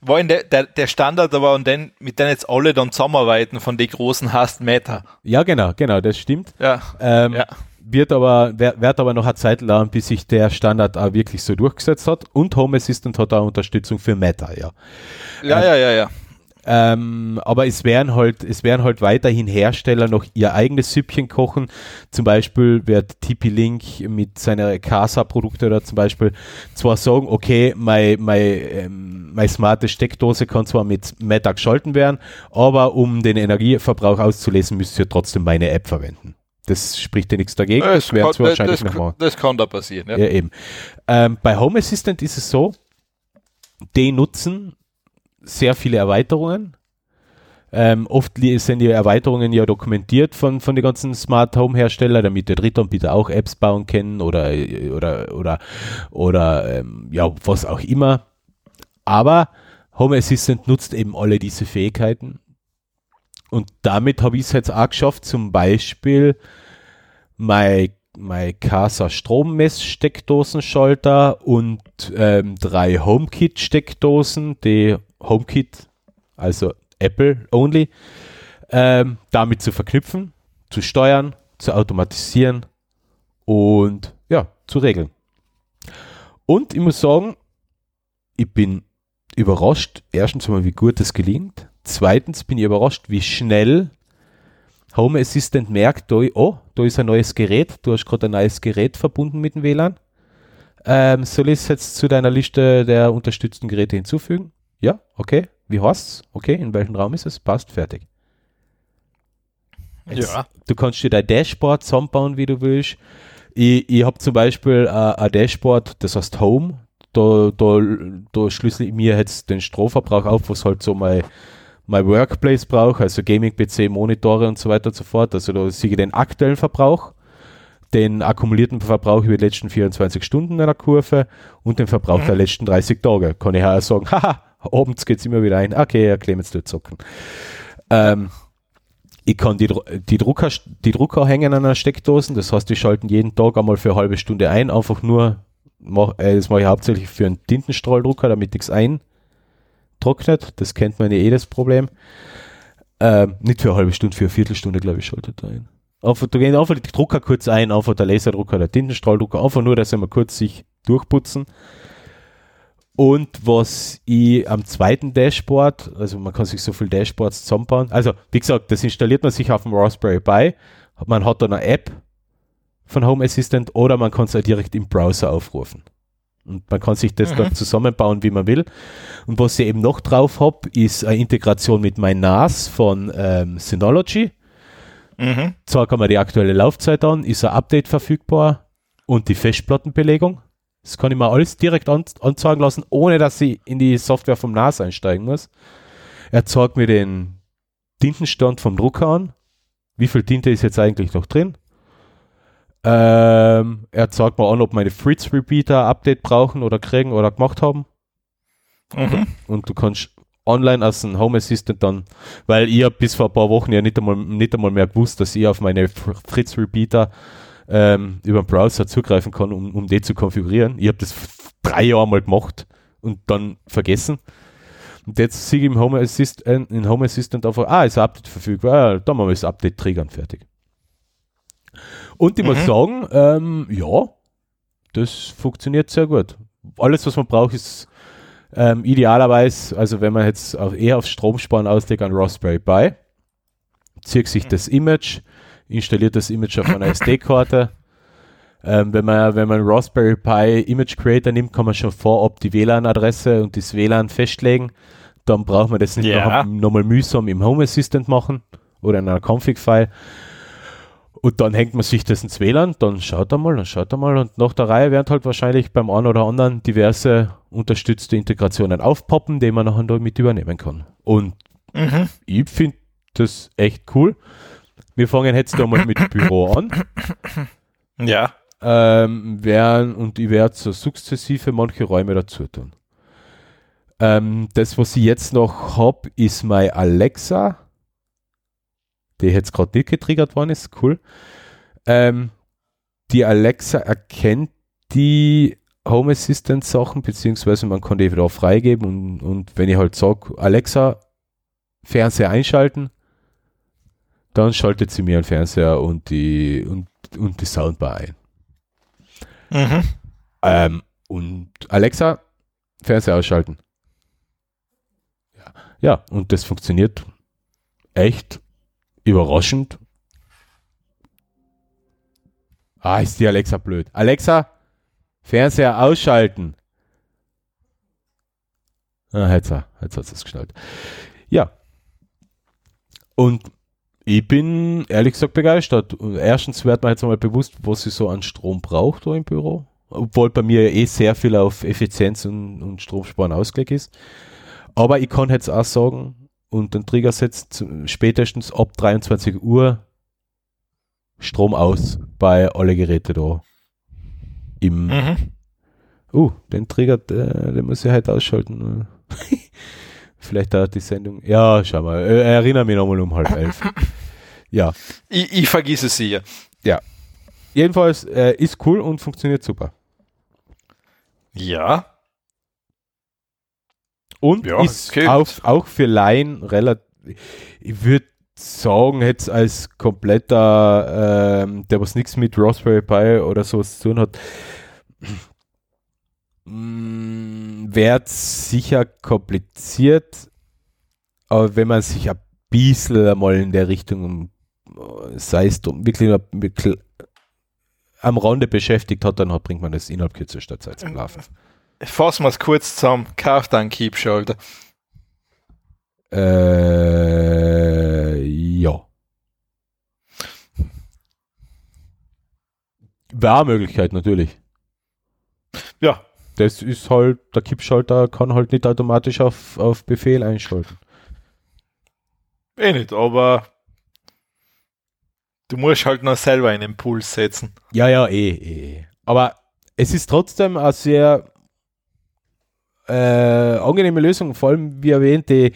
war in der, der, der Standard, aber und den, mit denen jetzt alle dann zusammenarbeiten von den großen hast Meta. Ja, genau, genau, das stimmt. Ja. Ähm, ja. Wird aber, wird aber noch eine Zeit lang, bis sich der Standard auch wirklich so durchgesetzt hat. Und Home Assistant hat auch Unterstützung für Meta, ja. Ja, äh, ja, ja, ja. Ähm, aber es werden halt, es werden halt weiterhin Hersteller noch ihr eigenes Süppchen kochen. Zum Beispiel wird TP-Link mit seiner Casa-Produkte oder zum Beispiel zwar sagen, okay, meine, meine, ähm, meine smarte Steckdose kann zwar mit Meta geschalten werden, aber um den Energieverbrauch auszulesen, müsst ihr trotzdem meine App verwenden. Das spricht ja nichts dagegen. Das, das, kann, wahrscheinlich das, noch das kann da passieren. Ja, ja eben. Ähm, bei Home Assistant ist es so, die nutzen sehr viele Erweiterungen. Ähm, oft sind die Erweiterungen ja dokumentiert von, von den ganzen Smart Home Herstellern, damit der Drittanbieter auch Apps bauen können oder, oder, oder, oder ähm, ja, was auch immer. Aber Home Assistant nutzt eben alle diese Fähigkeiten. Und damit habe ich es jetzt auch geschafft, zum Beispiel mein, Casa Strommesssteckdosenschalter und ähm, drei HomeKit-Steckdosen, die HomeKit, also Apple only, ähm, damit zu verknüpfen, zu steuern, zu automatisieren und ja, zu regeln. Und ich muss sagen, ich bin überrascht, erstens mal, wie gut das gelingt. Zweitens bin ich überrascht, wie schnell Home Assistant merkt, oh, da ist ein neues Gerät, du hast gerade ein neues Gerät verbunden mit dem WLAN. Ähm, soll ich es jetzt zu deiner Liste der unterstützten Geräte hinzufügen? Ja, okay. Wie heißt's? Okay, in welchem Raum ist es? Passt, fertig. Jetzt, ja. Du kannst dir dein Dashboard zusammenbauen, wie du willst. Ich, ich habe zum Beispiel äh, ein Dashboard, das heißt Home. Da, da, da schlüssel ich mir jetzt den Stromverbrauch auf, was halt so mein, mein Workplace braucht, also Gaming-PC, Monitore und so weiter und so fort. Also da sehe ich den aktuellen Verbrauch, den akkumulierten Verbrauch über die letzten 24 Stunden in einer Kurve und den Verbrauch mhm. der letzten 30 Tage. Kann ich auch sagen, haha, abends geht es immer wieder ein, okay, Herr Clemens, du zocken. Ähm, ich kann die, die, Drucker, die Drucker hängen an einer Steckdosen, das heißt, die schalten jeden Tag einmal für eine halbe Stunde ein, einfach nur, mach, äh, das mache ich hauptsächlich für einen Tintenstrahldrucker, damit nichts eintrocknet, das kennt man ja eh das Problem. Ähm, nicht für eine halbe Stunde, für eine Viertelstunde, glaube ich, schaltet er ein. Einfach, da gehen einfach die Drucker kurz ein, einfach der Laserdrucker, der Tintenstrahldrucker, einfach nur, dass sie mal kurz sich durchputzen. Und was ich am zweiten Dashboard, also man kann sich so viele Dashboards zusammenbauen. Also, wie gesagt, das installiert man sich auf dem Raspberry Pi. Man hat dann eine App von Home Assistant oder man kann es auch direkt im Browser aufrufen. Und man kann sich das mhm. dann zusammenbauen, wie man will. Und was ich eben noch drauf habe, ist eine Integration mit mein NAS von ähm, Synology. Mhm. Zwar kann man die aktuelle Laufzeit an, ist ein Update verfügbar und die Festplattenbelegung Das kann ich mir alles direkt an, anzeigen lassen, ohne dass ich in die Software vom NAS einsteigen muss. Er zeigt mir den Tintenstand vom Drucker an. Wie viel Tinte ist jetzt eigentlich noch drin? Ähm, er zeigt mir an, ob meine Fritz Repeater Update brauchen oder kriegen oder gemacht haben. Mhm. Und du kannst online als ein Home Assistant dann, weil ich bis vor ein paar Wochen ja nicht einmal, nicht einmal mehr gewusst, dass ich auf meine Fritz Repeater ähm, über den Browser zugreifen kann, um, um die zu konfigurieren. Ich habe das drei Jahre mal gemacht und dann vergessen. Und jetzt sehe ich im Home Assistant, in Home Assistant einfach, ah, ist ein Update verfügbar, ja, dann machen wir das Update triggern, fertig. Und ich mhm. muss sagen, ähm, ja, das funktioniert sehr gut. Alles, was man braucht, ist ähm, idealerweise, also wenn man jetzt auch eher auf Stromsparen auslegt, an Raspberry Pi, zieht sich das Image, installiert das Image auf einer SD-Karte. Ähm, wenn man, wenn man Raspberry Pi Image Creator nimmt, kann man schon vorab die WLAN-Adresse und das WLAN festlegen. Dann braucht man das nicht yeah. nochmal mühsam im Home Assistant machen oder in einer Config-File. Und dann hängt man sich das ins WLAN, dann schaut er mal, dann schaut er mal und nach der Reihe werden halt wahrscheinlich beim einen oder anderen diverse unterstützte Integrationen aufpoppen, die man nachher mit übernehmen kann. Und mhm. ich finde das echt cool. Wir fangen jetzt einmal mit Büro an. Ja. Ähm, werden, und ich werde so sukzessive manche Räume dazu tun. Ähm, das, was ich jetzt noch habe, ist mein Alexa die jetzt gerade nicht getriggert worden ist, cool. Ähm, die Alexa erkennt die Home Assistant Sachen, beziehungsweise man kann die wieder freigeben und, und wenn ich halt sage, Alexa, Fernseher einschalten, dann schaltet sie mir den Fernseher und die, und, und die Soundbar ein. Mhm. Ähm, und Alexa, Fernseher ausschalten. Ja. ja, und das funktioniert echt Überraschend. Ah, ist die Alexa blöd. Alexa, Fernseher ausschalten. Ah, jetzt, jetzt hat es geschnallt. Ja. Und ich bin ehrlich gesagt begeistert. Erstens wird man jetzt einmal bewusst, was sie so an Strom braucht da im Büro. Obwohl bei mir eh sehr viel auf Effizienz und, und Stromsparen ausgelegt ist. Aber ich kann jetzt auch sagen, und den Trigger setzt spätestens ab 23 Uhr Strom aus bei alle Geräte da. Im mhm. Uh, den Trigger, den, den muss ich halt ausschalten. Vielleicht da die Sendung. Ja, schau mal. Äh, erinnere mich nochmal um halb elf. ja. Ich, ich vergesse sie ja. Ja. Jedenfalls äh, ist cool und funktioniert super. Ja. Und ja, ist auch, auch für Laien relativ, ich würde sagen, jetzt als kompletter, ähm, der was nichts mit Raspberry Pi oder sowas zu tun hat, mm, wird sicher kompliziert, aber wenn man sich ein bisschen einmal in der Richtung, sei es wirklich am Rande beschäftigt hat, dann hat, bringt man das innerhalb kürzester Zeit zum Laufen fassen wir es kurz zusammen. Kauf dann Keep Shoulder. Äh, ja. Wäre Möglichkeit natürlich. Ja. Das ist halt, der Kippschalter kann halt nicht automatisch auf, auf Befehl einschalten. Eh nicht, aber du musst halt noch selber einen Impuls setzen. Ja, ja, eh, eh. Aber es ist trotzdem ein sehr äh, angenehme Lösung, vor allem wie erwähnt, die,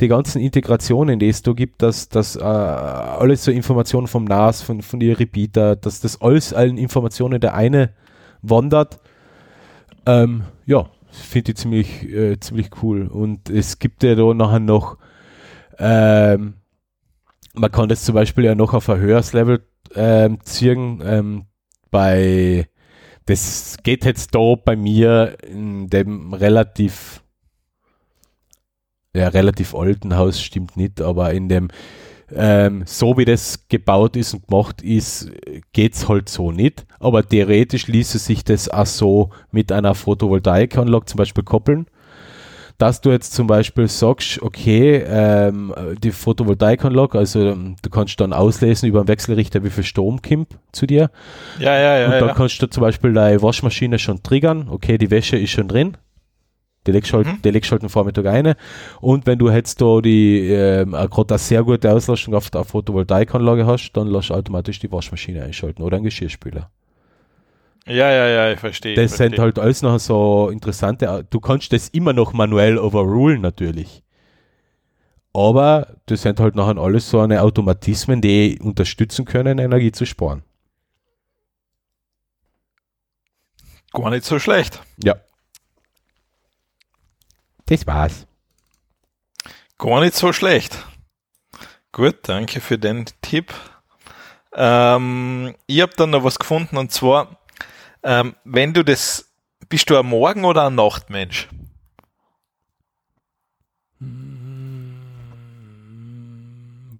die ganzen Integrationen, die es da gibt, dass, dass äh, alles so Informationen vom NAS, von, von die Repeater, dass das alles allen Informationen der eine wandert. Ähm, ja, finde ich ziemlich, äh, ziemlich cool. Und es gibt ja da nachher noch, ähm, man kann das zum Beispiel ja noch auf ein höheres Level ähm, ziehen. Ähm, bei das geht jetzt da bei mir in dem relativ, ja, relativ alten Haus stimmt nicht, aber in dem, ähm, so wie das gebaut ist und gemacht ist, geht es halt so nicht. Aber theoretisch ließe sich das auch so mit einer Photovoltaikanlage zum Beispiel koppeln. dass du jetzt zum Beispiel sagst, okay, ähm, die Photovoltaikanlage, also ähm, du kannst dann auslesen über einen Wechselrichter, wie viel Strom kommt zu dir. Ja, ja, ja. Und dann ja. kannst du zum Beispiel deine Waschmaschine schon triggern, okay, die Wäsche ist schon drin. Die legst halt, Mhm. die legst halt den Vormittag eine. Und wenn du jetzt da die, ähm, gerade eine sehr gute Auslastung auf der Photovoltaikanlage hast, dann du automatisch die Waschmaschine einschalten oder einen Geschirrspüler. ja, ja, ja, ich verstehe. Das ich sind verstehe. halt alles noch so interessante, du kannst das immer noch manuell overrulen natürlich. Aber das sind halt nachher alles so eine Automatismen, die unterstützen können, Energie zu sparen. Gar nicht so schlecht. Ja. Das war's. Gar nicht so schlecht. Gut, danke für den Tipp. Ähm, ich habe dann noch was gefunden und zwar, ähm, wenn du das, bist du ein Morgen- oder ein Nachtmensch?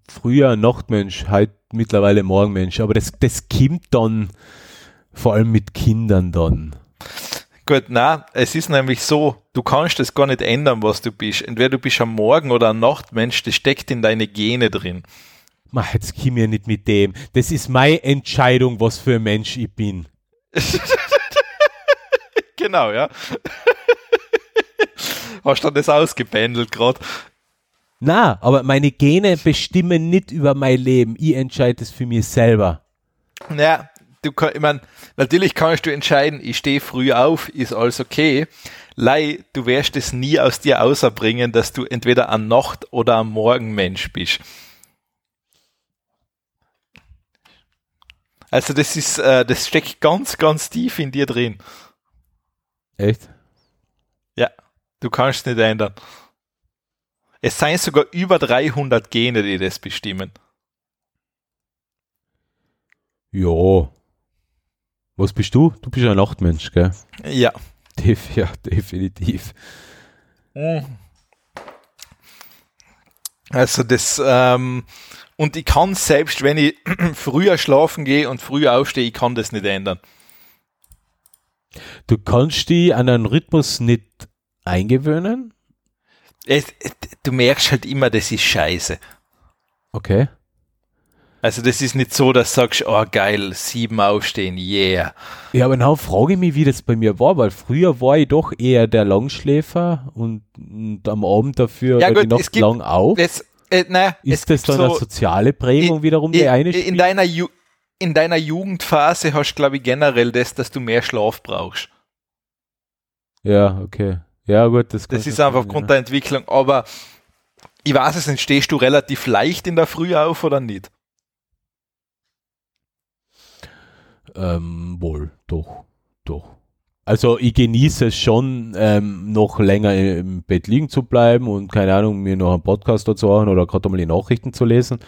Früher Nachtmensch, heute mittlerweile Morgenmensch, aber das, das kommt dann vor allem mit Kindern dann. Gut, na, es ist nämlich so, du kannst das gar nicht ändern, was du bist. Entweder du bist ein Morgen- oder ein Nachtmensch, das steckt in deine Gene drin. Mach, jetzt komm ich nicht mit dem. Das ist meine Entscheidung, was für ein Mensch ich bin. Genau, ja. Hast du das ausgependelt gerade? Na, aber meine Gene bestimmen nicht über mein Leben. Ich entscheide es für mich selber. Naja, du kann, ich mein, natürlich kannst du entscheiden, ich stehe früh auf, ist alles okay. Lei, du wirst es nie aus dir außerbringen, dass du entweder ein Nacht- oder ein Morgenmensch bist. Also das ist, äh, das steckt ganz, ganz tief in dir drin. Echt? Ja, du kannst es nicht ändern. Es seien sogar über 300 Gene, die das bestimmen. Ja. Was bist du? Du bist ein Nachtmensch, gell? Ja. Def ja, definitiv. Also das, ähm, und ich kann selbst, wenn ich früher schlafen gehe und früher aufstehe, ich kann das nicht ändern. Du kannst dich an einen Rhythmus nicht eingewöhnen? Es, du merkst halt immer, das ist scheiße. Okay. Also das ist nicht so, dass du sagst, oh geil, sieben aufstehen, yeah. Ja, aber now frage ich mich, wie das bei mir war, weil früher war ich doch eher der Langschläfer und, und am Abend dafür Ja gut, die Nacht gibt- lang auf. Das, äh, es Ist das dann eine so, soziale Prägung wiederum, die in, eine in, spielt? deiner Ju in deiner Jugendphase hast du, glaube ich, generell das, dass du mehr Schlaf brauchst. Ja, okay. Ja, gut, das, Das ist schon einfach sein, aufgrund der Entwicklung. Aber ich weiß es nicht, stehst du relativ leicht in der Früh auf oder nicht? ja. Ähm, wohl, doch, doch. Also ich genieße es schon, ähm, noch länger im Bett liegen zu bleiben und keine Ahnung, mir noch einen Podcast dazu hören oder gerade mal die Nachrichten zu lesen.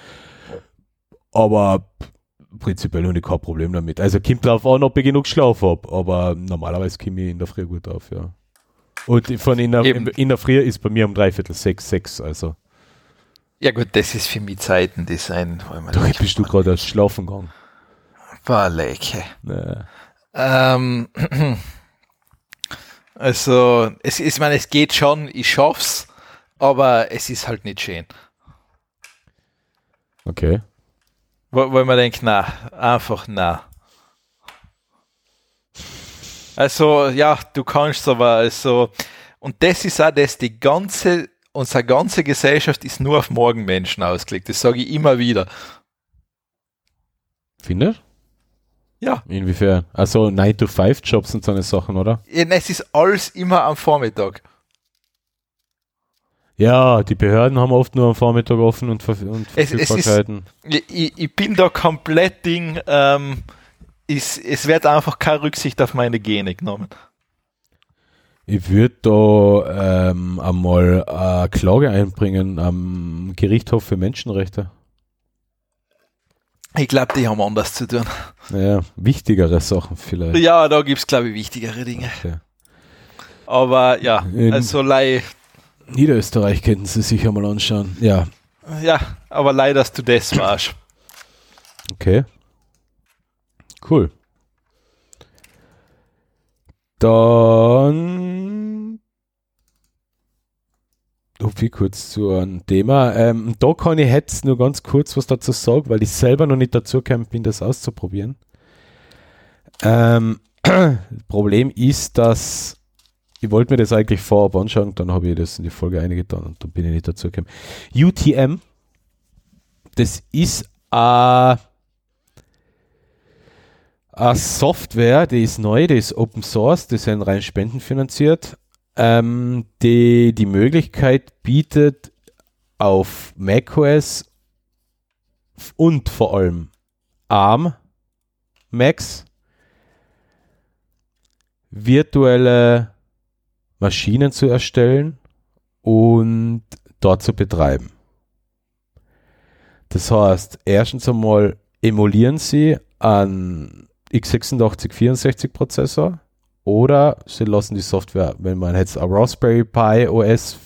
Aber prinzipiell habe ich kein Problem damit. Also kommt drauf an, ob ich genug Schlaf habe, aber normalerweise komme ich in der Früh gut auf, ja. Und von in der, Eben. in der Früh ist bei mir um dreiviertel sechs, sechs, also Ja gut, das ist für mich Zeitendesign. weil man da denkt, bist du gerade erst schlafen gegangen. Boah, Lecke. Naja. Ähm, also, es, ich meine, es geht schon, ich schaff's, aber es ist halt nicht schön. Okay. Wo, weil man denkt, na, einfach na. Also, ja, du kannst aber, also, und das ist auch das, die ganze, unsere ganze Gesellschaft ist nur auf Morgenmenschen ausgelegt. Das sage ich immer wieder. Findest Ja, Inwiefern? Also 9-to-5-Jobs und so eine Sachen, oder? es ist alles immer am Vormittag. Ja, die Behörden haben oft nur am Vormittag offen und, Ver und Es- es ist- ich, ich bin da komplett Ding, ähm, ist, es wird einfach keine Rücksicht auf meine Gene genommen. ich würde da ähm, einmal eine Klage einbringen am Gerichtshof für Menschenrechte. Ich glaube, die haben anders zu tun. Naja, wichtigere Sachen vielleicht. Ja, da gibt es, glaube ich, wichtigere Dinge. Okay. Aber ja, In- also lei, Niederösterreich könnten Sie sich einmal anschauen. Ja, ja, aber leider, dass du das warst. okay. Cool. Dann hupfe kurz zu einem Thema. Ähm, da kann ich jetzt nur ganz kurz was dazu sagen, weil ich selber noch nicht dazu gekommen bin, das auszuprobieren. Ähm, Problem ist, dass ich wollte mir das eigentlich vorab anschauen, dann habe ich das in die Folge eingetan und dann bin ich nicht dazu gekommen. UTM, das ist eine Software, die ist neu, die ist Open Source, die sind rein spendenfinanziert, ähm, die die Möglichkeit bietet, auf macOS und vor allem ARM Macs virtuelle Maschinen zu erstellen und dort zu betreiben. Das heißt, erstens einmal emulieren Sie einen x86 64 Prozessor oder Sie lassen die Software, wenn man jetzt ein Raspberry Pi OS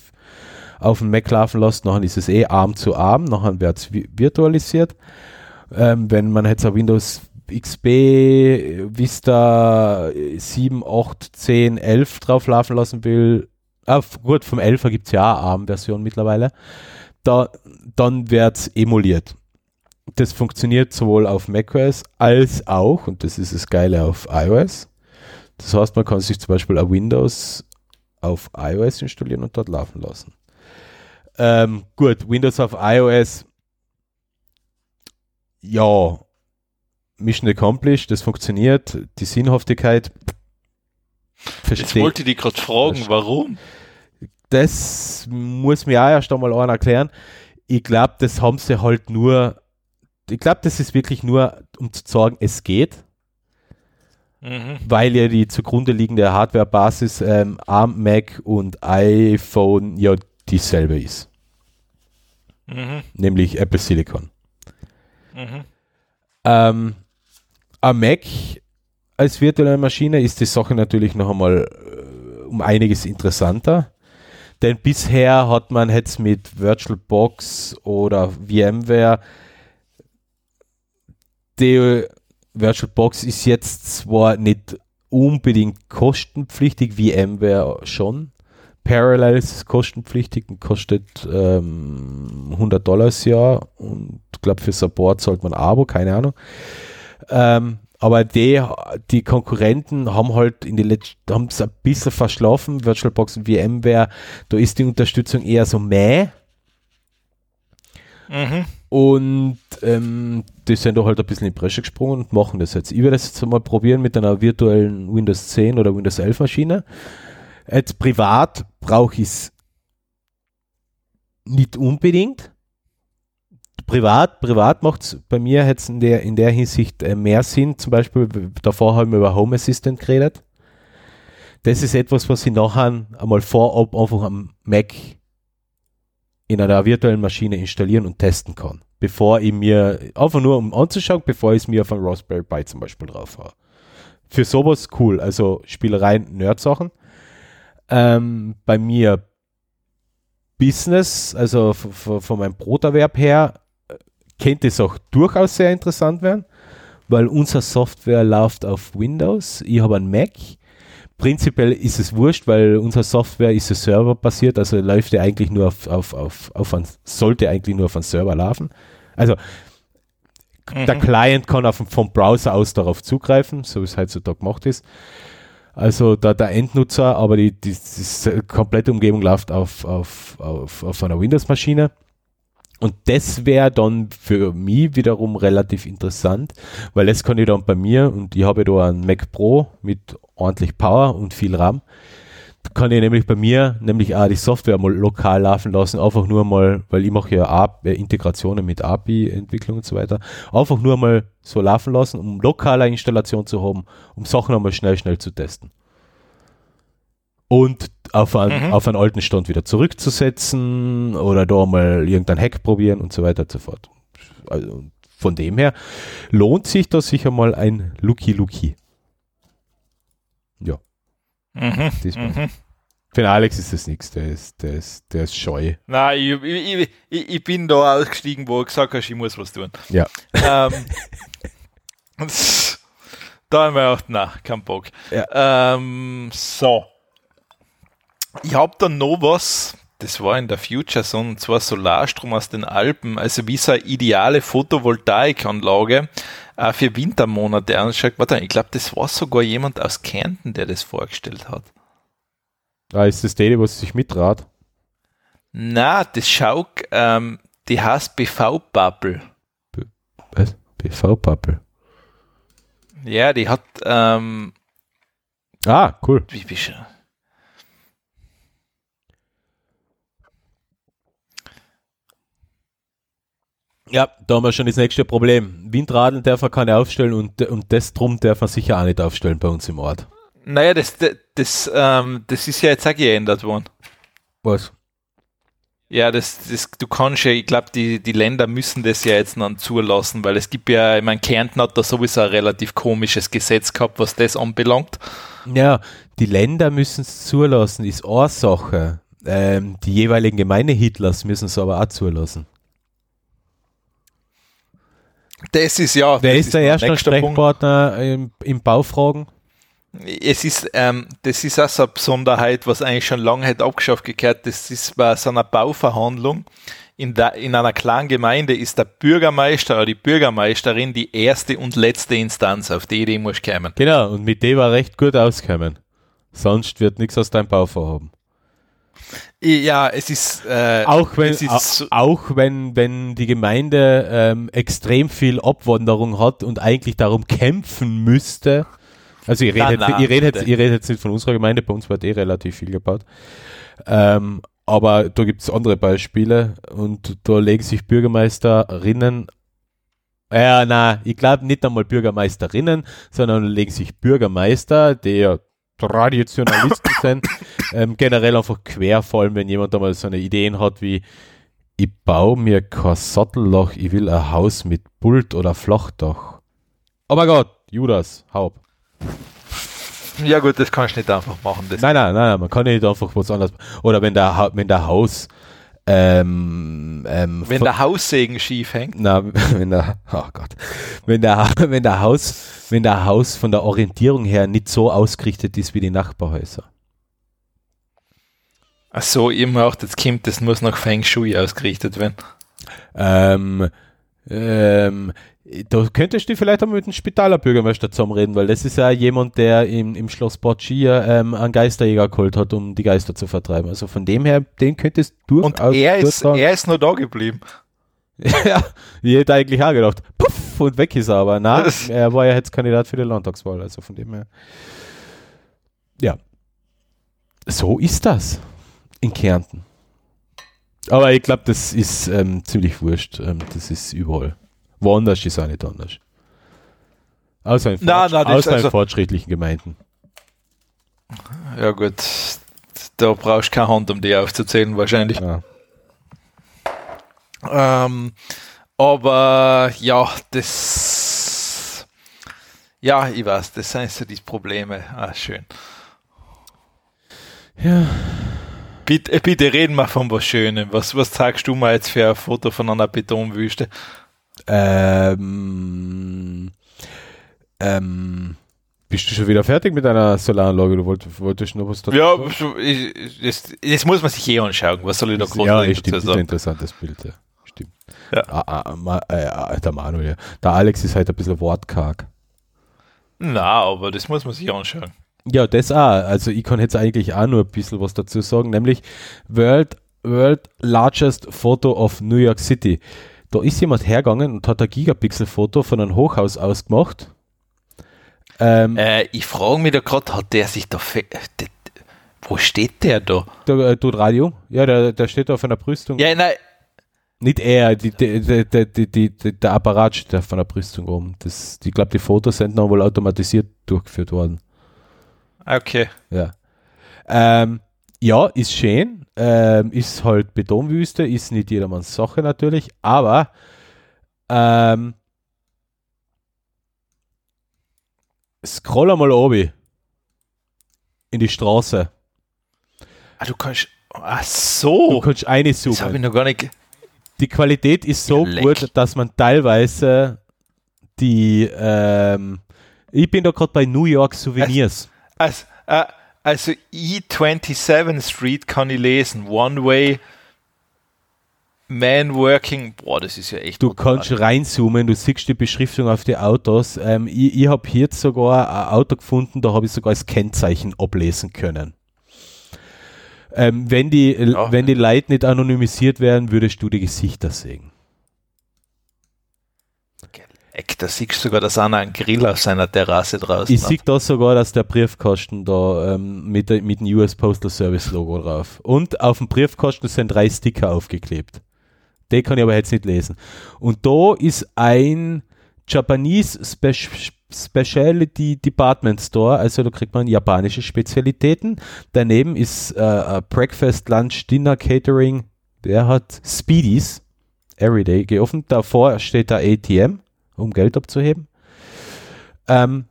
auf dem Mac laufen lässt, dann ist es eh ARM zu ARM, dann wird es virtualisiert. Ähm, wenn man jetzt ein Windows XP, Vista 7, 8, 10, 11 drauf laufen lassen will, ah, gut, vom 11er gibt es ja eine ARM-Version mittlerweile, da, dann wird es emuliert. Das funktioniert sowohl auf macOS als auch, und das ist das Geile, auf iOS. Das heißt, man kann sich zum Beispiel ein Windows auf iOS installieren und dort laufen lassen. Ähm, gut, Windows auf iOS, ja, Mission accomplished, das funktioniert, die Sinnhaftigkeit. Jetzt wollte ich dich gerade fragen, warum? Das muss mir auch erst einmal einer erklären. Ich glaube, das haben sie halt nur, ich glaube, das ist wirklich nur, um zu sagen, es geht. Mhm. Weil ja die zugrunde liegende Hardware-Basis ähm, ARM, Mac und iPhone ja dieselbe ist. Mhm. Nämlich Apple Silicon. Mhm. Ähm, am Mac als virtuelle Maschine ist die Sache natürlich noch einmal äh, um einiges interessanter. Denn bisher hat man jetzt mit VirtualBox oder VMware die VirtualBox ist jetzt zwar nicht unbedingt kostenpflichtig, VMware schon. Parallel ist kostenpflichtig und kostet ähm, 100 Dollar das Jahr und ich glaube für Support zahlt man Abo, keine Ahnung. Ähm, aber die, die Konkurrenten haben halt in den haben es ein bisschen verschlafen, VirtualBox und VMware, da ist die Unterstützung eher so mäh. Mhm. Und ähm, die sind da halt ein bisschen in die Bresche gesprungen und machen das jetzt. Ich werde das jetzt mal probieren mit einer virtuellen Windows 10 oder Windows 11 Maschine. Jetzt privat brauche ich es nicht unbedingt privat, privat macht es bei mir jetzt in der, in der Hinsicht äh, mehr Sinn. Zum Beispiel, davor haben wir über Home Assistant geredet. Das ist etwas, was ich nachher einmal vorab einfach am Mac in einer virtuellen Maschine installieren und testen kann. Bevor ich mir, einfach nur um anzuschauen, bevor ich es mir auf ein Raspberry Pi zum Beispiel drauf habe. Für sowas cool, also Spielereien, Nerd-Sachen. Ähm, bei mir Business, also von meinem Broterwerb her, könnte es auch durchaus sehr interessant werden, weil unsere Software läuft auf Windows. Ich habe einen Mac. Prinzipiell ist es wurscht, weil unsere Software ist ja serverbasiert, also läuft ja eigentlich nur auf, auf, auf, auf ein, sollte eigentlich nur auf einen Server laufen. Also mhm. der Client kann auf, vom Browser aus darauf zugreifen, so wie es heutzutage gemacht ist. Also da der Endnutzer, aber die, die, die komplette Umgebung läuft auf, auf, auf, auf einer Windows-Maschine. Und das wäre dann für mich wiederum relativ interessant, weil das kann ich dann bei mir, und ich habe da einen Mac Pro mit ordentlich Power und viel RAM, kann ich nämlich bei mir nämlich auch die Software mal lokal laufen lassen, einfach nur mal, weil ich mache ja äh, Integrationen mit API-Entwicklung und so weiter, einfach nur mal so laufen lassen, um lokale Installation zu haben, um Sachen einmal schnell, schnell zu testen und auf einen, mhm. auf einen alten Stand wieder zurückzusetzen oder da mal irgendein Hack probieren und so weiter und so fort. Also von dem her lohnt sich da sicher mal ein Lucky Lucky. Ja. Mhm. Mhm. Für den Alex ist das nichts, der ist, der, ist, der ist scheu. Nein, ich, ich, ich, ich bin da ausgestiegen, wo ich gesagt habe, ich muss was tun. Ja. Ähm, da haben wir auch, na, kein Bock. Ja. Ähm, so. Ich habe dann noch was, das war in der Future Zone, und zwar Solarstrom aus den Alpen, also wie so eine ideale Photovoltaikanlage äh, für Wintermonate anschaut. Warte, ich glaube, das war sogar jemand aus Kärnten, der das vorgestellt hat. Ah, ist das der, was sich mitrat? Na, das schaut, ähm, die heißt BV-Bubble. Was? BV-Bubble? Ja, die hat, ähm, Ah, cool. wie bist du? Ja, da haben wir schon das nächste Problem. Windradeln darf man keine aufstellen und, und das drum darf man sicher auch nicht aufstellen bei uns im Ort. Naja, das, das, das, ähm, das ist ja jetzt auch geändert worden. Was? Ja, das, das, du kannst ja, ich glaube, die, die Länder müssen das ja jetzt dann zulassen, weil es gibt ja, ich meine, Kärnten hat da sowieso ein relativ komisches Gesetz gehabt, was das anbelangt. Ja, die Länder müssen es zulassen, ist eine Sache. Ähm, die jeweiligen Gemeindehitlers müssen es aber auch zulassen. Das ist ja. Wer ist der erste. Ansprechpartner im, im Baufragen? Es ist, ähm, das ist auch so eine Besonderheit, was eigentlich schon lange hätte abgeschafft gekehrt. Das ist bei so einer Bauverhandlung. In, der, in einer kleinen Gemeinde ist der Bürgermeister oder die Bürgermeisterin die erste und letzte Instanz, auf die Idee muss kommen. Genau, und mit dem war recht gut auskommen. Sonst wird nichts aus deinem Bauvorhaben. Ja, es ist, äh, Auch wenn, ist auch wenn, wenn die Gemeinde ähm, extrem viel Abwanderung hat und eigentlich darum kämpfen müsste. Also ich rede, Na, jetzt, na, ich rede, jetzt, bitte. ich rede jetzt nicht von unserer Gemeinde, bei uns wird eh relativ viel gebaut. Ähm, aber da gibt es andere Beispiele und da legen sich Bürgermeisterinnen, ja, na, ich glaube nicht einmal Bürgermeisterinnen, sondern legen sich Bürgermeister, die ja Traditionalisten sind, ähm, generell einfach quer, vor allem wenn jemand einmal so eine Ideen hat wie ich baue mir kein Sattelloch, ich will ein Haus mit Pult oder Flachdach. Oh mein Gott, Judas, Haub. ja gut, das kannst du nicht einfach machen. Nein, nein, nein, man kann nicht einfach was anderes. Oder wenn der, wenn der Haus, ähm, ähm, wenn der Haussegen schief hängt. na, wenn der, oh Gott, wenn der, wenn der Haus, wenn der Haus von der Orientierung her nicht so ausgerichtet ist wie die Nachbarhäuser. Ach so, ihr macht jetzt kommt, das muss nach Feng Shui ausgerichtet werden. Ähm, ähm, da könntest du vielleicht einmal mit dem Spitaler Bürgermeister zusammenreden, weil das ist ja jemand, der im, im Schloss Borgia ähm, einen Geisterjäger geholt hat, um die Geister zu vertreiben. Also von dem her, den könntest du Und er ist, er ist nur da geblieben. ja, ich hätte eigentlich auch gedacht, puff, und weg ist er, aber nein, er war ja jetzt Kandidat für die Landtagswahl, also von dem her. Ja. So ist das in Kärnten. Aber ich glaube, das ist ähm, ziemlich wurscht. Ähm, das ist überall. Woanders ist auch nicht anders. Außer in, na, das- außer in also- fortschrittlichen Gemeinden. Ja gut, da brauchst du keine Hand, um die aufzuzählen wahrscheinlich. Ja. Ähm, aber ja, das ja, ich weiß, das sind so die Probleme. Ah, schön. ja. Bitte, äh, bitte reden wir von was Schönem. Was, was zeigst du mir jetzt für ein Foto von einer Betonwüste? Ähm, ähm, bist du schon wieder fertig mit deiner Solaranlage? Du wolltest, wolltest noch was dazu Ja, ich, das, das muss man sich eh anschauen. Was soll ich da groß ja, stimmt, das ist ein interessantes Bild. Ja. Stimmt. Ja. Ah, ah, ma, äh, ah, der Manuel, ja. Der Alex ist halt ein bisschen wortkarg. Na, aber das muss man sich anschauen. Ja, das auch. Also ich kann jetzt eigentlich auch nur ein bisschen was dazu sagen, nämlich World, World Largest Photo of New York City. Da ist jemand hergegangen und hat ein Gigapixel-Foto von einem Hochhaus ausgemacht. Ähm, Äh, ich frage mich da gerade, hat der sich da. fe- d- d- Wo steht der da? der äh, tut Radio. Ja, der, der steht da auf einer Brüstung. Ja, nein. Nicht er, die, die, die, der Apparat steht auf einer Brüstung rum. Das, ich glaube, die Fotos sind dann wohl automatisiert durchgeführt worden. Okay. Ja. Ähm, ja, ist schön. Ähm, ist halt Betonwüste, ist nicht jedermanns Sache natürlich, aber ähm, scroll einmal oben in die Straße. Ah, du kannst. Ach Du so. kannst das habe ich noch gar nicht. Die Qualität ist so leck. gut, dass man teilweise die ähm, ich bin da gerade bei New York Souvenirs. Also, äh, Also E27 Street kann ich lesen. One Way Man Working. Boah, das ist ja echt. Du kannst reinzoomen, du siehst die Beschriftung auf die Autos. Ähm, ich ich habe hier sogar ein Auto gefunden, da habe ich sogar das Kennzeichen ablesen können. Ähm, wenn, die, Ja. wenn die Leute nicht anonymisiert werden, würdest du die Gesichter sehen. Eck, da siehst du sogar, dass einer einen Grill auf seiner Terrasse draußen Ich hat. sehe da sogar, dass der Briefkasten da ähm, mit, mit dem US Postal Service Logo drauf. Und auf dem Briefkasten sind drei Sticker aufgeklebt. Die kann ich aber jetzt nicht lesen. Und da ist ein Japanese Spe Specialty Department Store, also da kriegt man japanische Spezialitäten. Daneben ist äh, Breakfast, Lunch, Dinner, Catering. Der hat Speedies Everyday geöffnet. Davor steht da ATM, um Geld abzuheben. Ähm,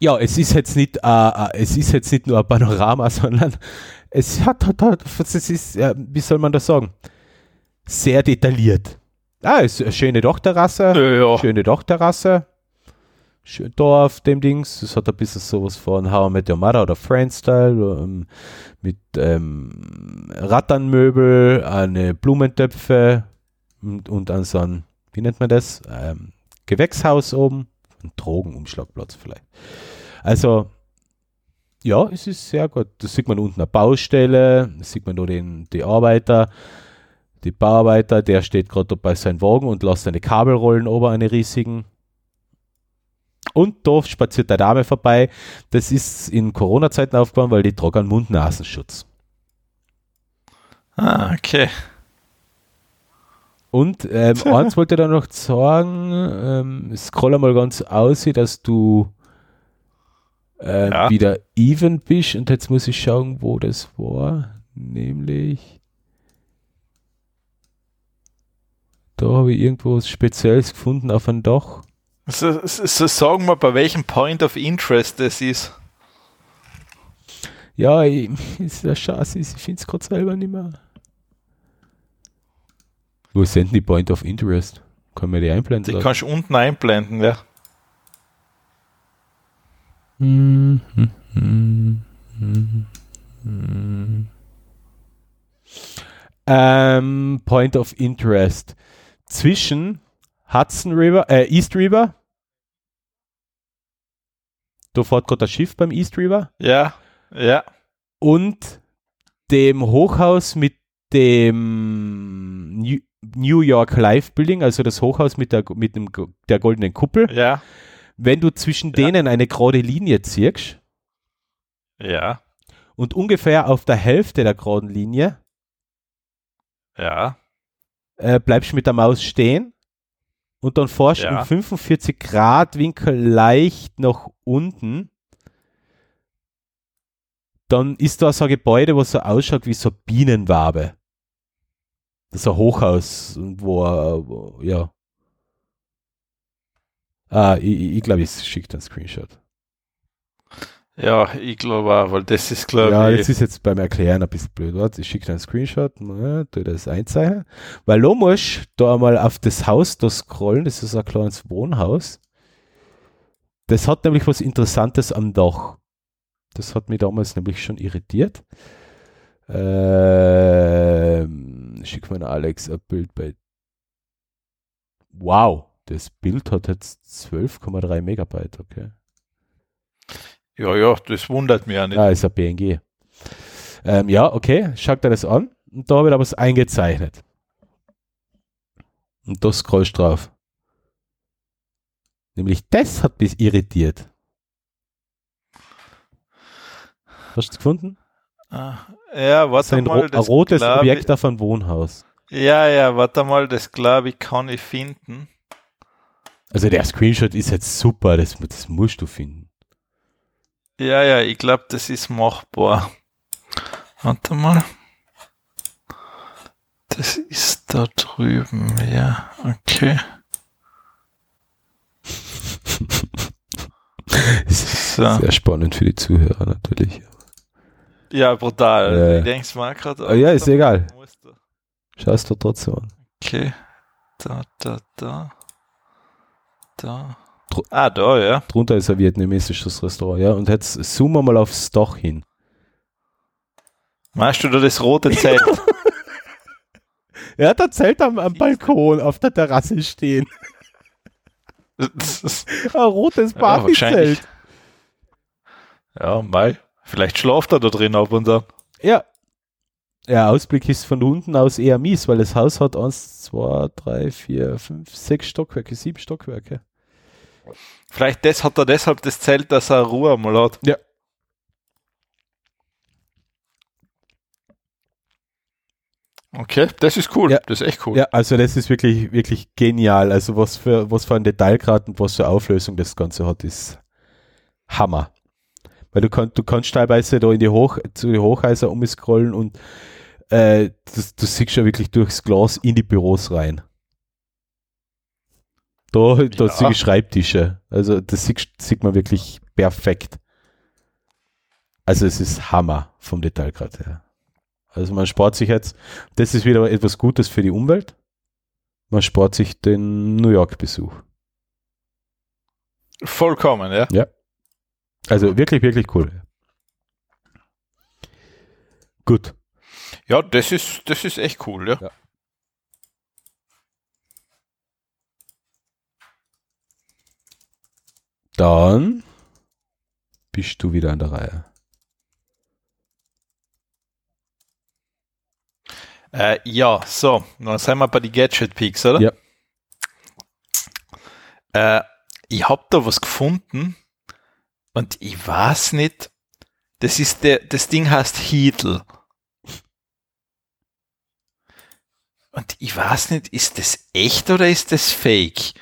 ja, es ist jetzt nicht, äh, äh, es ist jetzt nicht nur ein Panorama, sondern es hat, hat, hat es ist, äh, wie soll man das sagen? Sehr detailliert. Ah, es ist eine schöne Dachterrasse, Ja, ja. schöne Dachterrasse. Schön da auf dem Dings. Es hat ein bisschen sowas von How I Met Your Mother oder Friends-Style ähm, mit ähm, Ratternmöbel, eine Blumentöpfe und, und an so ein, wie nennt man das? Ähm, Gewächshaus oben. Ein Drogenumschlagplatz vielleicht. Also, ja, es ist sehr gut. Da sieht man unten eine Baustelle, da sieht man da den, die Arbeiter, die Bauarbeiter, der steht gerade bei seinem Wagen und lässt seine Kabel rollen ober eine riesigen. Und da spaziert eine Dame vorbei. Das ist in Corona-Zeiten aufgefallen, weil die trug einen Mund-Nasenschutz. Ah, okay. Und ähm, eins wollte ich da noch sagen, ähm, scroll mal ganz aus, dass du ähm, Ja. wieder even bist und jetzt muss ich schauen, wo das war. Nämlich da habe ich irgendwo was Spezielles gefunden auf einem Dach. So, so, so sagen wir, bei welchem Point of Interest das ist. Ja, ich, ist ja scheiße, ich finde es gerade selber nicht mehr. Wo sind denn die Point of Interest? Kann man die einblenden? Die lassen? kannst du unten einblenden, ja. Ähm, Point of Interest. Zwischen Hudson River, äh, East River. Da fährt gerade das Schiff beim East River. Ja, ja. Und dem Hochhaus mit dem New, York Life Building, also das Hochhaus mit der, mit dem, der goldenen Kuppel. Ja, Wenn du zwischen Ja. denen eine gerade Linie ziehst, ja, und ungefähr auf der Hälfte der geraden Linie ja. äh, bleibst du mit der Maus stehen und dann forschst Ja. im 45 Grad Winkel leicht nach unten. Dann ist da so ein Gebäude, was so ausschaut wie so Bienenwabe. Das ist ein Hochhaus, wo, ja. Ah, ich glaube, ich, glaub, ich schicke einen Screenshot. Ja, ich glaube auch, weil das ist, glaube Ja, ich. das ist jetzt beim Erklären ein bisschen blöd. Warte, ich schicke dir einen Screenshot, ja, tu das einzeichnen. Weil du musst da einmal auf das Haus da scrollen, das ist ein kleines Wohnhaus. Das hat nämlich was Interessantes am Dach. Das hat mich damals nämlich schon irritiert. Ähm, schick mir Alex ein Bild bei. Wow, das Bild hat jetzt 12,3 Megabyte, okay. ja, ja, das wundert mich ja nicht. Ah, ist ein BNG. Ähm, ja, okay, schaut dir das an. Und da habe ich da was eingezeichnet. Und da scrollst drauf. Nämlich das hat mich irritiert. Hast du es gefunden? Ah, Ja, warte ein, mal. ro ein das rotes glaub Objekt auf einem Wohnhaus. Ja, ja, warte mal, das glaube ich, kann ich finden. Also der Screenshot ist jetzt super, das, das musst du finden. Ja, ja, ich glaube, das ist machbar. Warte mal. Das ist da drüben, ja, okay. So. Sehr spannend für die Zuhörer natürlich. Ja, brutal. Ja. Ich denke es mal gerade. Ah, ja, ist egal. Schau es dir trotzdem an. Okay. Da, da, da. Da. ah, da, ja. Drunter ist ein vietnamesisches Restaurant, ja. Und jetzt zoomen wir mal aufs Dach hin. Meinst du da das rote Zelt? er hat ein Zelt am, am Balkon auf der Terrasse stehen. ein rotes Partyzelt. Ja, ja, mal. Vielleicht schlaft er da drin ab und an. Ja. Ja, Ausblick ist von unten aus eher mies, weil das Haus hat eins, zwei, drei, vier, fünf, sechs Stockwerke, sieben Stockwerke. Vielleicht das, hat er deshalb das Zelt, dass er Ruhe mal hat. Ja. Okay, das ist cool. Ja. Das ist echt cool. Ja, also das ist wirklich, wirklich genial. Also was für, was für ein Detailgrad und was für Auflösung das Ganze hat, ist Hammer. Weil du kannst, du kannst teilweise da in die Hoch, zu den Hochhäuser umscrollen und äh, das, du siehst ja wirklich durchs Glas in die Büros rein. Da, da ja. sehe ich Schreibtische. Also das sieht, sieht man wirklich perfekt. Also es ist Hammer vom Detailgrad her. Also man spart sich jetzt, das ist wieder etwas Gutes für die Umwelt. Man spart sich den New York-Besuch. Vollkommen, ja. Ja. Also wirklich, wirklich cool. Gut. Ja, das ist, das ist echt cool, ja. ja. Dann bist du wieder an der Reihe. Äh, ja, so, dann sind wir bei den Gadget Peaks, oder? Ja. Äh, ich habe da was gefunden und ich weiß nicht, das ist der, das Ding heißt Heedle. Und ich weiß nicht, ist das echt oder ist das fake?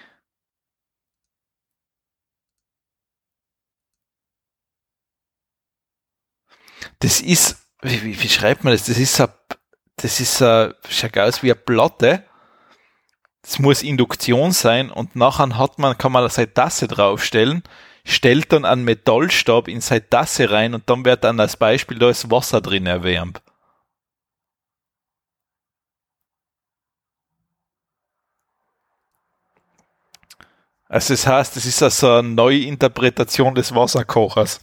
Das ist, wie, wie, wie schreibt man das? Das ist ein das ist, äh, schaut aus wie eine Platte. Das muss Induktion sein und nachher hat man, kann man seine Tasse draufstellen, stellt dann einen Metallstab in seine Tasse rein und dann wird dann als Beispiel da ist Wasser drin erwärmt. Also das heißt, das ist also eine neue Interpretation des Wasserkochers.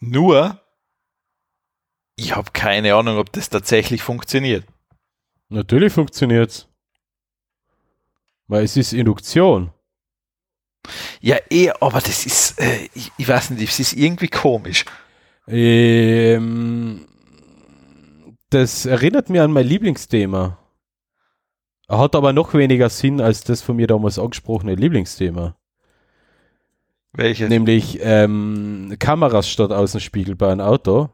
Nur, ich habe keine Ahnung, ob das tatsächlich funktioniert. Natürlich funktioniert's. Weil es ist Induktion. Ja, eh, aber das ist, äh, ich, ich, weiß nicht, es ist irgendwie komisch. Ähm, das erinnert mich an mein Lieblingsthema. Hat aber noch weniger Sinn als das von mir damals angesprochene Lieblingsthema. Welches? Nämlich ähm, Kameras statt Außenspiegel bei einem Auto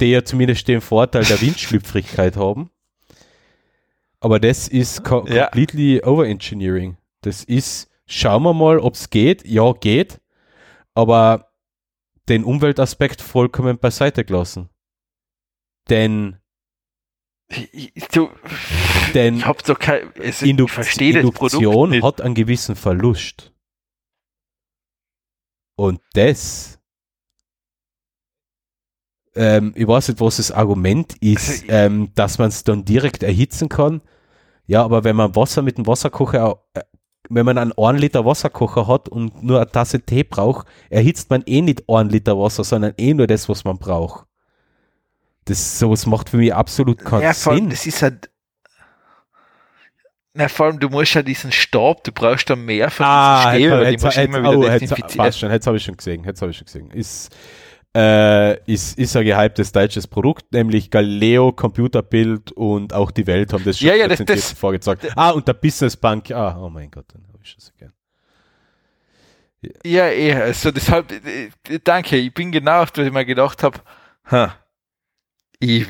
die ja zumindest den Vorteil der Windschlüpfrigkeit haben. Aber das ist co ja. completely overengineering. Das ist, schauen wir mal, ob es geht. Ja, geht. Aber den Umweltaspekt vollkommen beiseite gelassen. Denn du, denn ich doch kein, also Indu Induktion hat einen gewissen Verlust. Und das ähm, ich weiß nicht, was das Argument ist, also, ähm, dass man es dann direkt erhitzen kann. Ja, aber wenn man Wasser mit dem Wasserkocher, wenn man einen 1 Liter Wasserkocher hat und nur eine Tasse Tee braucht, erhitzt man eh nicht 1 Liter Wasser, sondern eh nur das, was man braucht. Das sowas macht für mich absolut keinen ja, Sinn. Das ist halt na, vor allem, du musst ja diesen Stab, du brauchst da mehr von ah, diesem Stäbe, jetzt, jetzt, jetzt, oh, jetzt, jetzt habe ich schon gesehen, jetzt habe ich schon gesehen. Ist, äh, ist, ist ein gehyptes deutsches Produkt, nämlich Galileo, Computerbild und auch die Welt haben das schon ja, ja, das, das, vorgezeigt. Ah, und der Business Bank, ah, oh mein Gott, dann habe ich das gern. Ja, eh, also deshalb, äh, danke, ich bin genau auf das ich mir gedacht habe, ha, ich,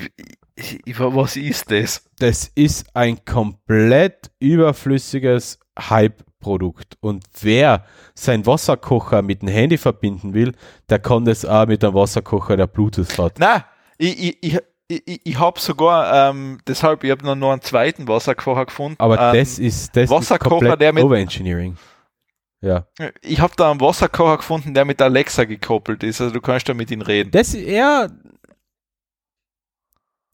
ich, ich, was ist das? Das ist ein komplett überflüssiges Hype Produkt. Und wer sein Wasserkocher mit dem Handy verbinden will, der kann das auch mit einem Wasserkocher, der Bluetooth hat. Nein, ich, ich, ich, ich habe sogar, ähm, deshalb, ich habe noch, noch einen zweiten Wasserkocher gefunden. Aber ähm, das ist das Wasserkocher, ist der mit Overengineering. Ja. Ich habe da einen Wasserkocher gefunden, der mit Alexa gekoppelt ist. Also du kannst da mit ihm reden. Das, ja.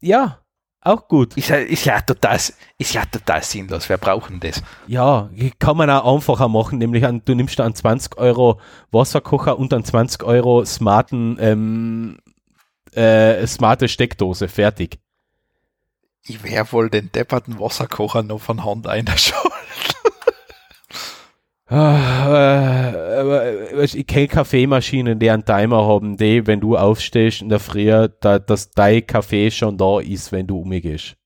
Ja. Auch gut. Ist ja, ist ja total, ist ja total sinnlos. Wer braucht denn das? Ja, kann man auch einfacher machen, nämlich an, du nimmst da einen 20 Euro Wasserkocher und einen 20 Euro smarten, ähm, äh, smarte Steckdose. Fertig. Ich wäre wohl den depperten Wasserkocher noch von Hand einschalten. Ah, äh, ich kenne Kaffeemaschinen, die einen Timer haben, die, wenn du aufstehst in der Früh, da, dass dein Kaffee schon da ist, wenn du umgehst.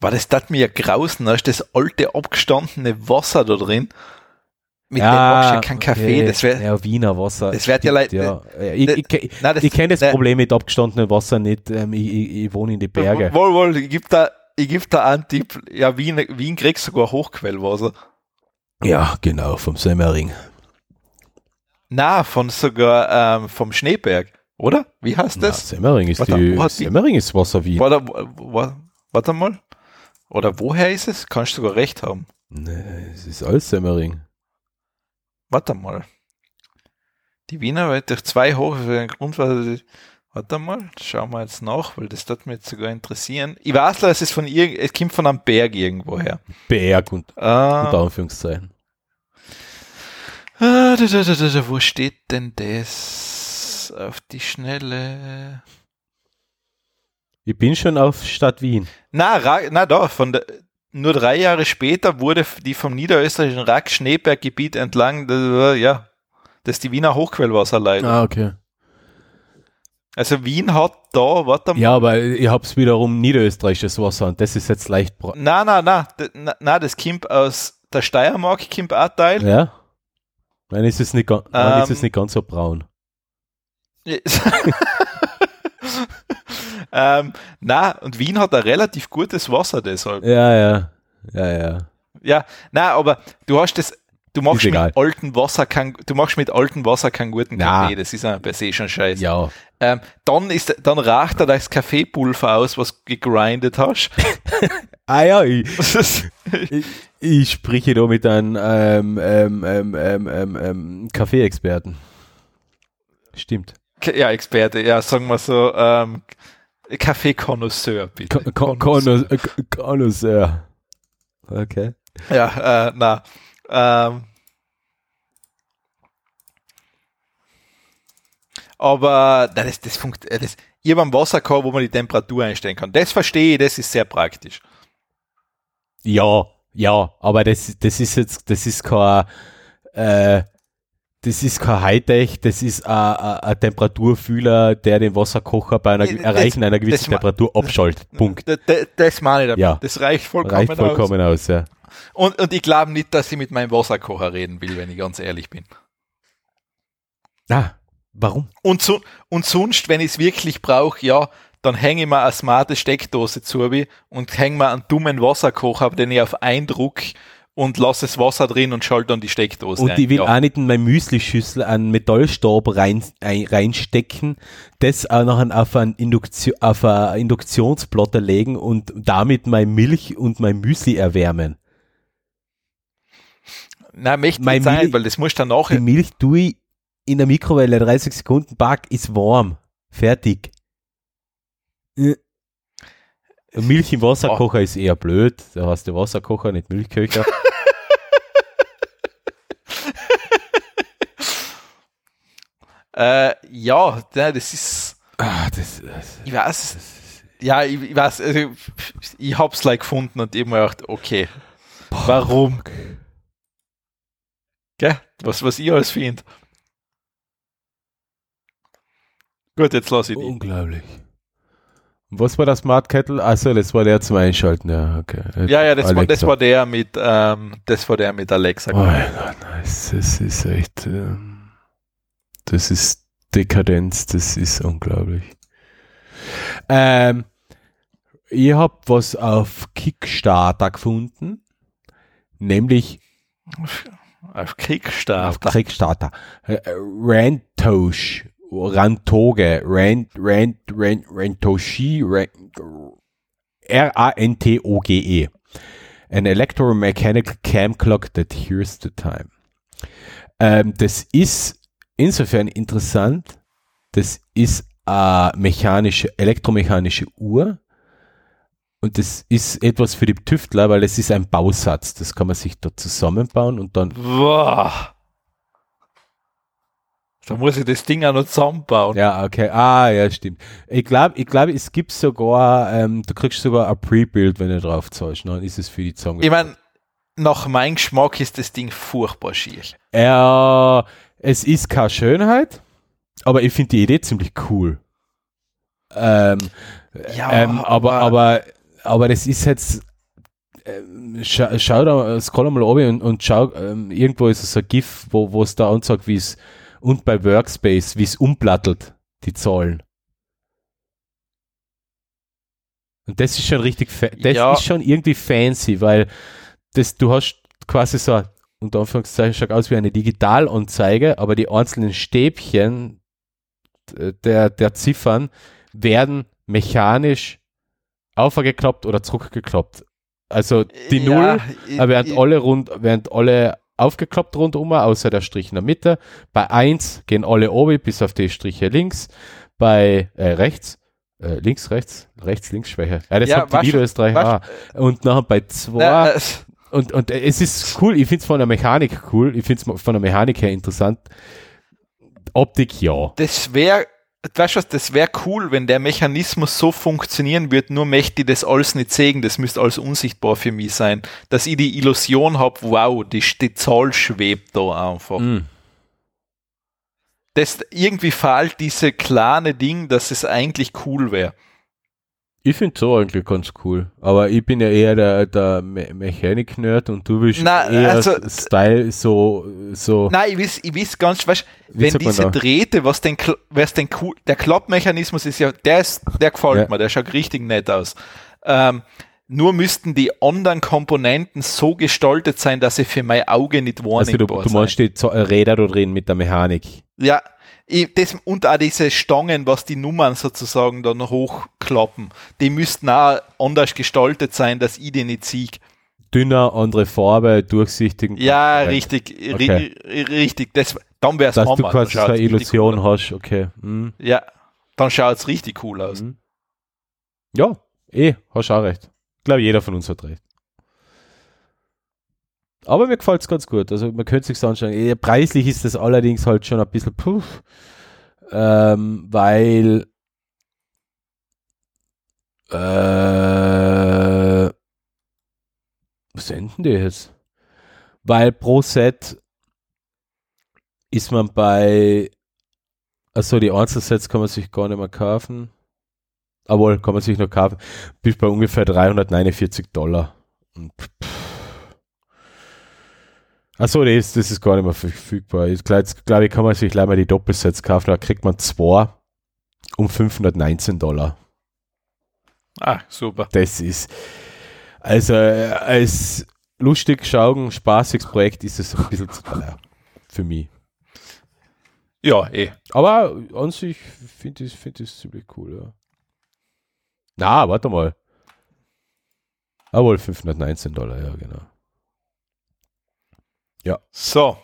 War das das mir grausen, da ist das alte abgestandene Wasser da drin. Mit ja, dem machst kein Kaffee. Okay. Das wär, ja, Wiener Wasser. Das wird ja leid. Ja. Ich, ich, ich, ich kenne das, das Problem mit abgestandenem Wasser nicht. Ähm, ich, ich, wohne in den Bergen. Wohl, wohl, ich gebe da, ich geb da einen Tipp. Ja, Wien, Wien kriegst sogar Hochquellwasser. Ja, genau, vom Semmering. Na, von sogar ähm, vom Schneeberg, oder? Wie heißt das? Na, Semmering ist warte, die, Semmering ist Wasser wie. Warte, warte, mal. Oder woher ist es? Kannst du sogar recht haben. Nee, es ist alles Semmering. Warte mal. Die Wiener wird durch zwei hoch für den Grundwasser. Warte mal, schauen wir jetzt nach, weil das wird mich jetzt sogar interessieren. Ich weiß, es von irgend, es kommt von einem Berg irgendwo her. Berg und ah. unter Anführungszeichen. Ah, da, da, da, wo steht denn das? Auf die Schnelle. Ich bin schon auf Stadt Wien. Na, na da, von der, nur drei Jahre später wurde die vom niederösterreichischen Rack-Schneeberggebiet entlang, ja, das ist die Wiener Hochquellwasserleitung. Ah, okay. Also Wien hat da, warte mal. Ja, aber ich hab's wiederum niederösterreichisches Wasser und das ist jetzt leicht. Nein, nein, nein, nein, das kommt aus der Steiermark, kommt auch Teil. Ja. Nein, ist es nicht, nein, ist es ähm. nicht ganz so braun. ähm, na, und Wien hat ein relativ gutes Wasser deshalb. Ja, ja, ja, ja. Ja, na, aber du hast das, Du machst mit altem Wasser kein, du machst mit altem Wasser keinen guten Kaffee, das ist ja per se schon scheiße. Ja. Ähm, dann ist, dann raucht er das Kaffeepulver aus, was du gegrindet hast. ah ja, ich, ich, ich, spreche da mit einem ähm, ähm, ähm, ähm, ähm, Kaffee-Experten. Stimmt. Ja, Experte, ja, sagen wir so, ähm, Kaffee-Konnoisseur, bitte. Konnoisseur. Okay. Ja, äh, na. Ähm, aber nein, das, das funktioniert. Ich habe einen Wasserkocher, wo man die Temperatur einstellen kann. Das verstehe ich, das ist sehr praktisch. Ja, ja, aber das, das ist jetzt, das ist kein, äh, das ist kein Hightech, das ist ein Temperaturfühler, der den Wasserkocher bei einer, das, Erreichen einer gewissen Temperatur abschaltet. Punkt. Das, meine ich damit. Ja. Das reicht vollkommen, reicht vollkommen aus. aus ja. Und, und ich glaube nicht, dass ich mit meinem Wasserkocher reden will, wenn ich ganz ehrlich bin. Ah, warum? Und, so, und sonst, wenn ich es wirklich brauche, ja, dann hänge ich mir eine smarte Steckdose zu und hänge mir einen dummen Wasserkocher, den ich auf Eindruck und lasse das Wasser drin und schalte dann die Steckdose Und ich will ja. auch nicht in meine Müslischüssel einen Metallstab rein, ein, reinstecken, das auch noch auf einen Induktion, auf eine Induktionsplatte legen und damit meine Milch und mein Müsli erwärmen. Nein, möchte nicht sein, Milch, weil das muss dann nachher. Die Milch tue ich in der Mikrowelle 30 Sekunden back, ist warm. Fertig. Äh. Milch im Wasserkocher oh. ist eher blöd. Da hast du Wasserkocher, nicht Milchköcher. äh, ja, das ist. Ah, das, das, ich weiß. Das, ja, ich, ich weiß. Also, ich hab's like gefunden und eben gedacht, okay. Warum? Gell? Was, was ich alles finde. Gut, jetzt lasse ich die. Unglaublich. Was war das Smart Kettle? Achso, das war der zum Einschalten, ja, okay. Ja, ja, das, war, das war der mit, ähm, das war der mit Alexa. Oh mein Gott, das, das ist echt, ähm, das ist Dekadenz, das ist unglaublich. Ähm, ihr habt was auf Kickstarter gefunden, nämlich auf Kickstarter. Auf Kickstarter. Äh, Rantosh. Rantoge. Rant, Rant, Rant, Rantoshi. R-A-N-T-O-G-E. An electromechanical cam clock that hears the time. Ähm, das ist insofern interessant. Das ist eine mechanische, elektromechanische Uhr, Und das ist etwas für die Tüftler, weil es ist ein Bausatz. Das kann man sich da zusammenbauen und dann. Boah. Da muss ich das Ding auch noch zusammenbauen. Ja, okay. Ah, ja, stimmt. Ich glaube, ich glaube, es gibt sogar, ähm, du kriegst sogar ein Pre-Build, wenn du drauf zahlst. Dann ist es für die zusammen. Ich meine, nach meinem Geschmack ist das Ding furchtbar schier. Ja, es ist keine Schönheit, aber ich finde die Idee ziemlich cool. Ähm, ja, ähm, aber, aber, aber das ist jetzt, ähm, schau, schau da, scroll mal oben und, und schau, ähm, irgendwo ist es ein GIF, wo es da anzeigt, wie es und bei Workspace, wie es umplattelt, die Zahlen. Und das ist schon richtig, das ja. ist schon irgendwie fancy, weil das, du hast quasi so, unter Anführungszeichen, schaut aus wie eine Digitalanzeige, aber die einzelnen Stäbchen der, der Ziffern werden mechanisch aufgeklappt oder zurückgeklappt. Also die ja, Null, ich, während ich, alle rund, während alle aufgeklappt rundum, außer der Strich in der Mitte. Bei 1 gehen alle oben bis auf die Striche links. Bei äh, rechts, äh, links, rechts, rechts, links, Schwäche. Ja, das ja, hat die Video ist 3H. Und nachher bei 2. Und, und äh, es ist cool, ich finde es von der Mechanik cool, ich finde es von der Mechanik her interessant. Optik ja. Das wäre weißt du was, das wäre cool, wenn der Mechanismus so funktionieren würde, nur möchte ich das alles nicht sehen, das müsste alles unsichtbar für mich sein, dass ich die Illusion habe, wow, die, die Zahl schwebt da einfach. Mm. Das irgendwie fehlt diese kleine Ding, dass es eigentlich cool wäre. Ich finde so eigentlich ganz cool. Aber ich bin ja eher der, der Me Mechanik-Nerd und du bist Na, eher also, Style so, so. Nein, ich weiß, ich weiß ganz, weißt, wenn diese Drähte, was den, was den cool, der Klappmechanismus ist ja, der ist, der gefällt ja. mir, der schaut richtig nett aus. Ähm, nur müssten die anderen Komponenten so gestaltet sein, dass sie für mein Auge nicht wahrnehmbar also du, du meinst die Räder da drin mit der Mechanik? Ja, das, und auch diese Stangen, was die Nummern sozusagen dann hochklappen, die müssten auch anders gestaltet sein, dass ich die nicht sehe. Dünner, andere Farbe, durchsichtig. Ja, richtig, okay. richtig. Das, dann wäre es Dass Hammer. du quasi eine Illusion cool hast, okay. Mhm. Ja, dann schaut es richtig cool aus. Mhm. Ja, eh, hast auch recht. Ich glaube, jeder von uns hat recht. Aber mir gefällt es ganz gut. Also man könnte sich anschauen. Preislich ist das allerdings halt schon ein bisschen puff, ähm, weil äh, was senden die jetzt? Weil pro Set ist man bei also die Einzelsets kann man sich gar nicht mehr kaufen. Aber kann man sich noch kaufen. Bis bei ungefähr 349 Dollar. Und Achso, das, das ist gar nicht mehr verfügbar. Ich glaube, glaub ich, kann man sich gleich mal die Doppelsets kaufen, da kriegt man zwei um 519 Dollar. Ah, super. Das ist, also als lustig schauen, spaßiges Projekt ist es ein bisschen zu teuer für mich. Ja, eh. Aber an sich finde ich es find ziemlich cool, ja. Na, warte mal. Aber 519 Dollar, ja, genau. Ja. So.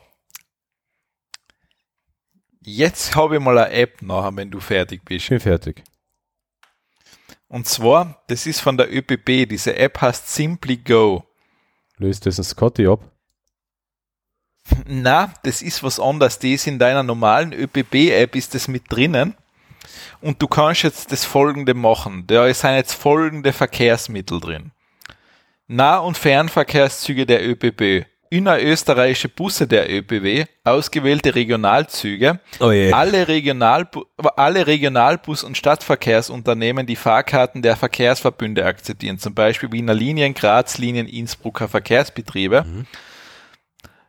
Jetzt habe ich mal eine App nachher, wenn du fertig bist. Ich bin fertig. Und zwar, das ist von der ÖPB. Diese App heißt Simply Go. Löst das ein Scotty ab? Na, das ist was anderes. Das ist in deiner normalen ÖPB-App ist das mit drinnen. Und du kannst jetzt das folgende machen. Da sind jetzt folgende Verkehrsmittel drin. Nah- und Fernverkehrszüge der ÖPB innerösterreichische Busse der ÖPW, ausgewählte Regionalzüge, oh alle, Regionalbu alle Regionalbus- und Stadtverkehrsunternehmen, die Fahrkarten der Verkehrsverbünde akzeptieren, zum Beispiel Wiener Linien, Grazlinien, Innsbrucker Verkehrsbetriebe. Mhm.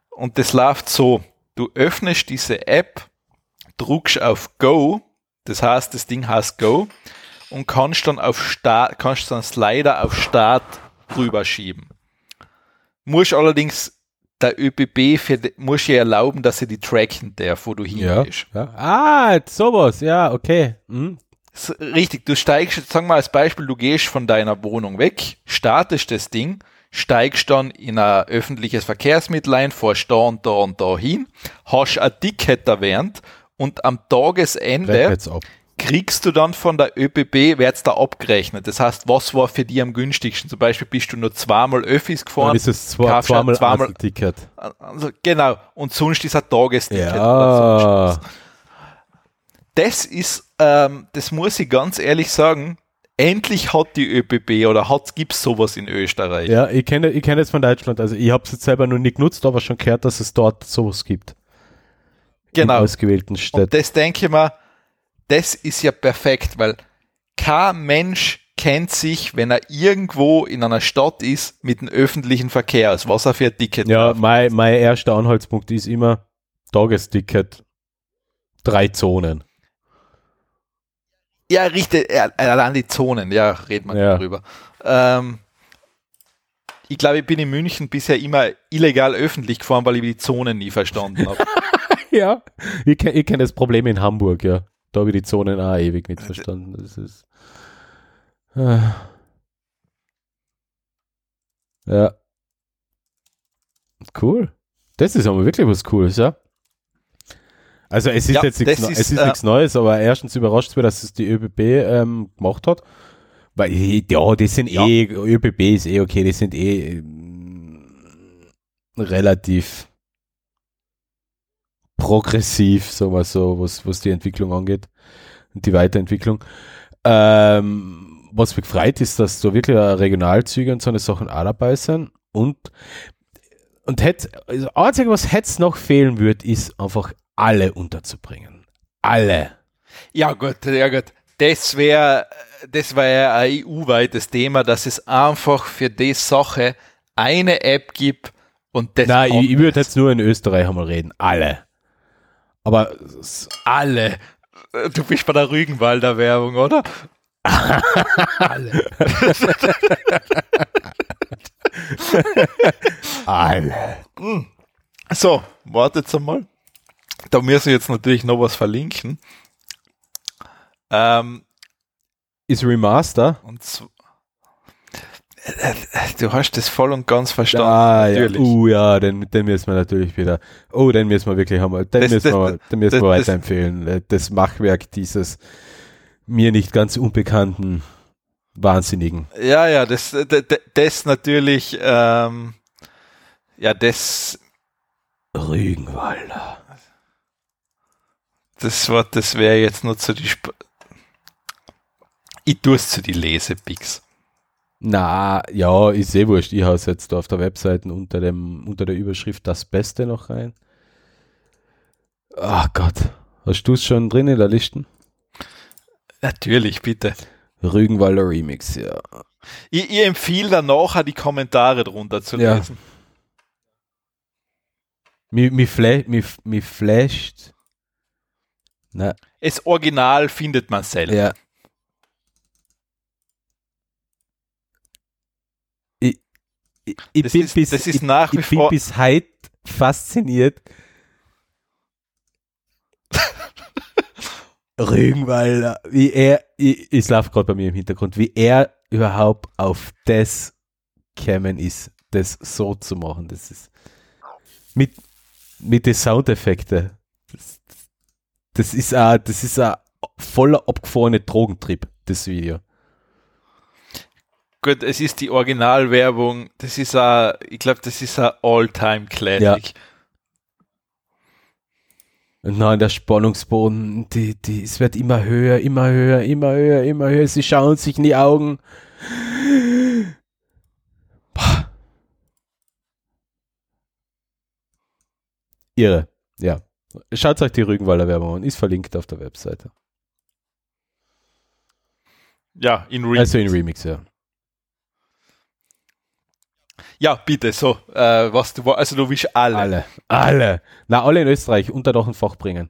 Und das läuft so, du öffnest diese App, druckst auf Go, das heißt, das Ding heißt Go, und kannst dann auf Start, kannst dann Slider auf Start drüber schieben. Muss allerdings der ÖBB für, muss ja erlauben, dass er die tracken darf, wo du hin ja, bist. Ja. Ah, sowas, ja, okay. Mhm. Richtig, du steigst, sag mal als Beispiel, du gehst von deiner Wohnung weg, startest das Ding, steigst dann in ein öffentliches Verkehrsmittel ein, fährst da und da und da hin, hast ein Ticket erwähnt und am Tagesende kriegst du dann von der ÖBB, wird's da abgerechnet. Das heißt, was war für die am günstigsten? Zum Beispiel bist du nur zweimal Öffis gefahren. Dann ist es zwei, zweimal, zweimal Ticket. Also, genau. Und sonst ist ein Tagesticket. Ja. Das ist, ähm, das muss ich ganz ehrlich sagen, endlich hat die ÖBB oder hat gibt's sowas in Österreich. Ja, ich kenne ich kenne es von Deutschland. Also ich habe es jetzt selber noch nicht genutzt, aber schon gehört, dass es dort sowas gibt. Genau. In ausgewählten Städten. Und das denke ich mal, das ist ja perfekt, weil kein Mensch kennt sich, wenn er irgendwo in einer Stadt ist, mit dem öffentlichen Verkehr, als was er für ein Ticket Ja, mein, mein erster Anhaltspunkt ist immer Tagesticket, drei Zonen. Ja, richtig, allein die Zonen, ja, reden wir ja. darüber. Ähm, ich glaube, ich bin in München bisher immer illegal öffentlich gefahren, weil ich die Zonen nie verstanden habe. ja, ich kenne kenn das Problem in Hamburg, ja. Da habe ich die Zonen auch ewig nicht verstanden. Das ist. Äh, ja. Cool. Das ist aber wirklich was Cooles, ja. Also es ist ja, jetzt nichts, ist, es ist äh, nichts Neues, aber erstens überrascht es mich, dass es die ÖBB ähm, gemacht hat. Weil, ja, die sind ja. eh, ÖBB ist eh okay, die sind eh ähm, relativ progressiv, sagen wir so, was, was die Entwicklung angeht und die Weiterentwicklung. Ähm, was mich freut, ist, dass so wirklich Regionalzüge und so eine Sachen auch dabei sind und und hätte, also Einzige, was jetzt noch fehlen würde, ist einfach alle unterzubringen. Alle. Ja gut, ja gut. Das wäre das wäre ein EU-weites Thema, dass es einfach für die Sache eine App gibt und das Nein, ich, ich würde jetzt nur in Österreich einmal reden. Alle. Aber alle. Du bist bei der Rügenwalder Werbung, oder? alle. alle. So, wartet einmal da müssen wir jetzt natürlich noch was verlinken. Ähm, ist Remaster? Und so, du hast das voll und ganz verstanden. Ah, natürlich. Ja. Uh, ja, den, den müssen wir natürlich wieder. Oh, den müssen wir wirklich haben. Den das, müssen das, wir, den müssen das, wir weiterempfehlen. Das Machwerk dieses mir nicht ganz unbekannten Wahnsinnigen. Ja, ja, das, das, das natürlich, ähm, ja, das. Rügenwalder das Wort, das wäre jetzt nur zu die Sp Ich tue es zu die Lesepix. Na, ja, ist sehr wurscht. Ich habe es jetzt auf der Webseite unter, dem, unter der Überschrift das Beste noch rein. Ach Gott. Hast du es schon drin in der Liste? Natürlich, bitte. Rügenwalder Remix, ja. Ich, ich empfehle dann nachher die Kommentare drunter zu lesen. Mir, mir, mir, mir flasht na. Das Original findet man selten. Ja. Ich, ich bin, ist, bis, das ist nach wie ich bin bis heute fasziniert. Rügenwalder, wie er, ich, ich laufe gerade bei mir im Hintergrund, wie er überhaupt auf das gekommen ist, das so zu machen. Das ist mit, mit den Soundeffekten das ist ein, das ist ein voller abgefahrene Drogentrip, das Video. Gut, es ist die Originalwerbung. Das ist ein, ich glaube, das ist ein All-Time-Classic. Ja. Nein, der Spannungsboden, die, die, es wird immer höher, immer höher, immer höher, immer höher. Sie schauen sich in die Augen. Boah. Irre, ja. Schaut euch die Rügenwalder Werbung an, ist verlinkt auf der Webseite. Ja, in Remix. Also in Remix, ja. Ja, bitte, so, äh, was du, also du willst alle. Alle, alle. Na, alle in Österreich unter Dach und Fach bringen.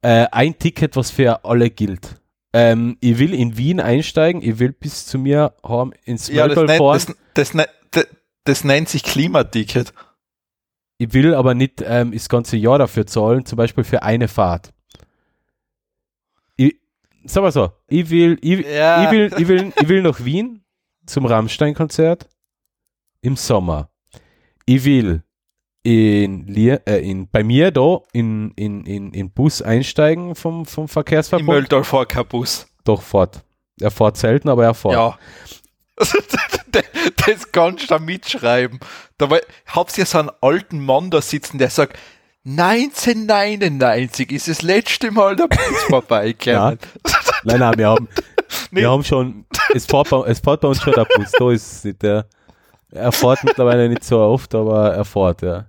Äh, ein Ticket, was für alle gilt. Ähm, ich will in Wien einsteigen, ich will bis zu mir haben ins ja, das, nennt, das, das, das, das nennt sich Klimaticket ich will aber nicht ähm, das ganze Jahr dafür zahlen, zum Beispiel für eine Fahrt. Ich, sag mal so, ich will, ich, ja. ich will, ich will, ich will nach Wien zum Rammstein-Konzert im Sommer. Ich will in, Lier, äh, in bei mir da in, in, in, in Bus einsteigen vom, vom Verkehrsverbund. Im Möldorf fährt kein Bus. Doch, fährt. Er fährt selten, aber er fährt. Ja. das kannst du da mitschreiben. Da hab's ja so einen alten Mann da sitzen, der sagt, 1999 ist das letzte Mal der Bus vorbeigekommen. Nein, nein, wir haben, wir haben schon, es fährt, bei, es fährt bei uns schon der Bus, da ist nicht der, er fährt mittlerweile nicht so oft, aber er fährt, ja.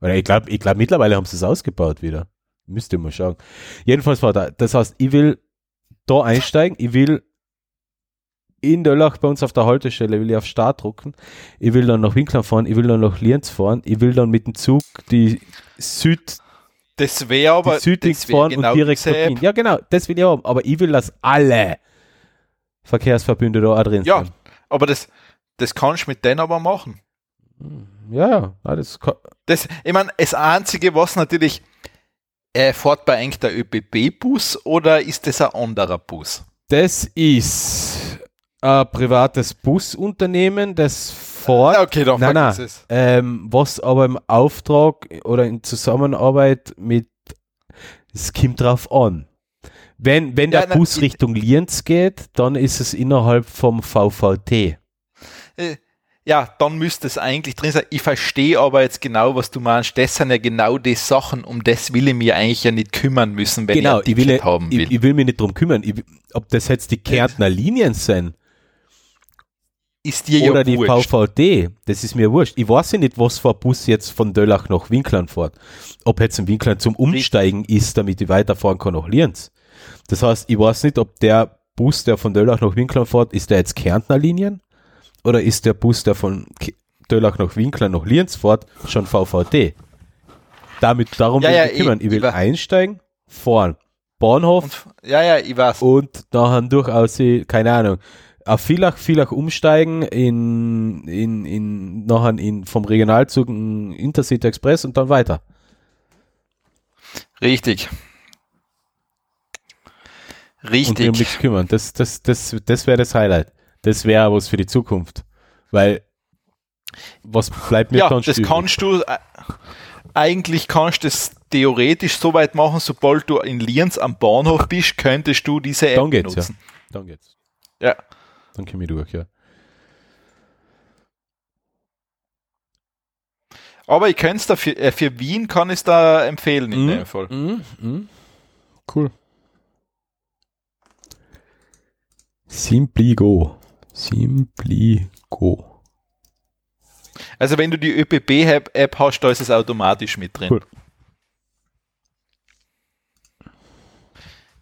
Oder ich glaube, ich glaube, mittlerweile haben sie es ausgebaut wieder. Müsste mal schauen. Jedenfalls war da, das heißt, ich will da einsteigen, ich will in Döllach bei uns auf der Haltestelle, will ich auf Start drucken, ich will dann nach Winkler fahren, ich will dann nach Lienz fahren, ich will dann mit dem Zug die Süd das wäre aber die Südlinks fahren genau und direkt Wien. Ja, genau, das will ich haben. Aber ich will, dass alle Verkehrsverbünde da drin ja, sind. Ja, aber das, das kannst du mit denen aber machen. Ja, ja, das kann. Das, ich meine, das Einzige, was natürlich, äh, fährt bei eigentlich der ÖBB-Bus oder ist das ein anderer Bus? Das ist ein privates Busunternehmen, das fährt. Okay, doch, nein, nein, es. Ähm, was aber im Auftrag oder in Zusammenarbeit mit, es kommt drauf an. Wenn, wenn ja, der Bus na, Richtung Lienz geht, dann ist es innerhalb vom VVT. Äh, ja, dann müsste es eigentlich drin sein. Ich verstehe aber jetzt genau, was du meinst. Das sind ja genau die Sachen, um das will ich mir eigentlich ja nicht kümmern müssen, wenn genau, ich ich will, haben will. Ich, ich, will mich nicht drum kümmern. Ich, ob das jetzt die Kärntner Linien sind, ist dir Oder ja die wurscht. VVD, das ist mir wurscht. Ich weiß ja nicht, was für ein Bus jetzt von Döllach nach Winklern fährt. Ob jetzt ein Winkler zum Umsteigen ist, damit ich weiterfahren kann nach Lienz. Das heißt, ich weiß nicht, ob der Bus, der von Döllach nach Winklern fährt, ist der jetzt Kärntner Linien? Oder ist der Bus, der von Döllach nach Winklern nach Lienz fährt, schon VVD? Damit, darum ja, will ja, ich kümmern. Ich, ich will ich einsteigen, fahren, Bahnhof. Und, ja, ja, ich weiß. Und nachher durchaus, keine Ahnung, auf Villach, Villach umsteigen, in, in, in, nachher in, vom Regionalzug in Intercity Express und dann weiter. Richtig. Richtig. Und um nichts kümmern. Das, das, das, das wäre das Highlight. Das wäre was für die Zukunft. Weil, was bleibt mir ja, das übrig? kannst du, äh, eigentlich kannst du das theoretisch so weit machen, sobald du in Lienz am Bahnhof bist, könntest du diese App dann geht's, nutzen. Ja. Dann geht's. Ja. Dann komme ich durch, ja. Aber ich kann es da für, äh, für Wien kann ich da empfehlen in mm, dem Fall. Mm, mm. Cool. Simply Go. Simply Go. Also wenn du die ÖPB-App hast, da ist es automatisch mit drin. Cool.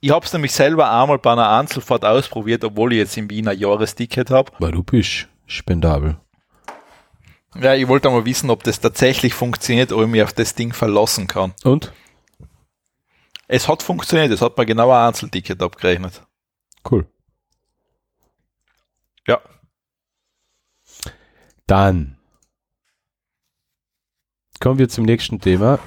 Ich habe es nämlich selber einmal bei einer Einzelfahrt ausprobiert, obwohl ich jetzt im Wiener Jahresticket habe. Weil du bist spendabel. Ja, ich wollte mal wissen, ob das tatsächlich funktioniert, ob ich mich auf das Ding verlassen kann. Und? Es hat funktioniert, es hat mir genau ein Einzelticket abgerechnet. Cool. Ja. Dann kommen wir zum nächsten Thema.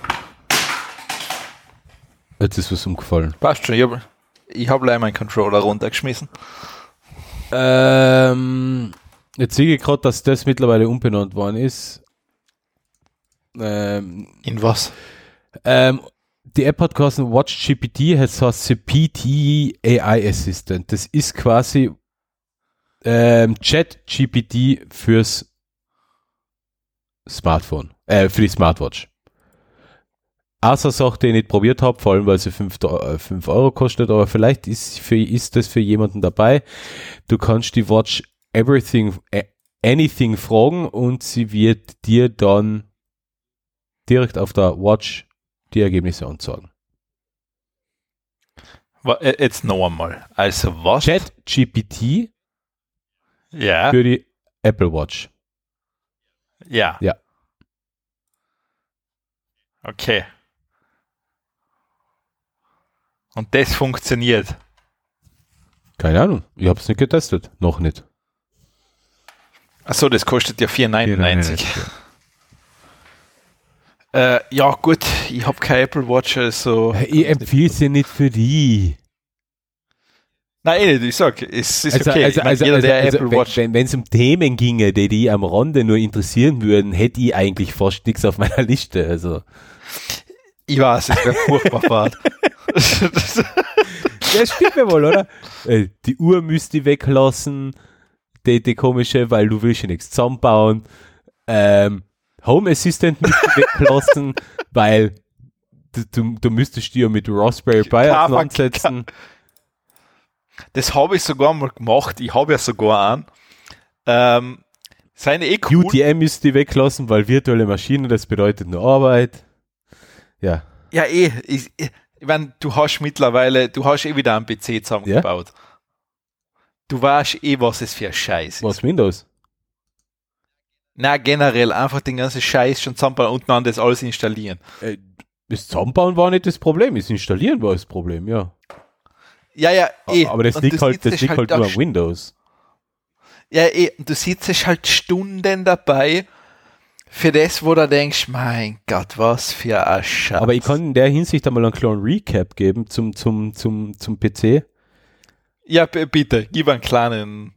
Jetzt ist was umgefallen. Passt schon, ich habe ich hab leider meinen Controller runtergeschmissen. Ähm, jetzt sehe ich gerade, dass das mittlerweile umbenannt worden ist. Ähm, In was? Ähm, die App hat geheißen WatchGPT, heißt heißt PT AI Assistant. Das ist quasi ähm, ChatGPT fürs Smartphone, äh, für die Smartwatch. Außer Sache, die ich nicht probiert habe, vor allem weil sie 5, 5 äh, Euro kostet, aber vielleicht ist, für, ist das für jemanden dabei. Du kannst die Watch everything, anything fragen und sie wird dir dann direkt auf der Watch die Ergebnisse anzeigen. Äh, jetzt noch einmal. Also was? Chat GPT ja. für die Apple Watch. Ja. Ja. Okay. Und das funktioniert. Keine Ahnung. Ich habe es nicht getestet. Noch nicht. Achso, das kostet ja 4,99. Äh, ja, gut, ich habe keine Apple Watch, also. Ich empfehle sie nicht für die. Nein, eh ich sag, es ist also, okay. Also, ich mein, also, jeder, also, der also Apple Watch. wenn es um Themen ginge, die die am Rande nur interessieren würden, hätte ich eigentlich fast nichts auf meiner Liste. Also. Ich weiß, es wäre furchtbar fad. Das stimmt ja wohl, oder? Äh, Die Uhr müsste ich weglassen, die, die komische, weil du willst ja nichts zusammenbauen. Ähm, Home Assistant müsste ich weglassen, weil du, du, du müsstest dir mit Raspberry Pi auseinandersetzen. Das habe ich sogar mal gemacht. Ich habe ja sogar einen. Ähm, seine eh cool. UTM müsste ich weglassen, weil virtuelle Maschinen, das bedeutet nur Arbeit. Ja. Ja, eh. Ich, ich meine, du hast mittlerweile, du hast eh wieder einen PC zusammengebaut. Du weißt eh, was es für ein Scheiß ist. Was Windows? Na, generell einfach den ganzen Scheiß schon zusammenbauen und dann das alles installieren. Äh, Das Zusammenbauen war nicht das Problem, das Installieren war das Problem, ja. Ja, ja, eh. Aber das Und liegt halt, das liegt halt nur auch an Windows. Ja, eh, und du sitzt halt Stunden dabei für das, wo du denkst, mein Gott, was für ein Scheiß. Aber ich kann in der Hinsicht einmal einen kleinen Recap geben zum, zum, zum, zum PC. Ja, bitte, gib einen kleinen.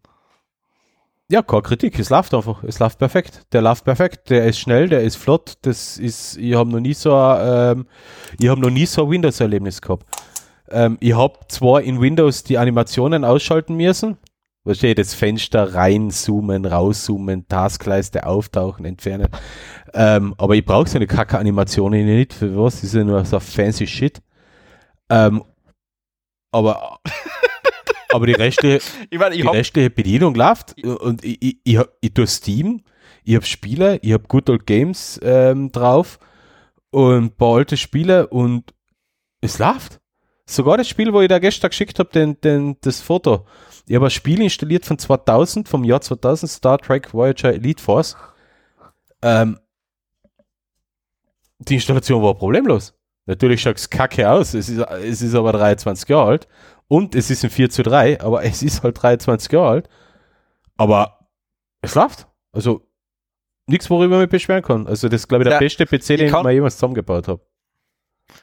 Ja, keine Kritik, es läuft einfach, es läuft perfekt. Der läuft perfekt, der ist schnell, der ist flott, das ist, ich habe noch nie so ähm, ich habe noch nie so ein Windows-Erlebnis gehabt. Ähm, ich habe zwar in Windows die Animationen ausschalten müssen, was steht das Fenster reinzoomen, rauszoomen, Taskleiste auftauchen, entfernen. Ähm, aber ich brauche so eine Kacke-Animation nicht, für was? Das ist ja nur so fancy Shit. Ähm, aber, aber die restliche, Ich meine, ich die restliche Bedienung läuft und ich, ich, ich, ich tue Steam, ich habe Spiele, ich habe Good Old Games ähm, drauf und ein paar alte Spiele und es läuft. Sogar das Spiel, wo ich da gestern geschickt habe, den, den, das Foto. Ich habe ein Spiel installiert von 2000, vom Jahr 2000, Star Trek Voyager Elite Force. Ähm, die Installation war problemlos. Natürlich schaut es kacke aus, es ist, es ist aber 23 Jahre alt und es ist ein 4 zu 3, aber es ist halt 23 Jahre alt. Aber es läuft. Also nichts, worüber ich mich beschweren kann. Also das ist, glaube ich, der Ja, beste PC, den ich kann- mal jemals zusammengebaut habe.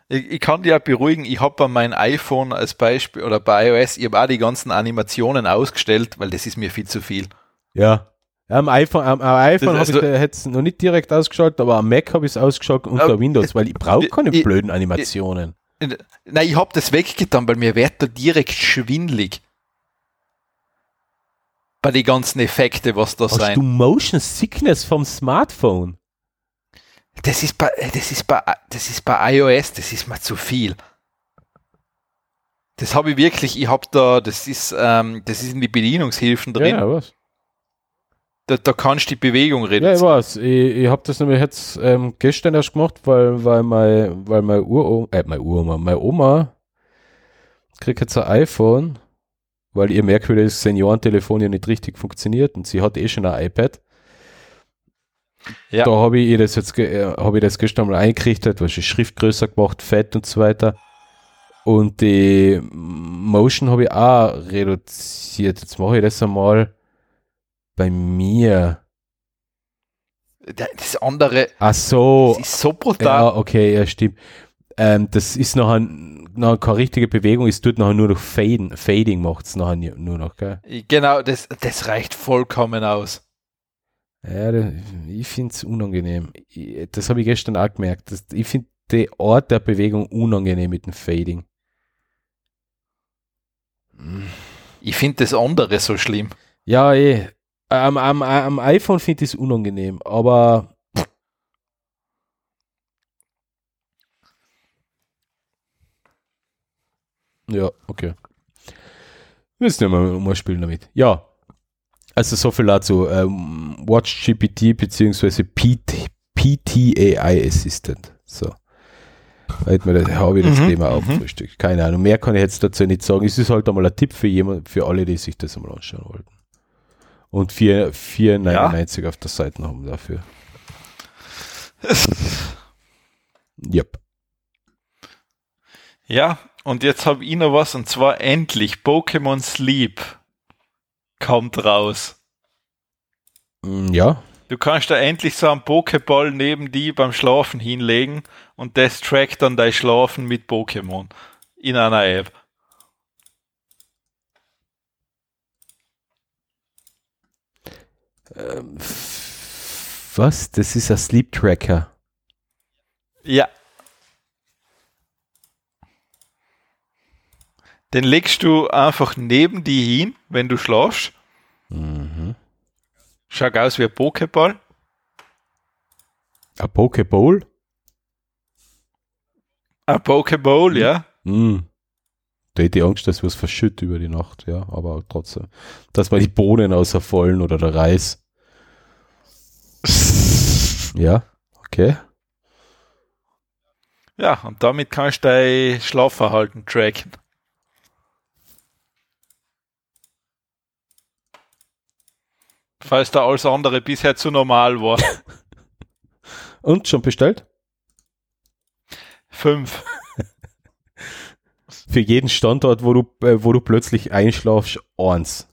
Ich, ich kann dich ja beruhigen, ich habe bei meinem iPhone als Beispiel oder bei iOS, ich habe auch die ganzen Animationen ausgestellt, weil das ist mir viel zu viel. Ja. Am iPhone, am, am iPhone ich also- es noch nicht direkt ausgeschaltet, aber am Mac habe ich es ausgeschaltet unter Windows, weil ich brauche keine ich- blöden Animationen. Nein, ich habe das weggetan, weil mir wird da direkt schwindlig. Bei den ganzen Effekte, was da Hast du sein. Motion Sickness vom Smartphone? Das ist bei, das ist bei, das ist bei iOS, das ist mir zu viel. Das habe ich wirklich, ich habe da, das ist, ähm, das ist in die Bedienungshilfen drin. Ja, was? Da, da kannst du die Bewegung Ja, ich reduzieren. weiß. Ich, ich habe das nämlich jetzt ähm, gestern erst gemacht, weil, weil mein, weil mein Uroma, äh, meine Uroma, meine Oma kriegt jetzt ein iPhone, weil ihr merkwürdiges Seniorentelefon ja nicht richtig funktioniert und sie hat eh schon ein iPad. Ja. Da habe ich das jetzt, äh, habe ich das gestern mal eingerichtet, was die Schrift größer gemacht, fett und so weiter. Und die Motion habe ich auch reduziert. Jetzt mache ich das einmal bei mir. Das andere, Ach so, das ist so brutal. ja, okay, ja, stimmt. Ähm, das ist noch, ein, noch keine richtige Bewegung, es tut nachher nur noch Faden, Fading macht es nachher nur nur noch, gell? Genau, das, das reicht vollkommen aus. Ja, ich finde es unangenehm. Ich, das habe ich gestern auch gemerkt. Das, ich finde die Art der Bewegung unangenehm mit dem Fading. Ich finde das andere so schlimm. Ja, eh. Am, am, am iPhone finde ich es unangenehm, aber ja, okay. Wir müssen ja mal, mal spielen damit. Ja. Also so viel dazu. Ähm, Watch GPT beziehungsweise PT, PTAI Assistant. So. Halt mir das, habe ich das Mhm, Thema mhm. aufgefrühstückt. Keine Ahnung. Mehr kann ich jetzt dazu nicht sagen. Es ist halt einmal ein Tipp für jemand, für alle, die sich das einmal anschauen wollten. Und 4 4,99 auf der Seite haben dafür. Yep. Ja, und jetzt habe ich noch was und zwar endlich Pokémon Sleep kommt raus. Mm, ja. Du kannst da endlich so einen Pokéball neben die beim Schlafen hinlegen und das trackt dann dein Schlafen mit Pokémon in einer App. Ähm, was? Das ist ein Sleep Tracker. Ja, Den legst du einfach neben die hin, wenn du schlafst. Mhm. Schaut aus wie ein Pokéball. Ein Pokeball? Ein Pokéball, ja. Mhm. Da hätte ich Angst, dass wir es verschütt über die Nacht, ja, aber trotzdem. Dass mal die Bohnen außerfallen oder der Reis. ja, okay. Ja, und damit kannst du dein Schlafverhalten tracken. Falls da alles andere bisher zu normal war. Und schon bestellt? Fünf. Für jeden Standort, wo du, äh, wo du plötzlich einschlafst, eins.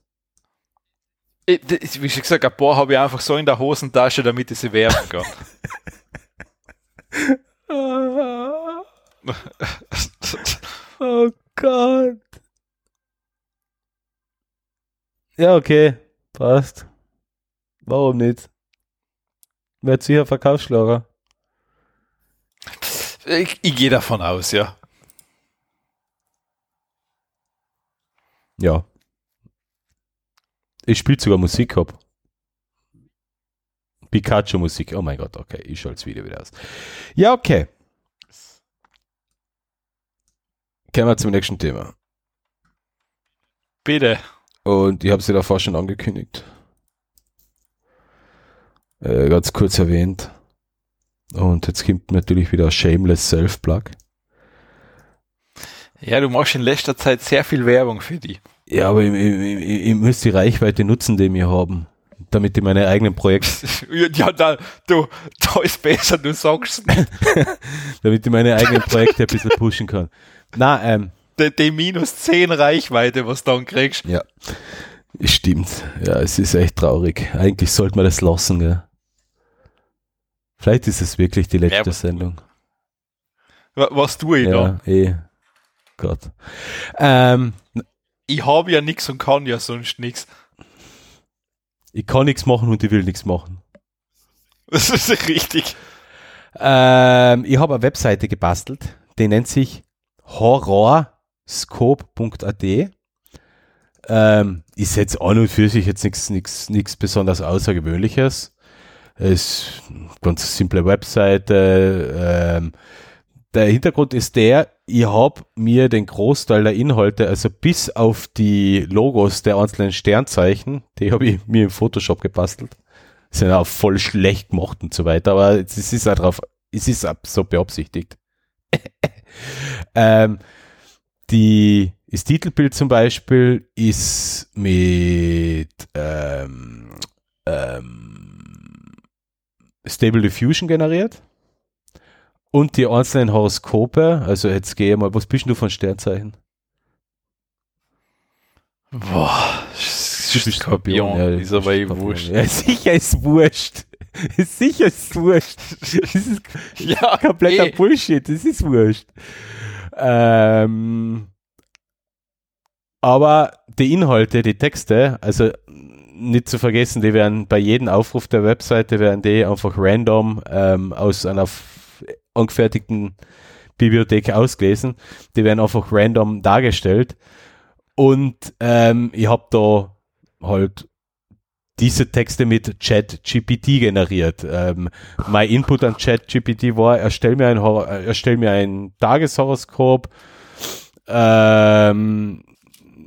Ich, das- wie schon gesagt, ein paar habe ich einfach so in der Hosentasche, damit ich sie werfen kann. Oh Gott. Ja, okay. Passt. Warum nicht? Wird sicher Verkaufsschlager. ich ich gehe davon aus, ja. Ja. Ich spiele sogar Musik ab. Pikachu-Musik. Oh mein Gott, okay. Ich schalte das Video wieder aus. Ja, okay. Kommen wir zum nächsten Thema. Bitte. Und ich habe sie davor schon angekündigt. Äh, ganz kurz erwähnt. Und jetzt kommt natürlich wieder Shameless Self-Plug. Ja, du machst in letzter Zeit sehr viel Werbung für die. Ja, aber ich, ich, ich, ich muss die Reichweite nutzen, die wir haben. Damit ich meine eigenen Projekte, Ja, da, du, da ist besser, du sagst damit ich meine eigenen Projekte ein bisschen pushen kann. Na, ähm, Die, die minus 10 Reichweite, was du dann kriegst. ja. Stimmt. Ja, es ist echt traurig. Eigentlich sollte man das lassen, gell. Vielleicht ist es wirklich die letzte Ja, Sendung. Wa- Was tue ich da? Ja, eh. Gott. Ähm, Ich habe ja nichts und kann ja sonst nichts. ich kann nichts machen und ich will nichts machen. Das ist richtig. Ähm, ich habe eine Webseite gebastelt, die nennt sich horrorscope.at. Ähm, ist jetzt an und für sich jetzt nichts besonders Außergewöhnliches. Es ganz simple Webseite. Ähm, der Hintergrund ist der, ich habe mir den Großteil der Inhalte, also bis auf die Logos der einzelnen Sternzeichen, die habe ich mir im Photoshop gebastelt. Sind auch voll schlecht gemacht und so weiter, aber es ist auch drauf, es ist auch so beabsichtigt. ähm, die, das Titelbild zum Beispiel ist mit ähm, ähm, Stable Diffusion generiert. Und die einzelnen Horoskope, also jetzt gehe ich mal, was bist du von Sternzeichen? Boah, Skorpion, ja, ist aber eh Skorpion. wurscht. Ja, sicher ist wurscht. sicher ist wurscht. Das ist Ja, kompletter eh. Bullshit, das ist wurscht. Ähm, aber die Inhalte, die Texte, also nicht zu vergessen, die werden bei jedem Aufruf der Webseite werden die einfach random ähm, aus einer angefertigten Bibliothek ausgelesen. Die werden einfach random dargestellt. Und ähm, ich habe da halt diese Texte mit ChatGPT generiert. Ähm, mein Input an ChatGPT war, erstell mir ein, äh, erstell mir ein Tageshoroskop, ähm,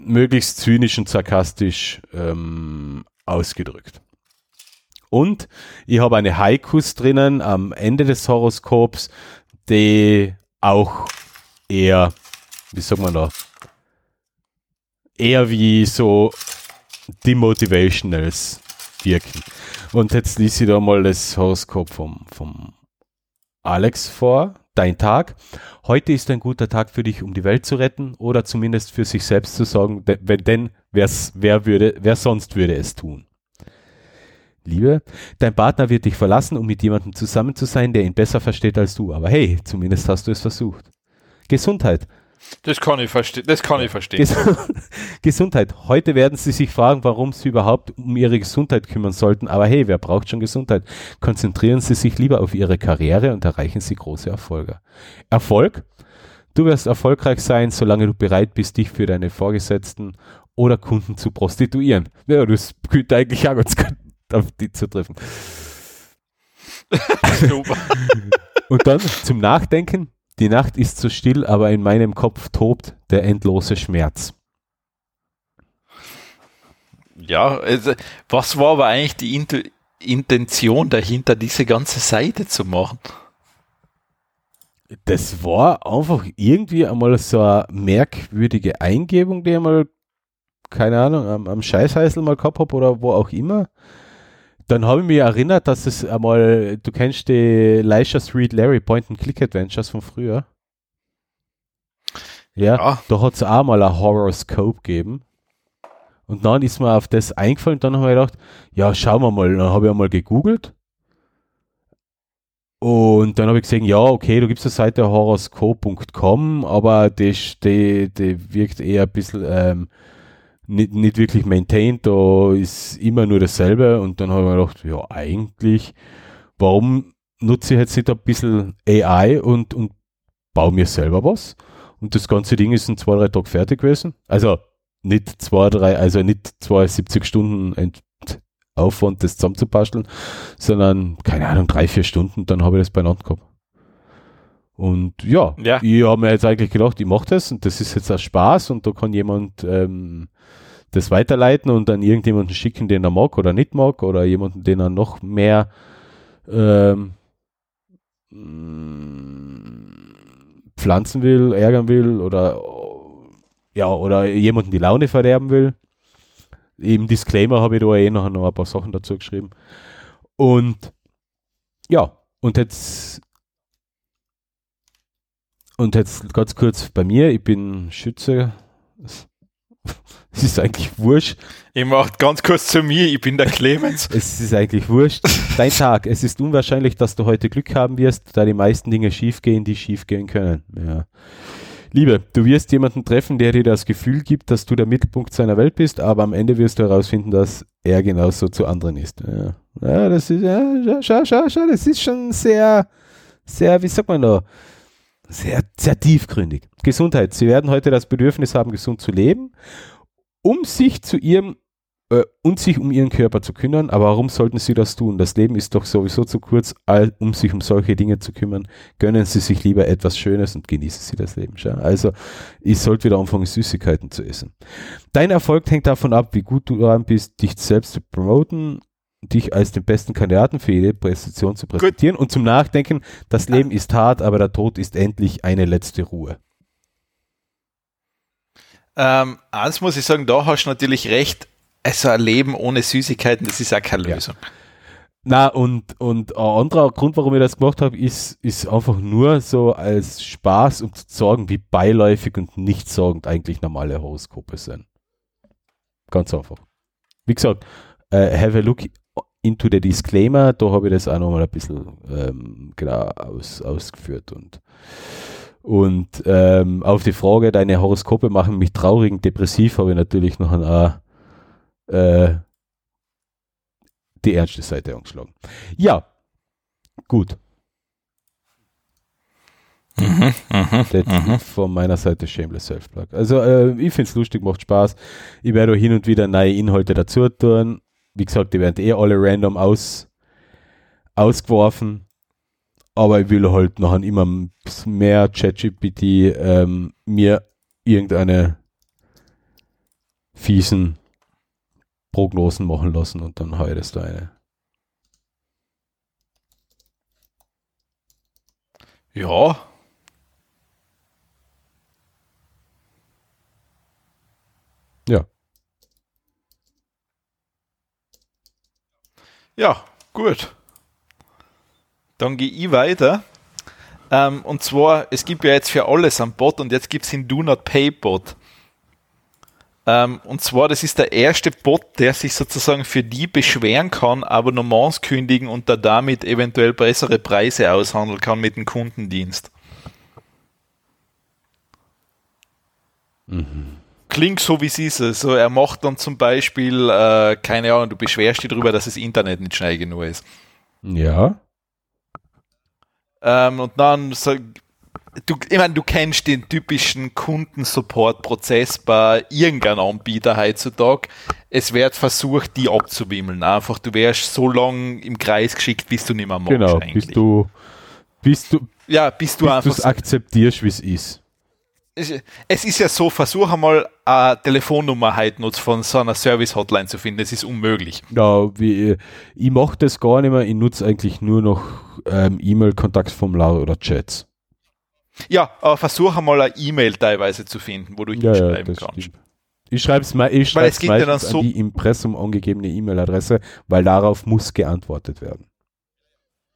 möglichst zynisch und sarkastisch ähm, ausgedrückt. Und ich habe eine Haikus drinnen am Ende des Horoskops, die auch eher, wie sagt man da, eher wie so Demotivationals wirken. Und jetzt lies ich da mal das Horoskop vom, vom Alex vor. Dein Tag. Heute ist ein guter Tag für dich, um die Welt zu retten oder zumindest für sich selbst zu sorgen, denn, wer würde, wer sonst würde es tun? Liebe, dein Partner wird dich verlassen, um mit jemandem zusammen zu sein, der ihn besser versteht als du. Aber hey, zumindest hast du es versucht. Gesundheit. Das kann ich, verste das kann ich verstehen. Ges Gesundheit. Heute werden Sie sich fragen, warum Sie überhaupt um Ihre Gesundheit kümmern sollten. Aber hey, wer braucht schon Gesundheit? Konzentrieren Sie sich lieber auf Ihre Karriere und erreichen Sie große Erfolge. Erfolg? Du wirst erfolgreich sein, solange du bereit bist, dich für deine Vorgesetzten oder Kunden zu prostituieren. Ja, das könnte eigentlich auch ganz gut auf die zu treffen. Super. und dann zum Nachdenken. Die Nacht ist so still, aber in meinem Kopf tobt der endlose Schmerz. Ja, also, was war aber eigentlich die Int Intention dahinter, diese ganze Seite zu machen? Das war einfach irgendwie einmal so eine merkwürdige Eingebung, die ich mal, keine Ahnung, am, am Scheißheißel mal gehabt habe oder wo auch immer. Dann habe ich mich erinnert, dass es einmal, du kennst die Leisure Street Larry Point-and-Click-Adventures von früher. Ja, ja. da hat es auch mal ein Horoscope gegeben. Und dann ist mir auf das eingefallen, dann habe ich gedacht, ja, schauen wir mal. Dann habe ich einmal gegoogelt. Und dann habe ich gesehen, ja, okay, du gibst eine Seite horoscope.com, aber die, die, die wirkt eher ein bisschen ähm, nicht, nicht wirklich maintained, da ist immer nur dasselbe und dann habe ich mir gedacht, ja, eigentlich, warum nutze ich jetzt nicht ein bisschen AI und, und baue mir selber was? Und das ganze Ding ist in zwei, drei Tagen fertig gewesen. Also nicht zwei, drei, also nicht 72 Stunden Aufwand, das zusammenzubasteln, sondern, keine Ahnung, drei, vier Stunden, dann habe ich das beieinander gehabt. Und ja, ja. ich habe mir jetzt eigentlich gedacht, ich mache das und das ist jetzt ein Spaß und da kann jemand ähm, das weiterleiten und dann irgendjemanden schicken, den er mag oder nicht mag oder jemanden, den er noch mehr ähm, pflanzen will, ärgern will oder ja, oder jemanden die Laune verderben will. Im Disclaimer habe ich da eh noch ein paar Sachen dazu geschrieben. Und ja, und jetzt und jetzt ganz kurz bei mir, ich bin Schütze. Es ist eigentlich wurscht. Ich mache ganz kurz zu mir, ich bin der Clemens. es ist eigentlich wurscht. Dein Tag. Es ist unwahrscheinlich, dass du heute Glück haben wirst, da die meisten Dinge schiefgehen, die schiefgehen können. Ja. Liebe, du wirst jemanden treffen, der dir das Gefühl gibt, dass du der Mittelpunkt seiner Welt bist, aber am Ende wirst du herausfinden, dass er genauso zu anderen ist. Ja, ja das ist, ja, schau, schau, schau, das ist schon sehr, sehr, wie sagt man da, sehr, sehr tiefgründig. Gesundheit. Sie werden heute das Bedürfnis haben, gesund zu leben, um sich zu ihrem äh, und sich um ihren Körper zu kümmern. Aber warum sollten Sie das tun? Das Leben ist doch sowieso zu kurz, all, um sich um solche Dinge zu kümmern. Gönnen Sie sich lieber etwas Schönes und genießen Sie das Leben. Schau. Also, ich sollte wieder anfangen, Süßigkeiten zu essen. Dein Erfolg hängt davon ab, wie gut du daran bist, dich selbst zu promoten dich als den besten Kandidaten für jede Präsentation zu präsentieren Gut. und zum Nachdenken, das Leben ist hart, aber der Tod ist endlich eine letzte Ruhe. Ähm, eins muss ich sagen, da hast du natürlich recht. Also ein Leben ohne Süßigkeiten, das ist auch keine Lösung. Ja. Na, und, und ein anderer Grund, warum ich das gemacht habe, ist, ist einfach nur so als Spaß, um zu sagen, wie beiläufig und nichtssagend eigentlich normale Horoskope sind. Ganz einfach. Wie gesagt, uh, have a look into the disclaimer, da habe ich das auch nochmal ein bisschen ähm, genau aus, ausgeführt und und ähm, auf die Frage, deine Horoskope machen mich traurig und depressiv, habe ich natürlich noch ein, äh, die ernste Seite angeschlagen. Ja, gut. Mhm, mh, mh. Von meiner Seite Shameless Self-Plug. Also äh, ich finde es lustig, macht Spaß. Ich werde hin und wieder neue Inhalte dazu tun wie gesagt, die werden eh alle random aus, ausgeworfen. Aber ich will halt nachher immer mehr ChatGPT ähm, mir irgendeine fiesen Prognosen machen lassen und dann heut es da eine. Ja. Ja. Ja, gut. Dann gehe ich weiter. Ähm, und zwar, es gibt ja jetzt für alles einen Bot und jetzt gibt es den Do Not Pay Bot. Ähm, und zwar, das ist der erste Bot, der sich sozusagen für die beschweren kann, Abonnements kündigen und da damit eventuell bessere Preise aushandeln kann mit dem Kundendienst. Mhm. Klingt so, wie es ist. Also er macht dann zum Beispiel, äh, keine Ahnung, du beschwerst dich darüber, dass das Internet nicht schnell genug ist. Ja. Ähm, und dann so, du, ich meine, du kennst den typischen Kundensupport-Prozess bei irgendeinem Anbieter heutzutage. Es wird versucht, die abzuwimmeln. Einfach, du wärst so lange im Kreis geschickt, bis du nicht mehr magst. Genau, eigentlich. bis du, bis du, ja, bis du bis einfach akzeptierst, wie es ist. Es ist ja so, versuch einmal eine Telefonnummer heute noch von so einer Service-Hotline zu finden. Das ist unmöglich. Ja, wie, ich mache das gar nicht mehr. Ich nutze eigentlich nur noch ähm, E-Mail-Kontaktformulare oder Chats. Ja, aber versuch einmal eine E-Mail teilweise zu finden, wo du ja, hinschreiben ja, kannst. Stimmt. Ich schreibe es mal, ich schreibe es meistens so an die Impressum angegebene E-Mail-Adresse, weil darauf muss geantwortet werden.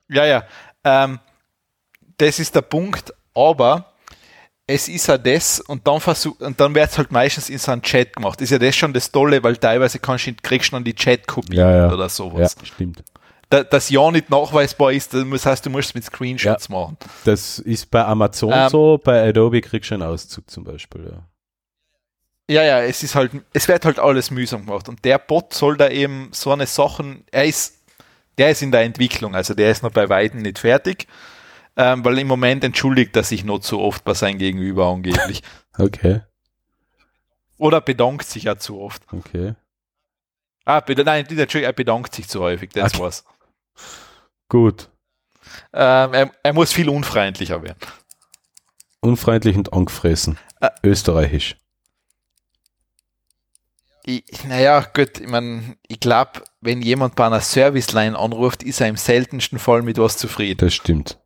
Ja, ja. Ähm, das ist der Punkt, aber es ist ja das und dann versucht und dann wird es halt meistens in so einem Chat gemacht. Ist ja das schon das Tolle, weil teilweise kannst du, kriegst du dann die Chat-Kopie ja, ja. oder sowas. Ja, stimmt da, das ja nicht nachweisbar ist, das heißt, du musst es mit Screenshots ja, machen. Das ist bei Amazon ähm, so, bei Adobe kriegst du einen Auszug zum Beispiel, ja. Ja, ja, es ist halt, es wird halt alles mühsam gemacht und der Bot soll da eben so eine Sachen, er ist, der ist in der Entwicklung, also der ist noch bei Weitem nicht fertig, ähm, weil im Moment entschuldigt er sich noch zu oft bei seinem Gegenüber angeblich. okay. Oder bedankt sich ja zu oft. Okay. Ah, nein, er bedankt sich zu häufig, das okay. war's. Gut. Ähm, er, er, muss viel unfreundlicher werden. Unfreundlich und angefressen. Äh, Österreichisch. Ich, naja, gut, ich meine, ich glaube, wenn jemand bei einer Serviceline anruft, ist er im seltensten Fall mit was zufrieden. Das stimmt.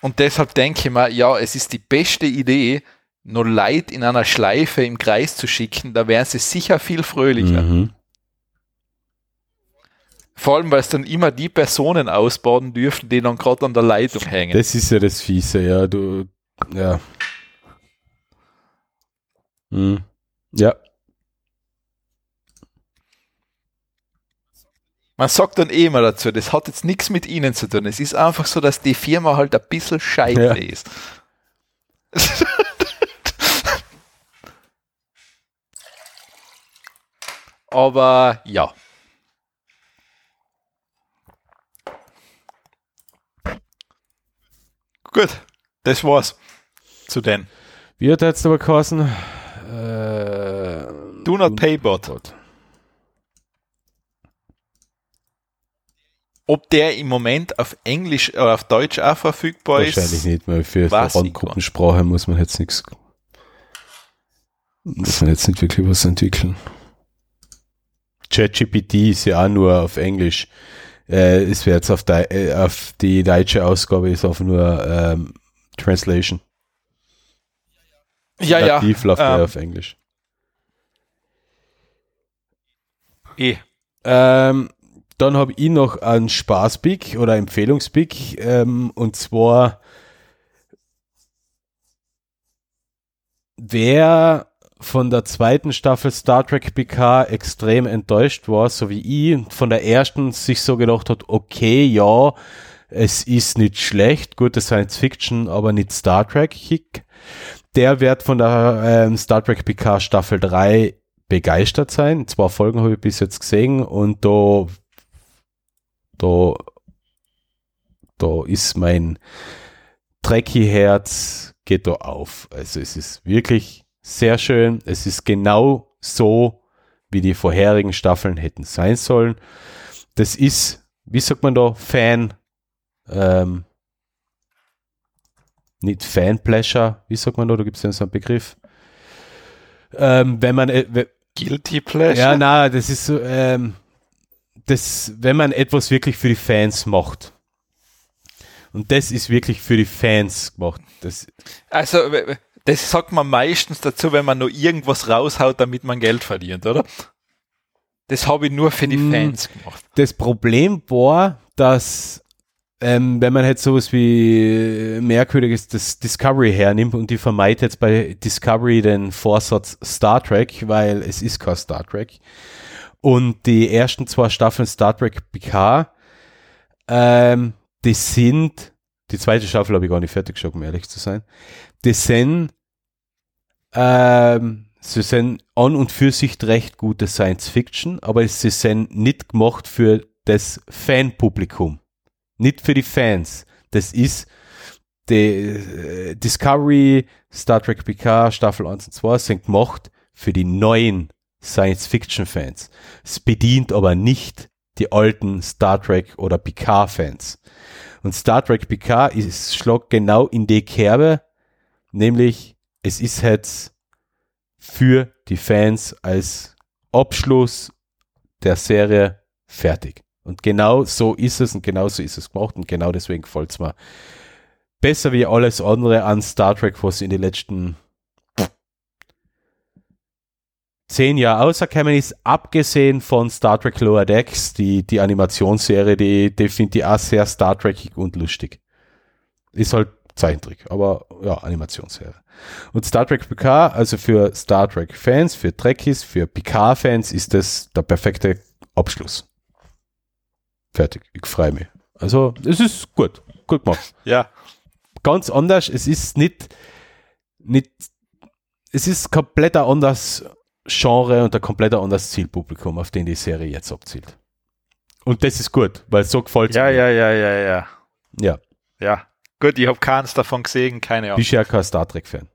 Und deshalb denke ich mir, ja, es ist die beste Idee, nur Leid in einer Schleife im Kreis zu schicken, da wären sie sicher viel fröhlicher. Mhm. Vor allem, weil es dann immer die Personen ausbauen dürfen, die dann gerade an der Leitung hängen. Das ist ja das Fiese, ja. Du, ja. Hm. Ja. Man sagt dann eh immer dazu, das hat jetzt nichts mit ihnen zu tun. Es ist einfach so, dass die Firma halt ein bisschen scheiße ja. ist. Aber ja. Gut, das war's zu den. Wie hat jetzt aber geheißen? Äh, Do not pay bot. Ob der im Moment auf Englisch oder auf Deutsch auch verfügbar Wahrscheinlich ist? Wahrscheinlich nicht, weil für Verbandsgruppensprache muss man jetzt nichts, muss man jetzt nicht wirklich was entwickeln. ChatGPT ist ja auch nur auf Englisch. Äh, es wird jetzt auf, äh, auf, die deutsche Ausgabe ist auf nur ähm, Translation. Ja, ja. Nativ läuft ähm, auf Englisch. Eh. Ähm, dann habe ich noch einen Spaßpick oder Empfehlungspick ähm, und zwar wer von der zweiten Staffel Star Trek PK extrem enttäuscht war, so wie ich, von der ersten sich so gedacht hat, okay, ja, es ist nicht schlecht, gute Science Fiction, aber nicht Star Trek Kick. Der wird von der ähm, Star Trek PK Staffel 3 begeistert sein. Zwei Folgen habe ich bis jetzt gesehen und da, da, da ist mein Trekkie-Herz geht da auf. Also es ist wirklich sehr schön. Es ist genau so, wie die vorherigen Staffeln hätten sein sollen. Das ist, wie sagt man da, Fan, ähm, nicht Fan-Pleasure, wie sagt man da, da gibt es ja so einen Begriff. Ähm, wenn man, äh, Guilty Pleasure? Ja, na, das ist so, ähm, das, wenn man etwas wirklich für die Fans macht. Und das ist wirklich für die Fans gemacht. Das also, das sagt man meistens dazu, wenn man nur irgendwas raushaut, damit man Geld verdient, oder? Das habe ich nur für die hm, Fans gemacht. Das Problem war, dass ähm, wenn man jetzt sowas wie merkwürdiges das Discovery hernimmt und die vermeidet jetzt bei Discovery den Vorsatz Star Trek, weil es ist kein Star Trek. Und die ersten zwei Staffeln Star Trek PK, ähm, die sind, die zweite Staffel habe ich gar nicht fertig geschaut, um ehrlich zu sein, die sind Ähm, sie sind an und für sich recht gute Science Fiction, aber sie sind nicht gemacht für das Fanpublikum. Nicht für die Fans. Das ist die äh, Discovery, Star Trek PK, Staffel 1 und 2 sind gemacht für die neuen Science-Fiction-Fans. Es bedient aber nicht die alten Star Trek oder PK-Fans. Und Star Trek PK ist, schlag genau in die Kerbe, nämlich es ist jetzt für die Fans als Abschluss der Serie fertig. Und genau so ist es und genau so ist es gemacht und genau deswegen gefällt es mir besser wie alles andere an Star Trek, was in den letzten zehn Jahren rausgekommen ist, abgesehen von Star Trek Lower Decks, die, die Animationsserie, die, die finde ich auch sehr Star Trekig und lustig. Ist halt Zeichentrick, aber ja, Animationsserie. Und Star Trek PK, also für Star Trek Fans, für Trekkies, für PK Fans ist das der perfekte Abschluss. Fertig, ich freue mich. Also, es ist gut, gut gemacht. Ja. Ganz anders, es ist nicht, nicht, es ist komplett ein anderes Genre und ein komplett anderes Zielpublikum, auf den die Serie jetzt abzielt. Und das ist gut, weil so gefällt ja, mir. Ja, ja, ja, ja. Ja. Ja. Gut, ich habe keins davon gesehen, keine Ahnung. Bist ja kein Star Trek-Fan.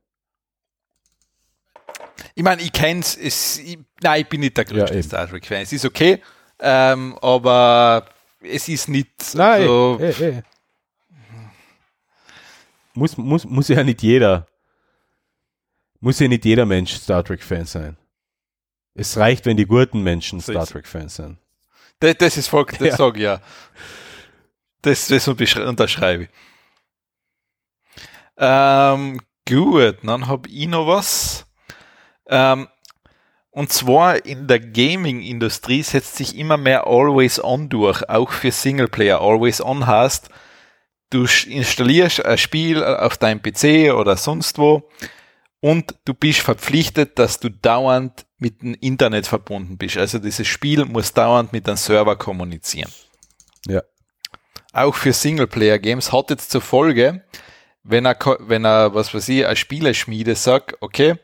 Ich meine, ich kenn's, es, ich, nein, ich bin nicht der größte ja, Star Trek-Fan. Es ist okay, ähm, aber es ist nicht nein, so. Ey, ey, ey. Muss, muss, muss ja nicht jeder, muss ja nicht jeder Mensch Star Trek-Fan sein. Es reicht, wenn die guten Menschen Star Trek-Fans sind. Das, das ist voll, das ja. sage ich ja. Das, das unterschreibe ich. Ähm, gut, dann habe ich noch was. Ähm, und zwar in der Gaming-Industrie setzt sich immer mehr Always On durch, auch für Singleplayer. Always On heißt, du installierst ein Spiel auf deinem PC oder sonst wo und du bist verpflichtet, dass du dauernd mit dem Internet verbunden bist. Also dieses Spiel muss dauernd mit einem Server kommunizieren. Ja. Auch für Singleplayer-Games hat jetzt zur Folge, wenn er, wenn er, was weiß ich, ein Spieleschmiede sagt, okay,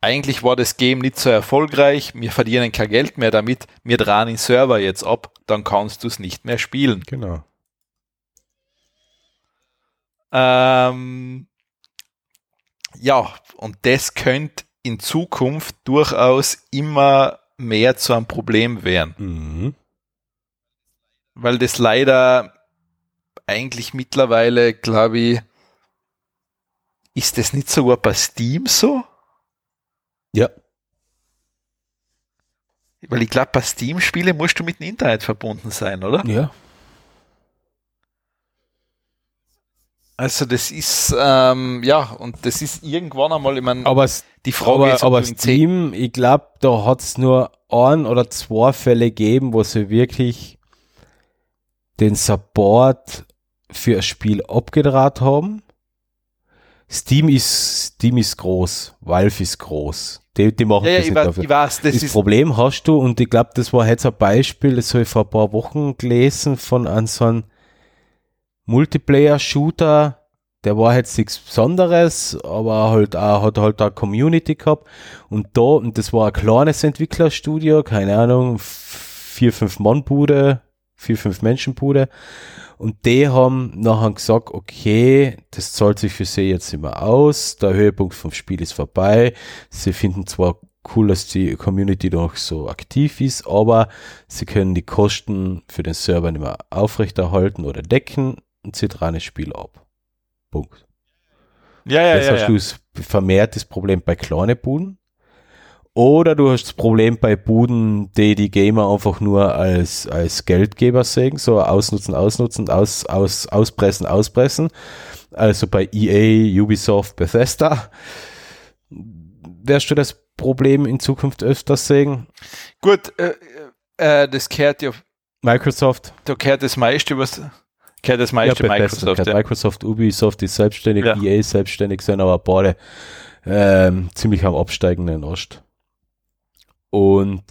eigentlich war das Game nicht so erfolgreich, wir verdienen kein Geld mehr damit, wir drehen den Server jetzt ab, dann kannst du es nicht mehr spielen. Genau. Ähm, ja, und das könnte in Zukunft durchaus immer mehr zu einem Problem werden. Mhm. Weil das leider eigentlich mittlerweile, glaube ich, ist das nicht sogar bei Steam so? Ja. Weil ich glaube, bei Steam-Spiele musst du mit dem Internet verbunden sein, oder? Ja. Also das ist, ähm, ja, und das ist irgendwann einmal, ich meine, aber die Frage aber, ist, aber Steam, ich glaube, da hat es nur ein oder zwei Fälle gegeben, wo sie wirklich den Support für ein Spiel abgedraht haben. Steam ist, Steam ist groß, Valve ist groß. Die, die machen ja, das ja, nicht dafür. Ich weiß, das, das Problem hast du, und ich glaube, das war jetzt ein Beispiel, das habe ich vor ein paar Wochen gelesen von einem so einem Multiplayer-Shooter, der war jetzt nichts Besonderes, aber halt auch, hat halt auch Community gehabt. Und da, und das war ein kleines Entwicklerstudio, keine Ahnung, vier, fünf Mann-Bude, vier, fünf Menschen-Bude. Und die haben nachher gesagt, okay, das zahlt sich für sie jetzt immer aus, der Höhepunkt vom Spiel ist vorbei. Sie finden zwar cool, dass die Community noch so aktiv ist, aber sie können die Kosten für den Server nicht mehr aufrechterhalten oder decken ein zentrales Spiel ab. Punkt. Ja, ja, das ja. hast ja. du das vermehrtes Problem bei kleinen Buden. Oder du hast das Problem bei Buden, die die Gamer einfach nur als, als Geldgeber sehen, so ausnutzen, ausnutzen, aus, aus, auspressen, auspressen. Also bei EA, Ubisoft, Bethesda. Wirst du das Problem in Zukunft öfters sehen? Gut, äh, äh, das kehrt ja. Microsoft. Da kehrt das meiste, was Gehört das meiste ja, Microsoft. Ja. Microsoft, Ubisoft ist selbstständig, ja. EA selbstständig sind, aber beide ähm, ziemlich am absteigenden Ost. Und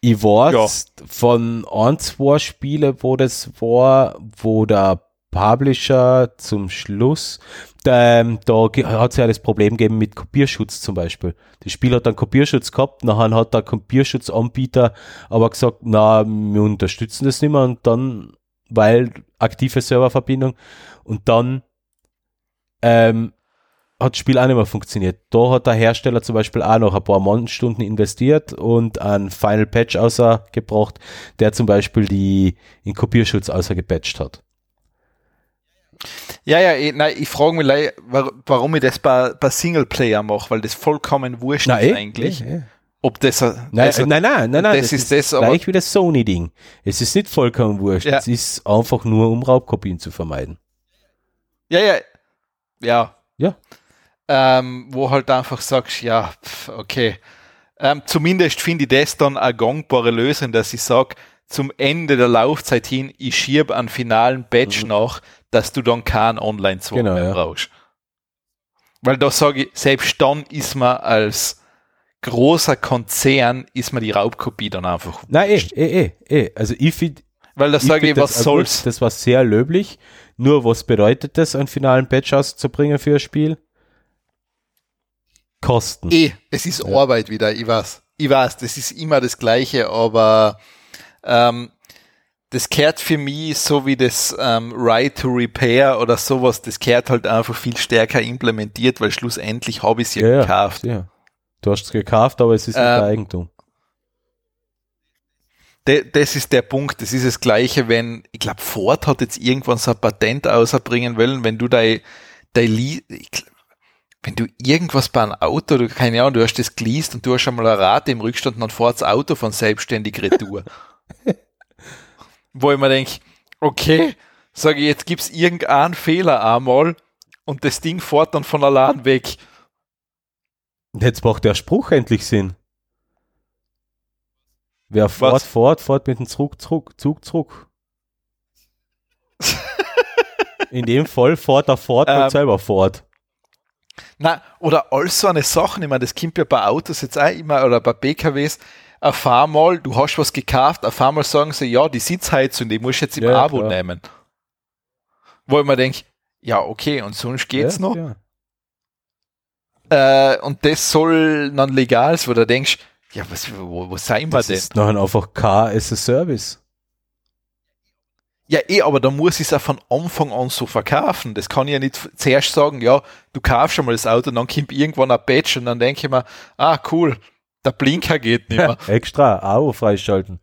ich weiß ja. von ein, zwei Spiele, wo das war, wo der Publisher zum Schluss, ähm, da hat es ja das Problem gegeben mit Kopierschutz zum Beispiel. Das Spiel hat dann Kopierschutz gehabt, nachher hat der Kopierschutzanbieter aber gesagt, na, wir unterstützen das nicht mehr und dann, weil aktive Serververbindung und dann ähm, hat das Spiel auch nicht mehr funktioniert. Da hat der Hersteller zum Beispiel auch noch ein paar Mannstunden investiert und einen Final Patch außergebracht, der zum Beispiel die in Kopierschutz außergepatcht hat. Ja, ja, ich, nein, ich frage mich, warum ich das bei, bei Singleplayer mache, weil das vollkommen wurscht nein, ist eh, eigentlich. Eh, eh. Ob das, nein, also, nein, nein, nein, nein, das, das ist das, aber gleich wie das Sony-Ding. Es ist nicht vollkommen wurscht. Ja. Es ist einfach nur, um Raubkopien zu vermeiden. Ja, ja, ja. Ja. Ähm, wo halt einfach sagst, ja, okay. Ähm, zumindest finde ich das dann eine gangbare Lösung, dass ich sage, zum Ende der Laufzeit hin, ich schiebe einen finalen Batch mhm. nach, dass du dann keinen Online-Zug genau, mehr ja. brauchst. Weil da sage ich, selbst dann ist man als großer Konzern, ist man die Raubkopie dann einfach. Nein, eh, eh, eh, eh. Also ich finde, weil da sage ich, was das, soll's. Das war sehr löblich. Nur was bedeutet das, einen finalen Patch auszubringen für ein Spiel? Kosten. Eh, es ist ja. Arbeit wieder, ich weiß. Ich weiß, das ist immer das Gleiche, aber ähm, das kehrt für mich so wie das ähm, Right to Repair oder sowas, das kehrt halt einfach viel stärker implementiert, weil schlussendlich habe ich es ja, ja gekauft. Ja. Du hast es gekauft, aber es ist nicht ähm, Eigentum. De, das ist der Punkt. Das ist das Gleiche, wenn, ich glaube, Ford hat jetzt irgendwann so ein Patent außerbringen wollen, wenn du dein, dein wenn du irgendwas bei einem Auto, du, keine Ahnung, du hast das geleast und du hast einmal eine Rate im Rückstand dann fährt das Auto von selbstständig retour. wo ich mir denke, okay, sage ich, jetzt gibt's irgendeinen Fehler einmal und das Ding fährt dann von allein weg. Jetzt macht der Spruch endlich Sinn. Wer fährt, fährt, fährt mit dem Zug, Zug, Zug, Zug. In dem Fall fährt er fort ähm, und selber fort. Na, oder all so eine Sachen, ich meine, das kommt ja bei Autos jetzt auch immer, oder bei PKWs, auf einmal, du hast was gekauft, auf einmal sagen sie, ja, die Sitzheizung, die musst du jetzt im ja, Abo klar. nehmen. Wo ich mir denke, ja, okay, und sonst geht's ja, noch. Ja. Äh, und das soll dann legal sein, wo du denkst, ja, was, wo, wo sein wir das denn? Das ist noch einfach Car as a Service. Ja, eh, aber da muss ich es auch von Anfang an so verkaufen. Das kann ich ja nicht zuerst sagen, ja, du kaufst schon mal das Auto, dann kommt irgendwann ein Patch und dann denke ich mir, ah, cool, der Blinker geht nicht mehr. Extra, Abo freischalten.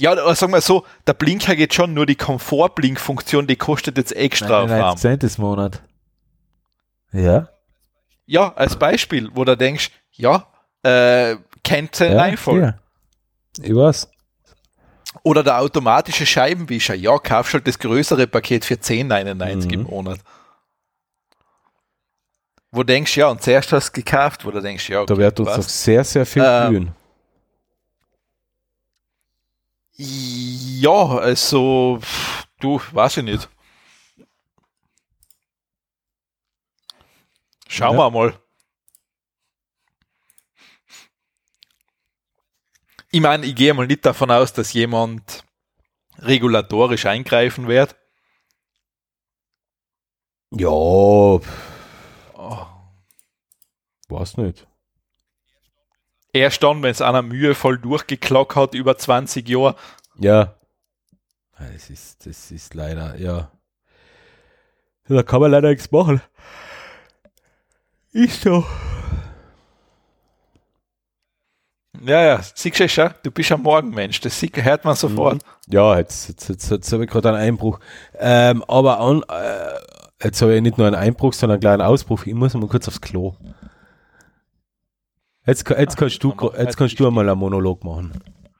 ja, aber sagen wir so, der Blinker geht schon, nur die Komfort-Blink-Funktion, die kostet jetzt extra 99 Cent im Monat. Ja. Ja, als Beispiel, wo du denkst, ja, äh, kennt sein ja, voll. Ja. Ich weiß. Oder der automatische Scheibenwischer. Ja, kaufst halt das größere Paket für 10,99 mhm. im Monat. Wo denkst ja, und zuerst hast du gekauft, wo du denkst, ja, okay, Da wird uns noch sehr, sehr viel ähm, blühen. Ja, also, du, weiß ich nicht. Schauen ja. wir mal. Ich meine, ich gehe mal nicht davon aus, dass jemand regulatorisch eingreifen wird. Ja. Oh. Weiß nicht. Erst dann, wenn es einer mühevoll durchgeklockt hat, über 20 Jahre. Ja. Das ist, das ist leider, ja. Da kann man leider nichts machen. Ist so. Ja, ja, siehst du schon, du bist ein Morgenmensch, das hört man sofort. Mhm. Ja, jetzt, jetzt, jetzt, jetzt habe ich gerade einen Einbruch. Ähm, aber an, äh, jetzt habe ich nicht nur einen Einbruch, sondern einen kleinen Ausbruch. Ich muss mal kurz aufs Klo. Jetzt, jetzt, kannst, du, jetzt kannst du einmal einen Monolog machen.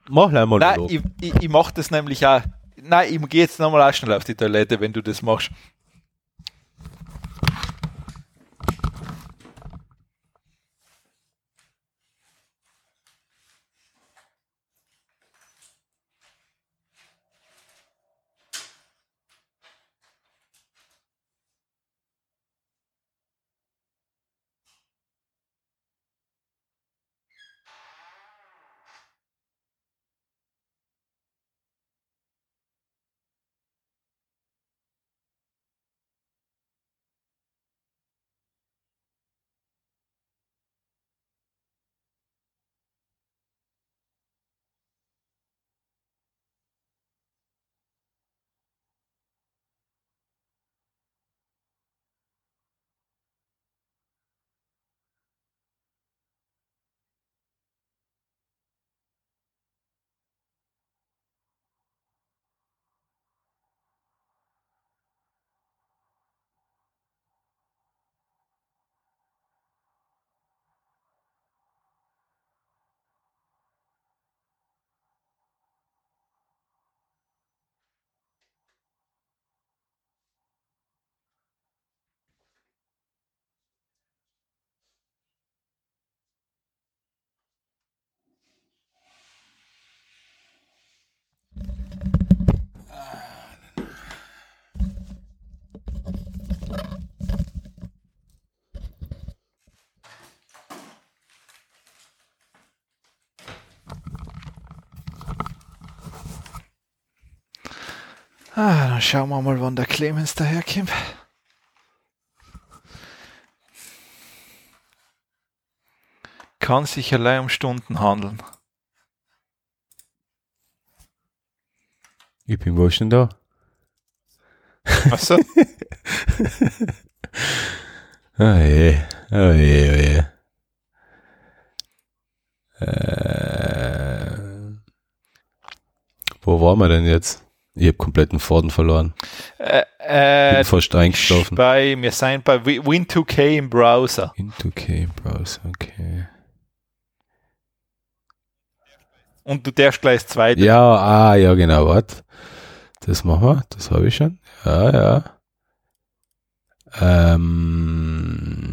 Mach einen Monolog. Nein, ich, ich, ich mache das nämlich auch. Nein, ich gehe jetzt nochmal auch schnell auf die Toilette, wenn du das machst. Ah, dann schauen wir mal, wann der Clemens daherkommt. Kann sich allein um Stunden handeln. Ich bin wohl schon da. Achso. oh je, oh je, oh je. Äh, wo waren wir denn jetzt? Ich habe kompletten Faden verloren. Äh, äh, Bin fast eingeschlafen. bei, wir sind bei Wi- Win2K im Browser. Into K Browser, okay. Und du darfst gleich zweite. Ja, ah, ja, genau, warte. Das machen wir, das habe ich schon. Ja, ja. Ähm.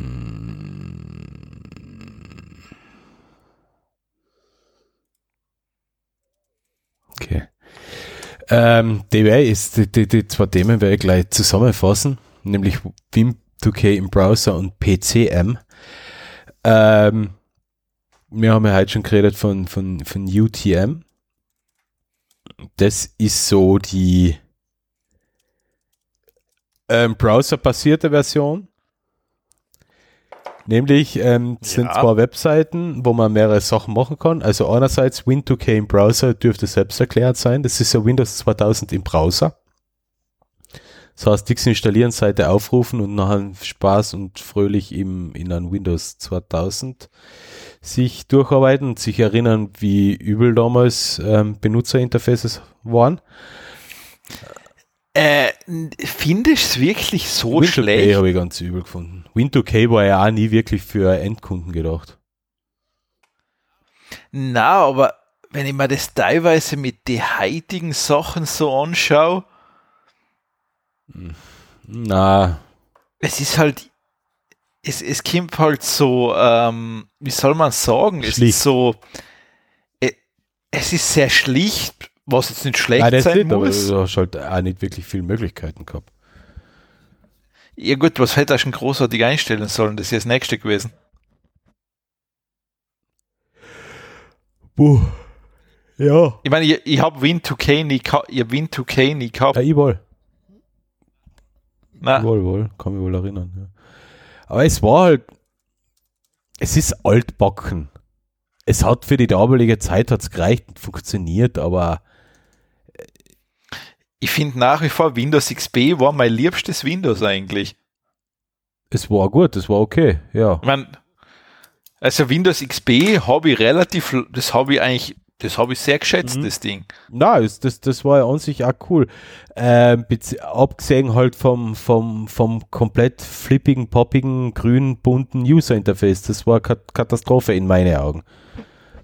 Okay. Ähm, ich ist, die, die, die zwei Themen werde ich gleich zusammenfassen, nämlich Vim2K im Browser und PCM. Ähm, wir haben ja heute schon geredet von, von, von UTM. Das ist so die ähm, browserbasierte Version. Nämlich ähm, es sind Ja. zwei Webseiten, wo man mehrere Sachen machen kann. Also einerseits Win2K im Browser dürfte selbst erklärt sein. Das ist ja Windows 2000 im Browser. Das heißt, nichts installieren, Seite aufrufen und nachher Spaß und fröhlich im, in ein Windows 2000 sich durcharbeiten und sich erinnern, wie übel damals ähm, Benutzerinterfaces waren. Äh, findest du es wirklich so Win2K schlecht? habe ich ganz übel gefunden. Win2K war ja auch nie wirklich für Endkunden gedacht. Na, aber wenn ich mir das teilweise mit den heutigen Sachen so anschaue, Na, es ist halt, es, es kommt halt so, ähm, wie soll man sagen, es Schlicht. ist so, äh, es ist sehr schlicht, was jetzt nicht schlecht nein, sein nicht, aber muss. du hast halt auch nicht wirklich viele Möglichkeiten gehabt. Ja gut, was hätte er schon großartig einstellen sollen? Das ist ja das nächste gewesen. Puh. Ja. Ich meine, ich, ich habe Win2K nie, ich hab Win2K nie gehabt. Ja, ich wohl. Na, Wohl, wohl. Kann mich wohl erinnern. Ja. Aber es war halt, es ist altbacken. Es hat für die damalige Zeit hat's gereicht und funktioniert, aber ich finde nach wie vor Windows XP war mein liebstes Windows eigentlich. es war gut, es war okay, ja. Ich mein, also Windows XP habe ich relativ, das habe ich eigentlich, das habe ich sehr geschätzt, Mhm. das Ding. Na, das, das, war ja an sich auch cool. Ähm, abgesehen halt vom, vom, vom komplett flippigen, poppigen, grün, bunten User-Interface. Das war Kat Katastrophe in meinen Augen.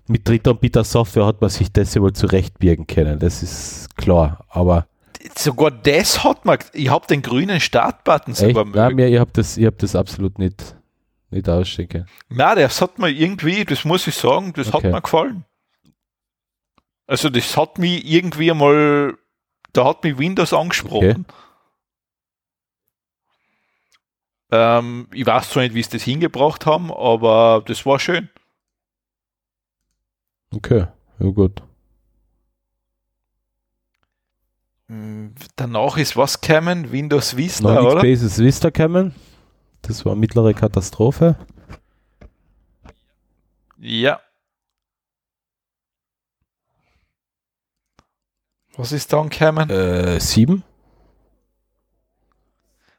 Mit Drittanbieter-Software hat man sich das wohl zurechtbiegen können, das ist klar. Aber Sogar das hat man, ich habe den grünen Startbutton echt, sogar nein, mögen. mir, ihr habt das, ihr habt das absolut nicht, nicht ausstecken. Na, das hat mir irgendwie, das muss ich sagen, das Okay. hat mir gefallen. Also das hat mich irgendwie mal, da hat mich Windows angesprochen. Ähm, ich weiß zwar nicht, wie sie das hingebracht haben, aber das war schön. Okay, ja gut. Mm, Danach ist was gekommen? Windows Vista, Noch oder? XP ist Vista gekommen. Das war mittlere Katastrophe. Ja. Was ist dann gekommen? Äh, sieben?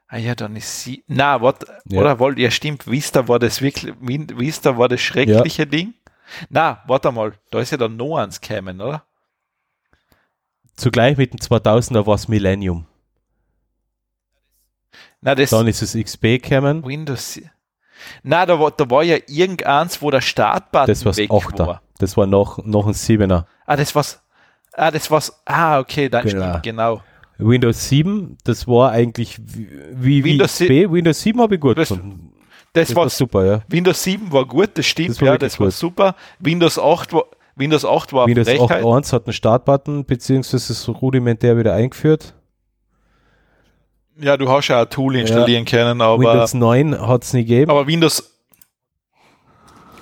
Ah ja, dann ist sie. Na, warte, Ja. oder wollt ja stimmt, Vista war das wirklich, Vista war das schreckliche Ding. Na, warte mal, da ist ja dann noch eins gekommen, oder? Zugleich mit dem 2000er war es Millennium. Na, das Dann ist es XP gekommen. Windows. Na, da war, da war ja irgendeins, wo der Startbutton Das war's weg 8er. war. Das war noch, noch ein 7er. Ah, das war's. Ah, das war's. Ah, okay, dann Genau. stimmt, genau. Windows 7, das war eigentlich wie, wie, Windows XP. Windows 7 habe ich gut Das- gefunden. Das, Das war war super, ja. Windows 7 war gut, das stimmt, Das war ja, das war gut. super. Windows 8 war, Windows 8 war Windows Frechheit. 8.1 hat einen Startbutton, beziehungsweise ist rudimentär wieder eingeführt. Ja, du hast ja ein Tool installieren können, aber Windows 9 hat es nie gegeben. Aber Windows.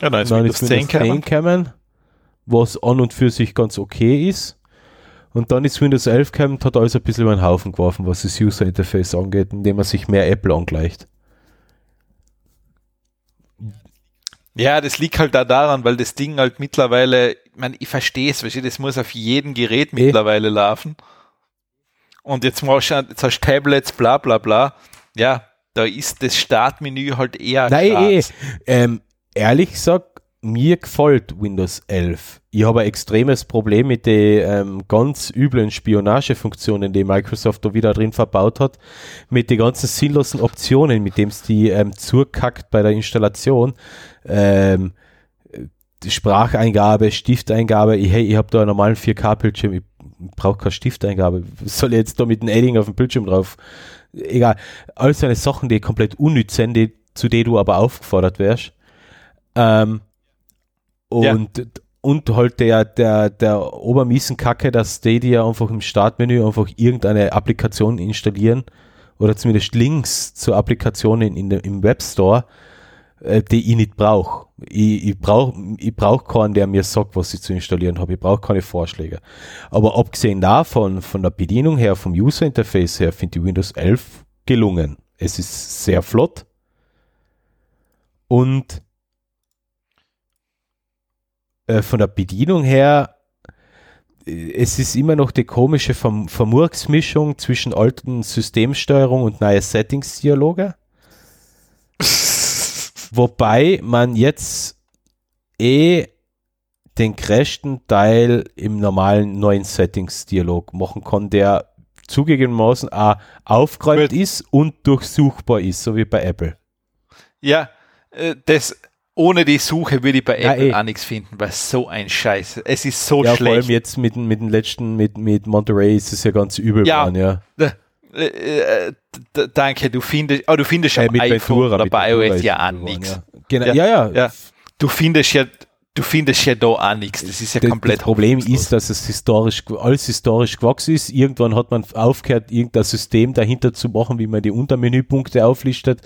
Ja, dann ist Dann Windows ist 10 Windows gekommen. 10 gekommen, was an und für sich ganz okay ist. Und dann ist Windows 11 gekommen, hat alles ein bisschen über den Haufen geworfen, was das User Interface angeht, indem man sich mehr Apple angleicht. Ja, das liegt halt da daran, weil das Ding halt mittlerweile, ich meine, ich verstehe es, das muss auf jedem Gerät e mittlerweile laufen. Und jetzt machst du, jetzt hast du Tablets, bla bla bla. Ja, da ist das Startmenü halt eher Nein, eh, ähm, ehrlich gesagt, mir gefällt Windows 11. Ich habe ein extremes Problem mit den ähm, ganz üblen Spionagefunktionen, die Microsoft da wieder drin verbaut hat, mit den ganzen sinnlosen Optionen, mit denen es die ähm, zurkackt bei der Installation. Ähm, Spracheingabe, Stifteingabe, ich, hey, ich habe da einen normalen 4K-Bildschirm, ich brauche keine Stifteingabe. Was soll ich jetzt da mit einem Edding auf dem Bildschirm drauf? Egal. Alles seine Sachen, die komplett unnütz sind, die, zu denen du aber aufgefordert wärst. Ähm, und, ja. Und halt der, der, der obermiesen Kacke, dass Stadia einfach im Startmenü einfach irgendeine Applikation installieren oder zumindest Links zur Applikation in, in im Webstore, äh, die ich nicht brauche. Ich, ich brauche ich brauch keinen, der mir sagt, was ich zu installieren habe. Ich brauche keine Vorschläge. Aber abgesehen davon, von der Bedienung her, vom User Interface her, finde ich Windows 11 gelungen. Es ist sehr flott und äh, von der Bedienung her, äh, es ist immer noch die komische Verm Vermurksmischung zwischen alten Systemsteuerung und neue Settings-Dialoge. Wobei man jetzt eh den größten Teil im normalen neuen Settings-Dialog machen kann, der zugegebenermaßen auch aufgeräumt ist und durchsuchbar ist, so wie bei Apple. Ja, äh, das ohne die Suche würde ich bei Apple ja, eh. auch nichts finden, weil so ein Scheiß. Es ist so ja, schlecht. Vor allem jetzt mit, mit dem letzten, mit, mit Monterey ist es ja ganz übel ja, geworden, ja. Äh, äh, danke, du findest, oh, du findest äh, am iPhone Ventura, oder bei iOS ja auch nichts. Ja. Genau, ja, ja, ja. Du findest ja, du findest ja da auch nichts. Das ist ja das, komplett. Das Problem ist, dass es historisch, alles historisch gewachsen ist. Irgendwann hat man aufgehört, irgendein System dahinter zu machen, wie man die Untermenüpunkte auflistet.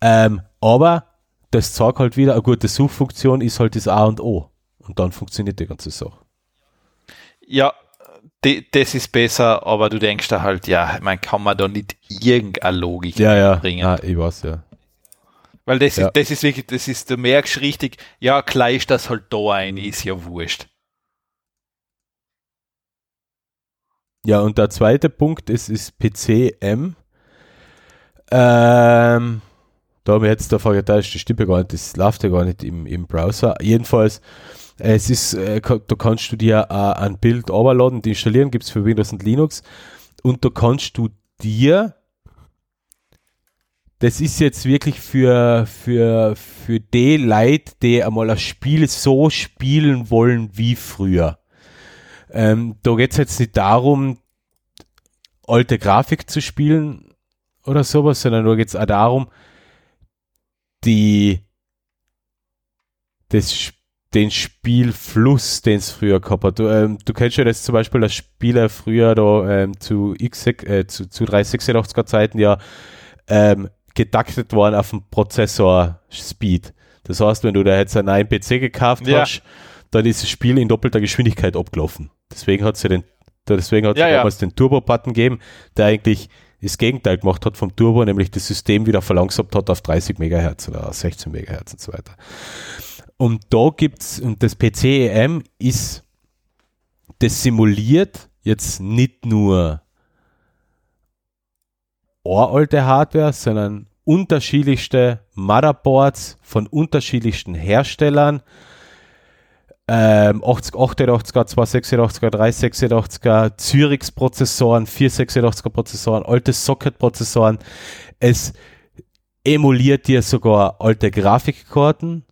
Ähm, aber das zeigt halt wieder, eine gute Suchfunktion ist halt das A und O. Und dann funktioniert die ganze Sache. Ja, die, das ist besser, aber du denkst da halt, ja, man kann man da nicht irgendeine Logik ja, ja. bringen. Ja, ich weiß, ja. Weil das, ja. ist, das ist wirklich, das ist, du merkst richtig, ja, gleich das halt da ein, ist ja wurscht. Ja, und der zweite Punkt ist, ist PCM. Ähm, da haben wir jetzt davon gedacht, die Stimme gar nicht, das läuft ja gar nicht im, im Browser. Jedenfalls, es ist, äh, da kannst du dir äh, ein Bild overladen, die installieren, gibt es für Windows und Linux. Und da kannst du dir, das ist jetzt wirklich für, für, für die Leute, die einmal ein Spiel so spielen wollen wie früher. Ähm, da geht es jetzt nicht darum, alte Grafik zu spielen oder sowas, sondern da geht es auch darum, die, das, den Spielfluss, den es früher gehabt hat. Du, ähm, du kennst ja das zum Beispiel, dass Spieler früher da ähm, zu, X, äh, zu, zu 386er Zeiten ja ähm, getaktet waren auf dem Prozessor Speed. Das heißt, wenn du da jetzt einen neuen PC gekauft ja. hast, dann ist das Spiel in doppelter Geschwindigkeit abgelaufen. Deswegen hat es ja den, deswegen hat es ja, damals ja. den Turbo-Button gegeben, der eigentlich das Gegenteil gemacht hat vom Turbo, nämlich das System wieder verlangsamt hat auf 30 MHz oder 16 MHz und so weiter. Und da gibt's, und das PCEM ist, das simuliert jetzt nicht nur alte Hardware, sondern unterschiedlichste Motherboards von unterschiedlichsten Herstellern, ähm, 80, 88er, 286er, 386er, Zürichs Prozessoren, 486er Prozessoren, alte Socket Prozessoren. Es emuliert dir sogar alte Grafikkarten.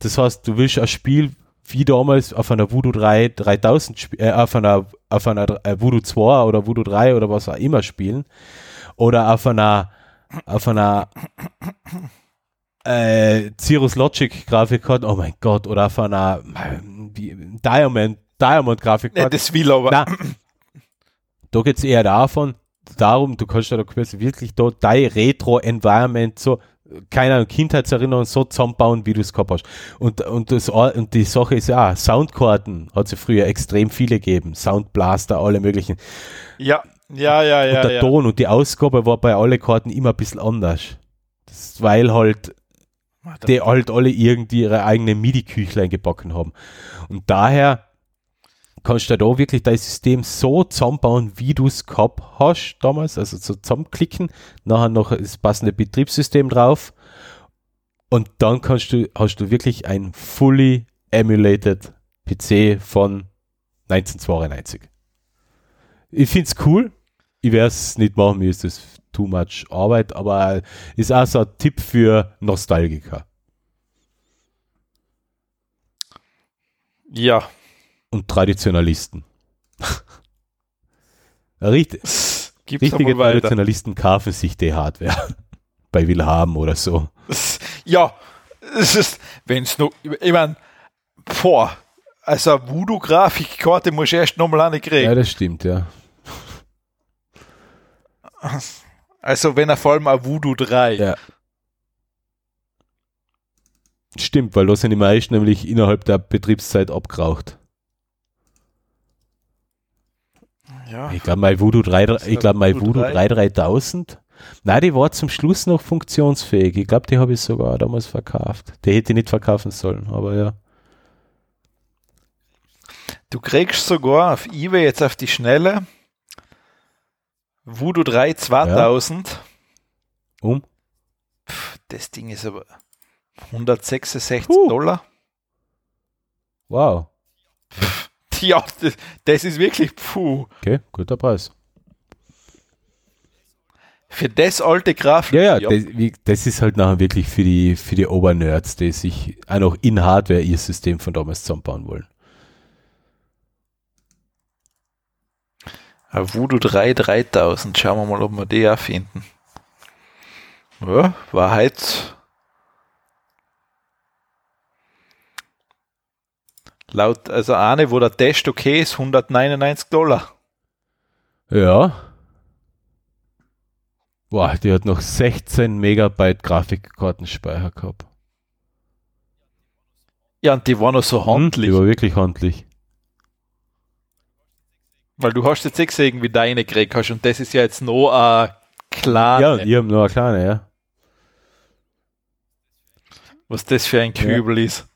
Das heißt, du willst ein Spiel wie damals auf einer Voodoo 3 3000 äh, auf einer auf einer äh, Voodoo 2 oder Voodoo 3 oder was auch immer spielen oder auf einer auf einer äh, Cirrus Logic Grafikkarte, oh mein Gott, oder auf einer Diamond, Diamond Grafikkarte. Ja, das will aber. Na, da geht es eher davon, darum, du kannst da quasi wirklich da dein Retro-Environment so keine Ahnung, Kindheitserinnerungen so zusammenbauen, wie du es gehabt hast. Und, und, das, und die Sache ist ja, Soundkarten hat es früher extrem viele gegeben. Soundblaster, alle möglichen. Ja, ja, ja, ja. Und der ja. Ton und die Ausgabe war bei allen Karten immer ein bisschen anders. Das, weil halt die halt alle irgendwie ihre eigene MIDI-Küchlein gebacken haben. Und daher kannst du da wirklich dein System so zusammenbauen, wie du es gehabt hast damals, also so zusammenklicken, nachher noch das passende Betriebssystem drauf und dann kannst du, hast du wirklich ein fully emulated PC von 1992. Ich finde es cool. Ich werde es nicht machen, mir ist das too much Arbeit, aber ist auch so ein Tipp für Nostalgiker. Ja. Und Traditionalisten. Richt, Gibt's richtige. Traditionalisten kaufen sich die Hardware. Bei Willhaben oder so. Ja, es ist, wenn es noch, ich meine, boah, also Voodoo-Grafikkarte muss ich erst nochmal eine kriegen. Ja, das stimmt, ja. Also wenn er vor allem ein Voodoo 3. Ja. Stimmt, weil da sind die meisten nämlich innerhalb der Betriebszeit abgeraucht. Ja. Ich glaube, mein Voodoo 3, ist ich glaube, mein Voodoo Voodoo 3? 3 3000. Nein, die war zum Schluss noch funktionsfähig. Ich glaube, die habe ich sogar damals verkauft. Die hätte ich nicht verkaufen sollen, aber ja. Du kriegst sogar auf eBay jetzt auf die Schnelle Voodoo 3 2000. Um? Pff, das Ding ist aber 166 Puh. Dollar. Wow. Ja, das, das ist wirklich puh. Okay, guter Preis. Für das alte Grafik. Ja, ja, Das, wie, das ist halt nachher wirklich für die, für die Obernerds, die sich auch noch in Hardware ihr System von damals zusammenbauen wollen. Ein Voodoo 3 3000. Schauen wir mal, ob wir die auch finden. Ja, war halt laut, also eine, wo der Test okay ist, 199 Dollar. Ja. Boah, die hat noch 16 Megabyte Grafikkartenspeicher gehabt. Ja, und die war noch so handlich, Die war wirklich handlich. Weil du hast jetzt eh gesehen, wie deine gekriegt hast und das ist ja jetzt noch ein klar, Ja, ich habe nur eine kleine, ja. was das für ein Kübel ist.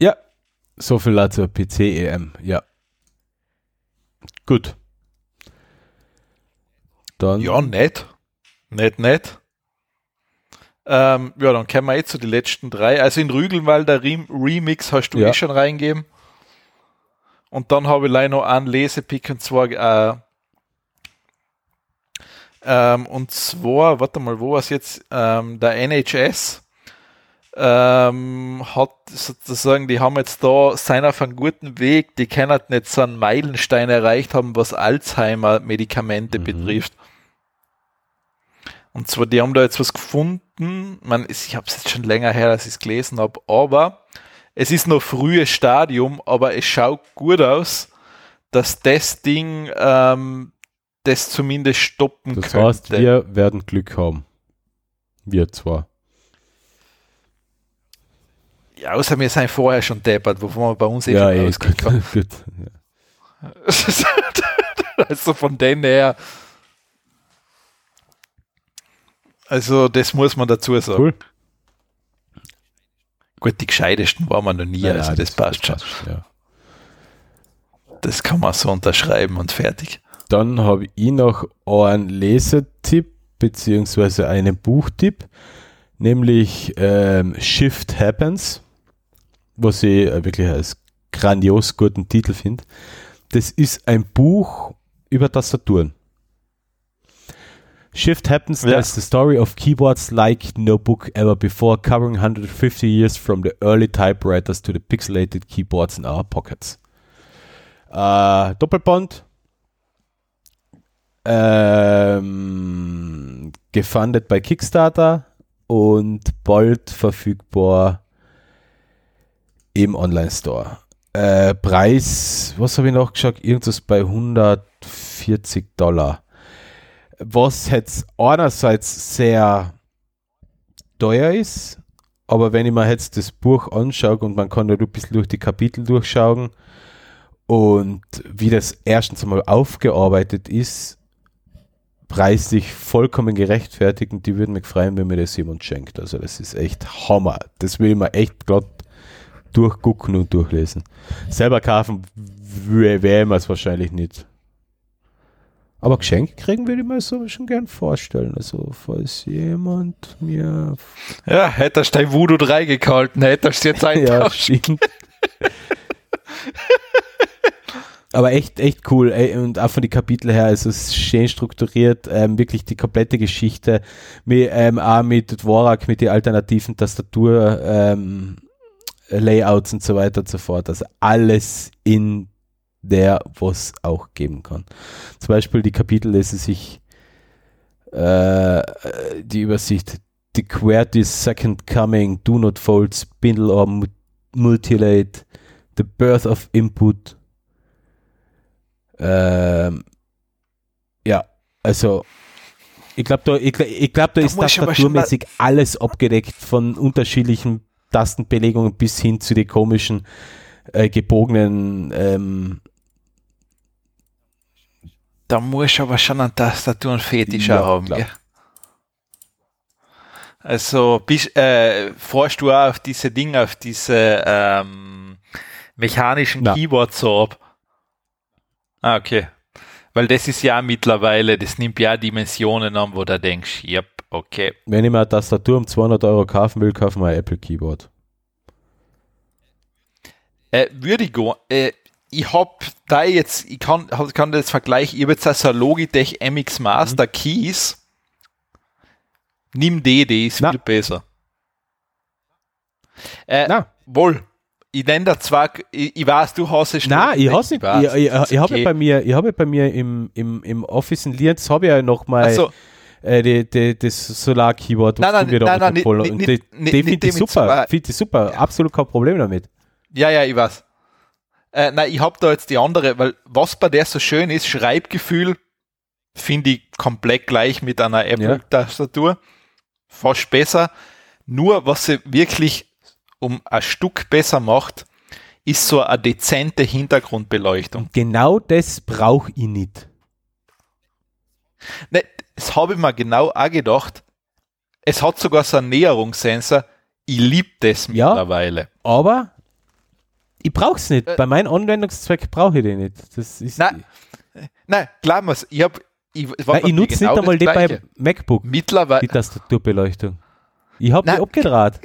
Ja. So viel dazu PC-EM, ja. Gut. Dann, Ja, nett. Nett, nett. Ähm, ja, dann kommen wir jetzt zu den letzten drei. Also in Rügelwald der Rem Remix hast du Ja. eh schon reingegeben. Und dann habe ich leider noch einen Lesepick und zwar äh, ähm, und zwar, warte mal, wo war es jetzt? Ähm, der NHS ähm, hat sozusagen, die haben jetzt da sind auf einem guten Weg, die können nicht so einen Meilenstein erreicht haben, was Alzheimer-Medikamente Mhm. betrifft. Und zwar, die haben da jetzt was gefunden. Man, ich habe es jetzt schon länger her, als ich es gelesen habe, aber es ist noch frühes Stadium, aber es schaut gut aus, dass das Ding ähm, das zumindest stoppen das könnte. heißt, wir werden Glück haben. Wir zwar. ja, außer wir sind vorher schon deppert, wovon wir bei uns eh Ja, schon eh, gut. Ja. also von denen her. Also, das muss man dazu sagen. Cool. Gut, die gescheitesten waren wir noch nie, Nein, also nein, das, passt schon. Ja. Das kann man so unterschreiben und fertig. Dann habe ich noch einen Lesetipp beziehungsweise einen Buchtipp, nämlich ähm, Shift Happens, was ich äh, wirklich als grandios guten Titel finde. Das ist ein Buch über Tastaturen. Shift Happens Ja. tells the story of keyboards like no book ever before, covering 150 years from the early typewriters to the pixelated keyboards in our pockets. Äh, Doppelband, ähm, gefundet bei Kickstarter und bald verfügbar im Online-Store. Äh, Preis, was habe ich noch geschaut? Irgendwas bei 140 Dollar. Was jetzt einerseits sehr teuer ist, aber wenn ich mir jetzt das Buch anschaue und man kann da ein bisschen durch die Kapitel durchschauen und wie das erstens einmal aufgearbeitet ist, preislich vollkommen gerechtfertigt und die würden mich freuen, wenn mir das jemand schenkt. Also das ist echt Hammer. Das will ich mir echt glatt durchgucken und durchlesen. Selber kaufen wäre es wahrscheinlich nicht. Aber Geschenke kriegen würde ich mir so schon gern vorstellen. Also, falls jemand mir. Ja, hättest du dein Voodoo 3 gehalten, hättest du jetzt eintauscht. ja. Aber echt, echt cool. Und auch von den Kapiteln her, also es ist schön strukturiert, ähm, wirklich die komplette Geschichte. Mit, ähm, auch mit Dvorak, mit den alternativen Tastatur, ähm, Layouts und so weiter und so fort. Also alles in der, was auch geben kann. Zum Beispiel die Kapitel lesen sich äh, die Übersicht The QWERTY's Second Coming, Do Not Fold, Spindle or Mutilate, The Birth of Input, ähm, ja, also ich glaube, da, ich, ich glaub, da, da ist tastaturmäßig alles abgedeckt von unterschiedlichen Tastenbelegungen bis hin zu den komischen äh, gebogenen ähm, da muss aber schon ein Tastaturenfetisch ja, haben. Ja. Also bist, äh, forschst du auch auf diese Dinge, auf diese ähm, mechanischen ja. Keyboards so ab? Ah, okay. Weil das ist ja mittlerweile, das nimmt ja Dimensionen an, wo du denkst, yep, okay. Wenn ich mir eine Tastatur um 200 Euro kaufen will, kaufen wir ein Apple Keyboard. Äh, würde ich. Äh, ich hab da jetzt, ich kann, kann das vergleichen, ich habe jetzt also Logitech MX Master mhm. Keys. Nimm die, die ist Na. viel besser. Äh, Na. Wohl, ich nenne da zwar, ich, ich, weiß, du hast es Nein, ich hasse nicht. Ich, ich, ich, ich habe bei mir, ich habe bei mir im, im, im Office in Lienz habe ich ja noch mal so. äh, die, die, das Solar Keyboard, was nein, du mir da nein, nein, die, die finde ich super, finde ich super, ja. absolut kein Problem damit. Ja, ja, ich weiß. Äh, nein, ich habe da jetzt die andere, weil was bei der so schön ist, Schreibgefühl finde ich komplett gleich mit einer Apple-Tastatur. Ja. Fast besser. Nur, was sie wirklich um ein Stück besser macht, ist so eine dezente Hintergrundbeleuchtung. Genau das brauche ich nicht. Ne, das habe ich mir genau auch gedacht. Es hat sogar so einen Näherungssensor. Ich liebe das ja, mittlerweile. Aber ich brauche es nicht. Äh, Bei meinem Anwendungszweck brauche ich den nicht. Das ist nein, nein, klar, ich Ich, ich, ich nutze genau nicht einmal die bei MacBook. Mittlerweile. Die Tastaturbeleuchtung. Ich habe die abgedraht.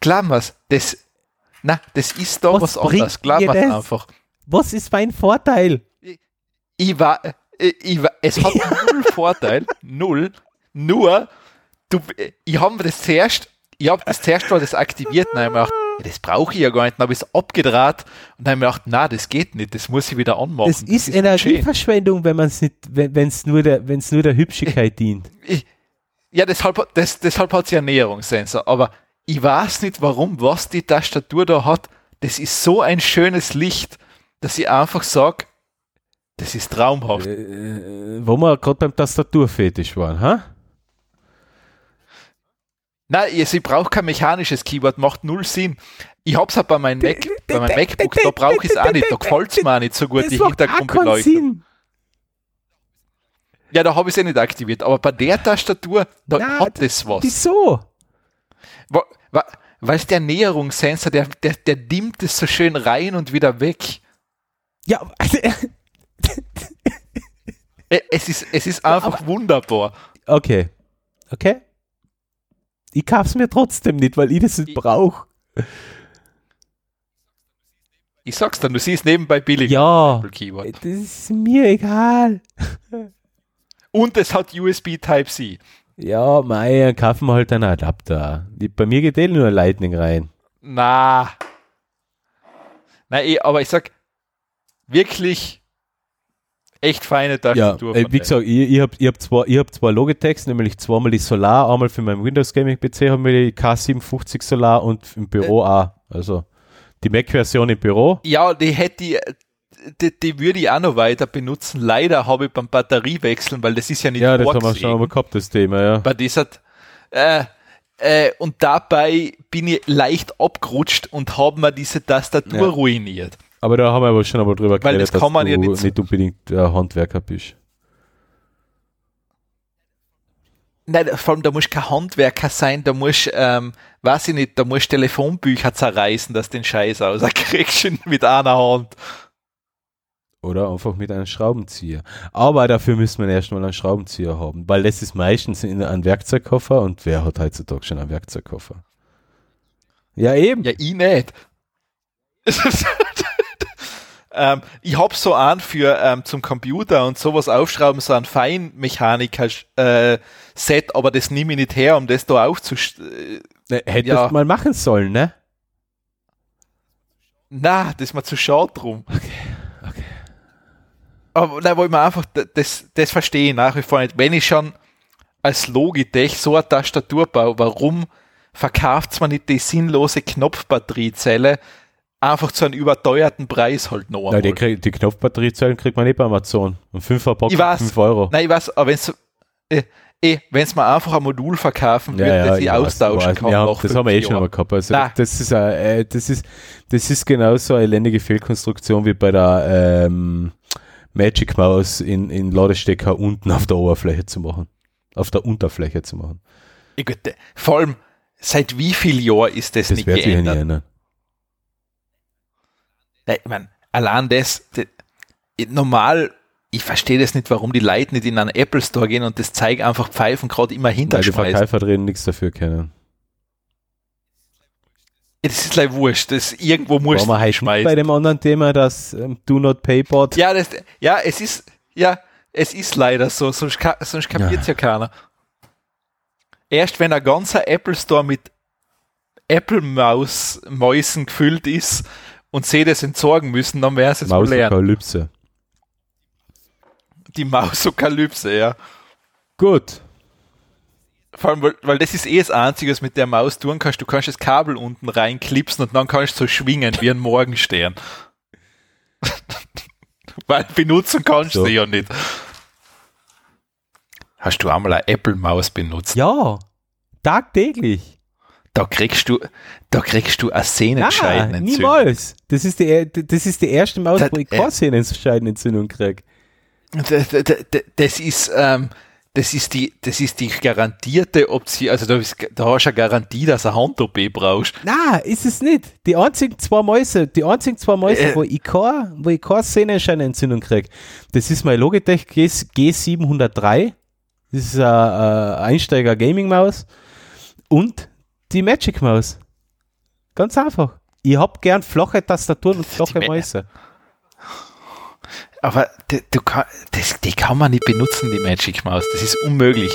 Klammers, das, na, das ist doch was, was anderes. Klammers einfach. Was ist mein Vorteil? Ich, ich war, ich war, es hat null Vorteil, null. Nur, du, ich habe das zuerst, ich habe das zuerst mal das aktiviert und habe mir gedacht, das brauche ich ja gar nicht. Dann habe ich es abgedraht und dann habe ich mir gedacht, na, das geht nicht, das muss ich wieder anmachen. Das, das ist, ist Energieverschwendung, wenn man es nicht, wenn es nur der, wenn es nur der Hübschigkeit dient. Ich, ja, deshalb, das, deshalb hat sie einen Näherungssensor. Aber ich weiß nicht warum, was die Tastatur da hat. Das ist so ein schönes Licht, dass ich einfach sage, das ist traumhaft. Äh, wo wir gerade beim Tastaturfetisch waren, ha? Nein, ich brauche kein mechanisches Keyboard, macht null Sinn. Ich hab's halt bei meinem, Mac, bei meinem MacBook, da brauche ich es auch nicht, da gefällt es mir auch nicht so gut, das die Hintergrundbeleuchtung. Ja, da habe ich es eh nicht aktiviert, aber bei der Tastatur, da Na, hat das was. Wieso? Weil es der Näherungssensor, der, der, der dimmt es so schön rein und wieder weg. Ja, also, es ist, es ist einfach aber, wunderbar. Okay. Okay. Ich kauf's mir trotzdem nicht, weil ich das nicht brauche. Ich sag's dann, du siehst nebenbei billig. Ja, das ist mir egal. Und es hat USB Type-C. Ja, mei, kaufen wir halt einen Adapter. Bei mir geht eh nur Lightning rein. Na. Nein, eh, aber ich sag, wirklich echt feine Tastatur. Ja, äh, wie gesagt, ich, ich habe ich hab zwei, hab zwei Logitechs, nämlich zweimal die Solar, einmal für meinen Windows Gaming PC haben wir die K750 Solar und im Büro äh, auch. Also die Mac-Version im Büro. Ja, die hätte ich, die, die würde ich auch noch weiter benutzen. Leider habe ich beim Batteriewechseln, weil das ist ja nicht Ja, das haben wir schon mal gehabt, das Thema, ja. Bei dieser, äh, äh, und dabei bin ich leicht abgerutscht und habe mir diese Tastatur ja. ruiniert. Aber da haben wir aber schon einmal drüber Weil geredet, das kann man du ja nicht, nicht unbedingt äh, Handwerker bist. Nein, vor allem, da muss kein Handwerker sein, da muss, ähm, weiß ich nicht, da muss Telefonbücher zerreißen, dass den Scheiß aus. Da kriegst du mit einer Hand. Oder einfach mit einem Schraubenzieher. Aber dafür müsste man erstmal einen Schraubenzieher haben, weil das ist meistens in einem Werkzeugkoffer und wer hat heutzutage schon einen Werkzeugkoffer? Ja, eben. Ja, ich nicht. ähm, ich habe so einen für ähm, zum Computer und sowas aufschrauben, so ein Feinmechaniker-Set, äh, aber das nehme ich nicht her, um das da aufzustellen. Äh, Hättest ja. mal machen sollen, ne? Na, das ist mir zu schade drum. Okay, okay. Aber da wollte man einfach das, das verstehe ich nach wie vor nicht. Wenn ich schon als Logitech so eine Tastatur baue, warum verkauft man nicht die sinnlose Knopfbatteriezelle einfach zu einem überteuerten Preis halt noch einmal? Nein, die, die Knopfbatteriezellen kriegt man nicht bei Amazon. Und 5 Box 5 Euro. Nein, ich weiß, aber wenn's, äh, eh, wenn es mal einfach ein Modul verkaufen würde, ja, das ich austauschen weiß, kann. Ja, das haben wir eh schon mal gehabt. Also das ist, äh, das ist, das ist genauso eine elendige Fehlkonstruktion wie bei der ähm, Magic Mouse in, in Ladestecker unten auf der Oberfläche zu machen. Auf der Unterfläche zu machen. Ich Gott, vor allem, seit wie viel Jahren ist das, das nicht geändert? Sich ja. Ich meine, allein das, das, normal, ich verstehe das nicht, warum die Leute nicht in einen Apple Store gehen und das Zeug einfach pfeifen gerade immer hinterschmeißen. Weil die Verkäufer drin nichts dafür kennen. Das ist like wurscht, das irgendwo muss man halt schmeißen. Bei dem anderen Thema, das ähm, Do Not Pay Bot. Ja, das, ja, es ist, ja, es ist leider so, sonst, sonst kapiert es ja. ja keiner. Erst wenn ein ganzer Apple Store mit Apple Maus Mäusen gefüllt ist und sie das entsorgen müssen, dann wäre es jetzt Mausokalypse. Die Mausokalypse, ja. Gut. Vor allem, weil, weil das ist eh das Einzige, was mit der Maus tun kannst. Du kannst das Kabel unten reinklipsen und dann kannst du so schwingen wie ein Morgenstern. weil benutzen kannst du so. sie ja nicht. Hast du einmal eine Apple-Maus benutzt? Ja, tagtäglich. Da kriegst du, da kriegst du eine Sehnenscheidenentzündung. niemals. Das ist die, das ist die erste Maus, das, wo ich keine Sehnenscheidenentzündung kriege. Das, das, das ist, ähm, das ist die, das ist die garantierte Option, also da, ist, da hast du eine Garantie, dass du eine Hand-OP brauchst. Na, ist es nicht. Die einzigen zwei Mäuse, die einzigen zwei Mäuse, äh, wo ich keine, wo ich keine Sehnenscheinentzündung kriege, das ist mein Logitech G, G703. Das ist eine Einsteiger-Gaming-Maus. Und die Magic Maus. Ganz einfach. Ich hab gern flache Tastaturen und flache Mäuse. Aber die, du kann, das, die kann man nicht benutzen, die Magic Maus. Das ist unmöglich.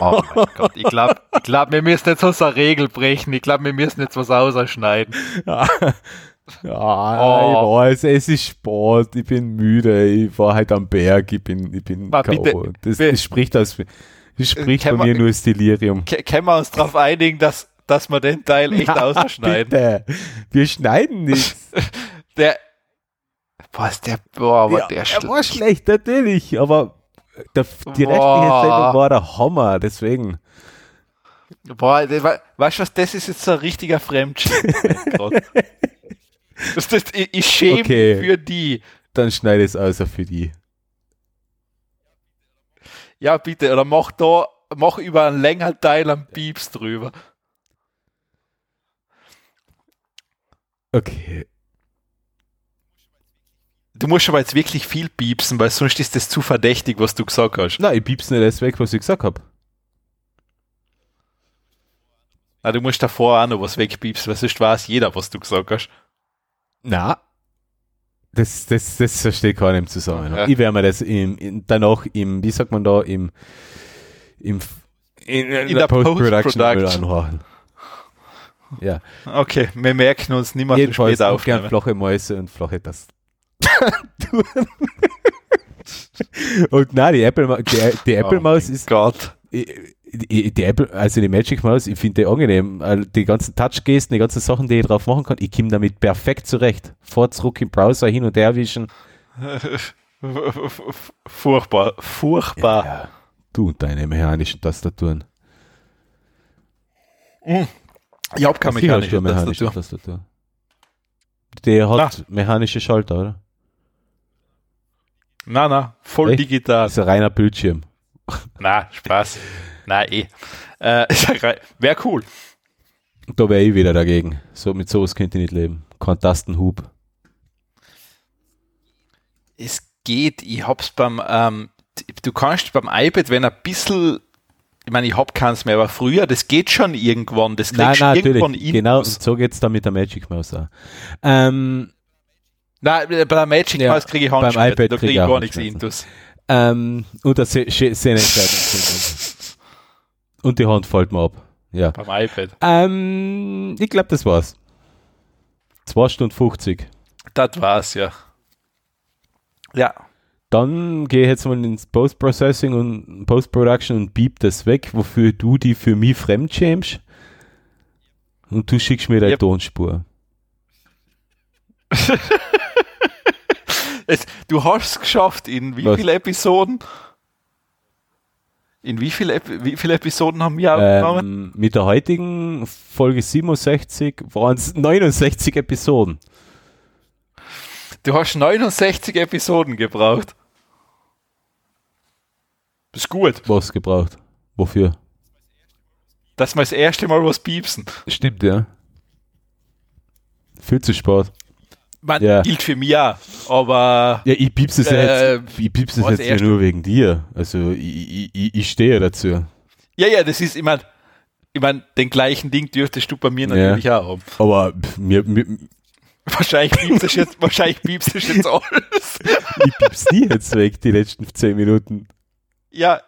oh mein Gott, ich glaube, ich glaub, wir müssen jetzt unsere Regel brechen. Ich glaube, wir müssen jetzt was ausschneiden. Ja, ja oh. ich weiß, es ist Sport, ich bin müde, ich war halt am Berg, ich bin, ich bin K.O. Das, das, spricht aus, das spricht von mir nur das Delirium. Können wir uns darauf einigen, dass dass wir den Teil echt ausschneiden. Bitte. Wir schneiden nichts. der, boah, ist der, boah, war ja, der schlecht. Der war schlecht, natürlich, aber der, die restliche Sendung war der Hammer, deswegen. Boah, das, weißt du was, das ist jetzt so ein richtiger Fremdschirm. das, das, ich, ich schäme okay. für die. Dann schneide es also für die. Ja, bitte, oder mach da, mach über einen längeren Teil einen Pieps drüber. Okay. Du musst aber jetzt wirklich viel piepsen, weil sonst ist das zu verdächtig, was du gesagt hast. Nein, ich piepse nicht das weg, was ich gesagt habe. Na, du musst davor auch noch was wegpiepsen, weil sonst weiß jeder, was du gesagt hast. Na, das, das, das verstehe keiner im Zusammenhang. Ja. Ich werde mir das im, in, danach im, wie sagt man da, im, im in, in, in der, der Post-Production Post anhören. Ja. Okay, wir merken uns mehr Jedenfalls später auf. gern flache Mäuse und flache Tasten. und nein, die Apple, die, die Apple oh Maus ist. Gott. Ich, die, Apple, also die Magic Mouse, ich finde die angenehm. Also die ganzen Touch-Gesten, die ganzen Sachen, die ich drauf machen kann, ich komme damit perfekt zurecht. Vor, zurück im Browser, hin und her wischen. furchtbar, furchtbar. Ja, ja. Du und deine mechanischen Tastaturen. Mhm. Ich habe keine mechanische, mechanische Tastatur. Tastatur. Der hat na. mechanische Schalter, oder? Na, na, voll Echt? digital. Das ist ein reiner Bildschirm. Na, Spaß. na, eh. Äh, wäre cool. Da wäre ich wieder dagegen. So, mit sowas könnte ich nicht leben. Kein Tastenhub. Es geht. Ich hab's beim, ähm, du kannst beim iPad, wenn ein bisschen ich meine, ich habe keins mehr, aber früher, das geht schon irgendwann, das kriegst du irgendwann in. Genau, so geht es dann mit der Magic Mouse auch. Ähm, Nein, bei der Magic ja, Mouse kriege ich Handschmerzen, da kriege ich gar nichts Intus. Ähm, und das Sehneentscheidung. und die Hand fällt mir ab. Ja. Beim iPad. Ähm, ich glaube, das war's. 2 Stunden 50. Das war's, ja. Ja. Dann gehe ich jetzt mal ins Post-Processing und Post-Production und beep das weg, wofür du die für mich fremdschämst. Und du schickst mir deine yep. Tonspur. es, du hast es geschafft. In wie vielen Episoden? In wie viele, wie viele Episoden haben wir aufgenommen? Ähm, mit der heutigen Folge 67 waren es 69 Episoden. Du hast 69 Episoden gebraucht. Ist gut. Was gebraucht? Wofür? Dass wir das erste Mal was piepsen. Stimmt, ja. Viel zu spät. Man ja. gilt für mich auch, aber. Ja, ich piepse es äh, jetzt, ich piepse es jetzt ja nur wegen dir. Also, ich, ich, ich stehe dazu. Ja, ja, das ist immer, ich meine, den gleichen Ding dürftest du bei mir natürlich ja. auch haben. Aber mir, mir, Wahrscheinlich piepst du jetzt, wahrscheinlich piepst du jetzt alles. ich piepst die jetzt weg, die letzten 10 Minuten. Ja.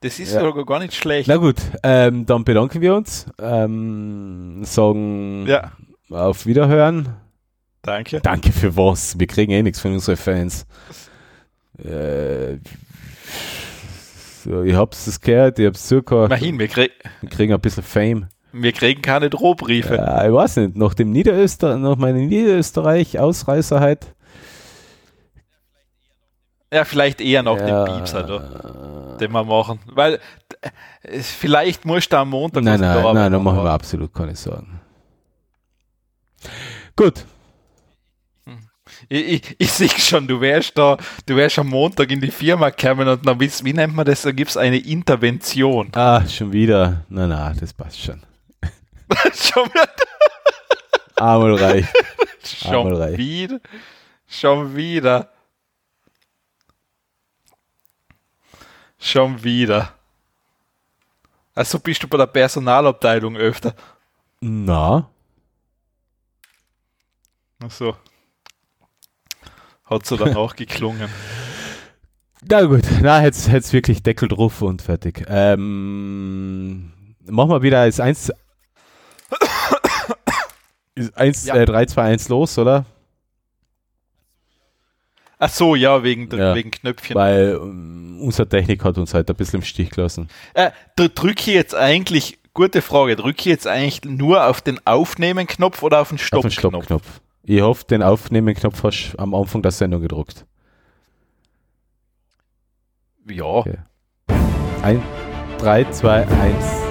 Das ist ja. sogar gar nicht schlecht. Na gut, ähm, dann bedanken wir uns. Ähm, sagen ja. Auf Wiederhören. Danke. Danke für was? Wir kriegen eh nichts von unseren Fans. Äh, so, ich hab's das gehört, ich hab's zugehört. Immerhin, wir, krieg wir kriegen ein bisschen Fame. Wir kriegen keine Drohbriefe. Ja, ich weiß nicht, nach dem Niederöster, nach meiner Niederösterreich-Ausreißerheit. Ja, vielleicht eher noch ja. den Piepser, halt, den wir machen. Weil vielleicht musst du am Montag. Nein, nein, nein, nein, da machen wir absolut keine Sorgen. Gut. Ich, ich, ich sehe schon, du wärst da, du wärst am Montag in die Firma gekommen und dann, wie, wie nennt man das? Da gibt es eine Intervention. Ah, schon wieder. Nein, nein, das passt schon. schon wieder. Einmal reicht. Schon reich. wieder. Schon wieder. Schon wieder. Also bist du bei der Personalabteilung öfter? Na. Ach so. Hat so dann auch geklungen. Na gut, na, jetzt es wirklich Deckel drauf und fertig. Ähm, machen wir wieder als 1 1, ja. äh, 3, 2, 1 los, oder? Ach so, ja, wegen, ja, wegen Knöpfchen. Weil um, unsere Technik hat uns halt ein bisschen im Stich gelassen. Äh, drücke ich jetzt eigentlich, gute Frage, drücke ich jetzt eigentlich nur auf den Aufnehmen-Knopf oder auf den Stopp-Knopf? Auf den Stopp-Knopf. Ich hoffe, den Aufnehmen-Knopf hast du am Anfang der Sendung gedruckt. Ja. Okay. 3, 2, 1.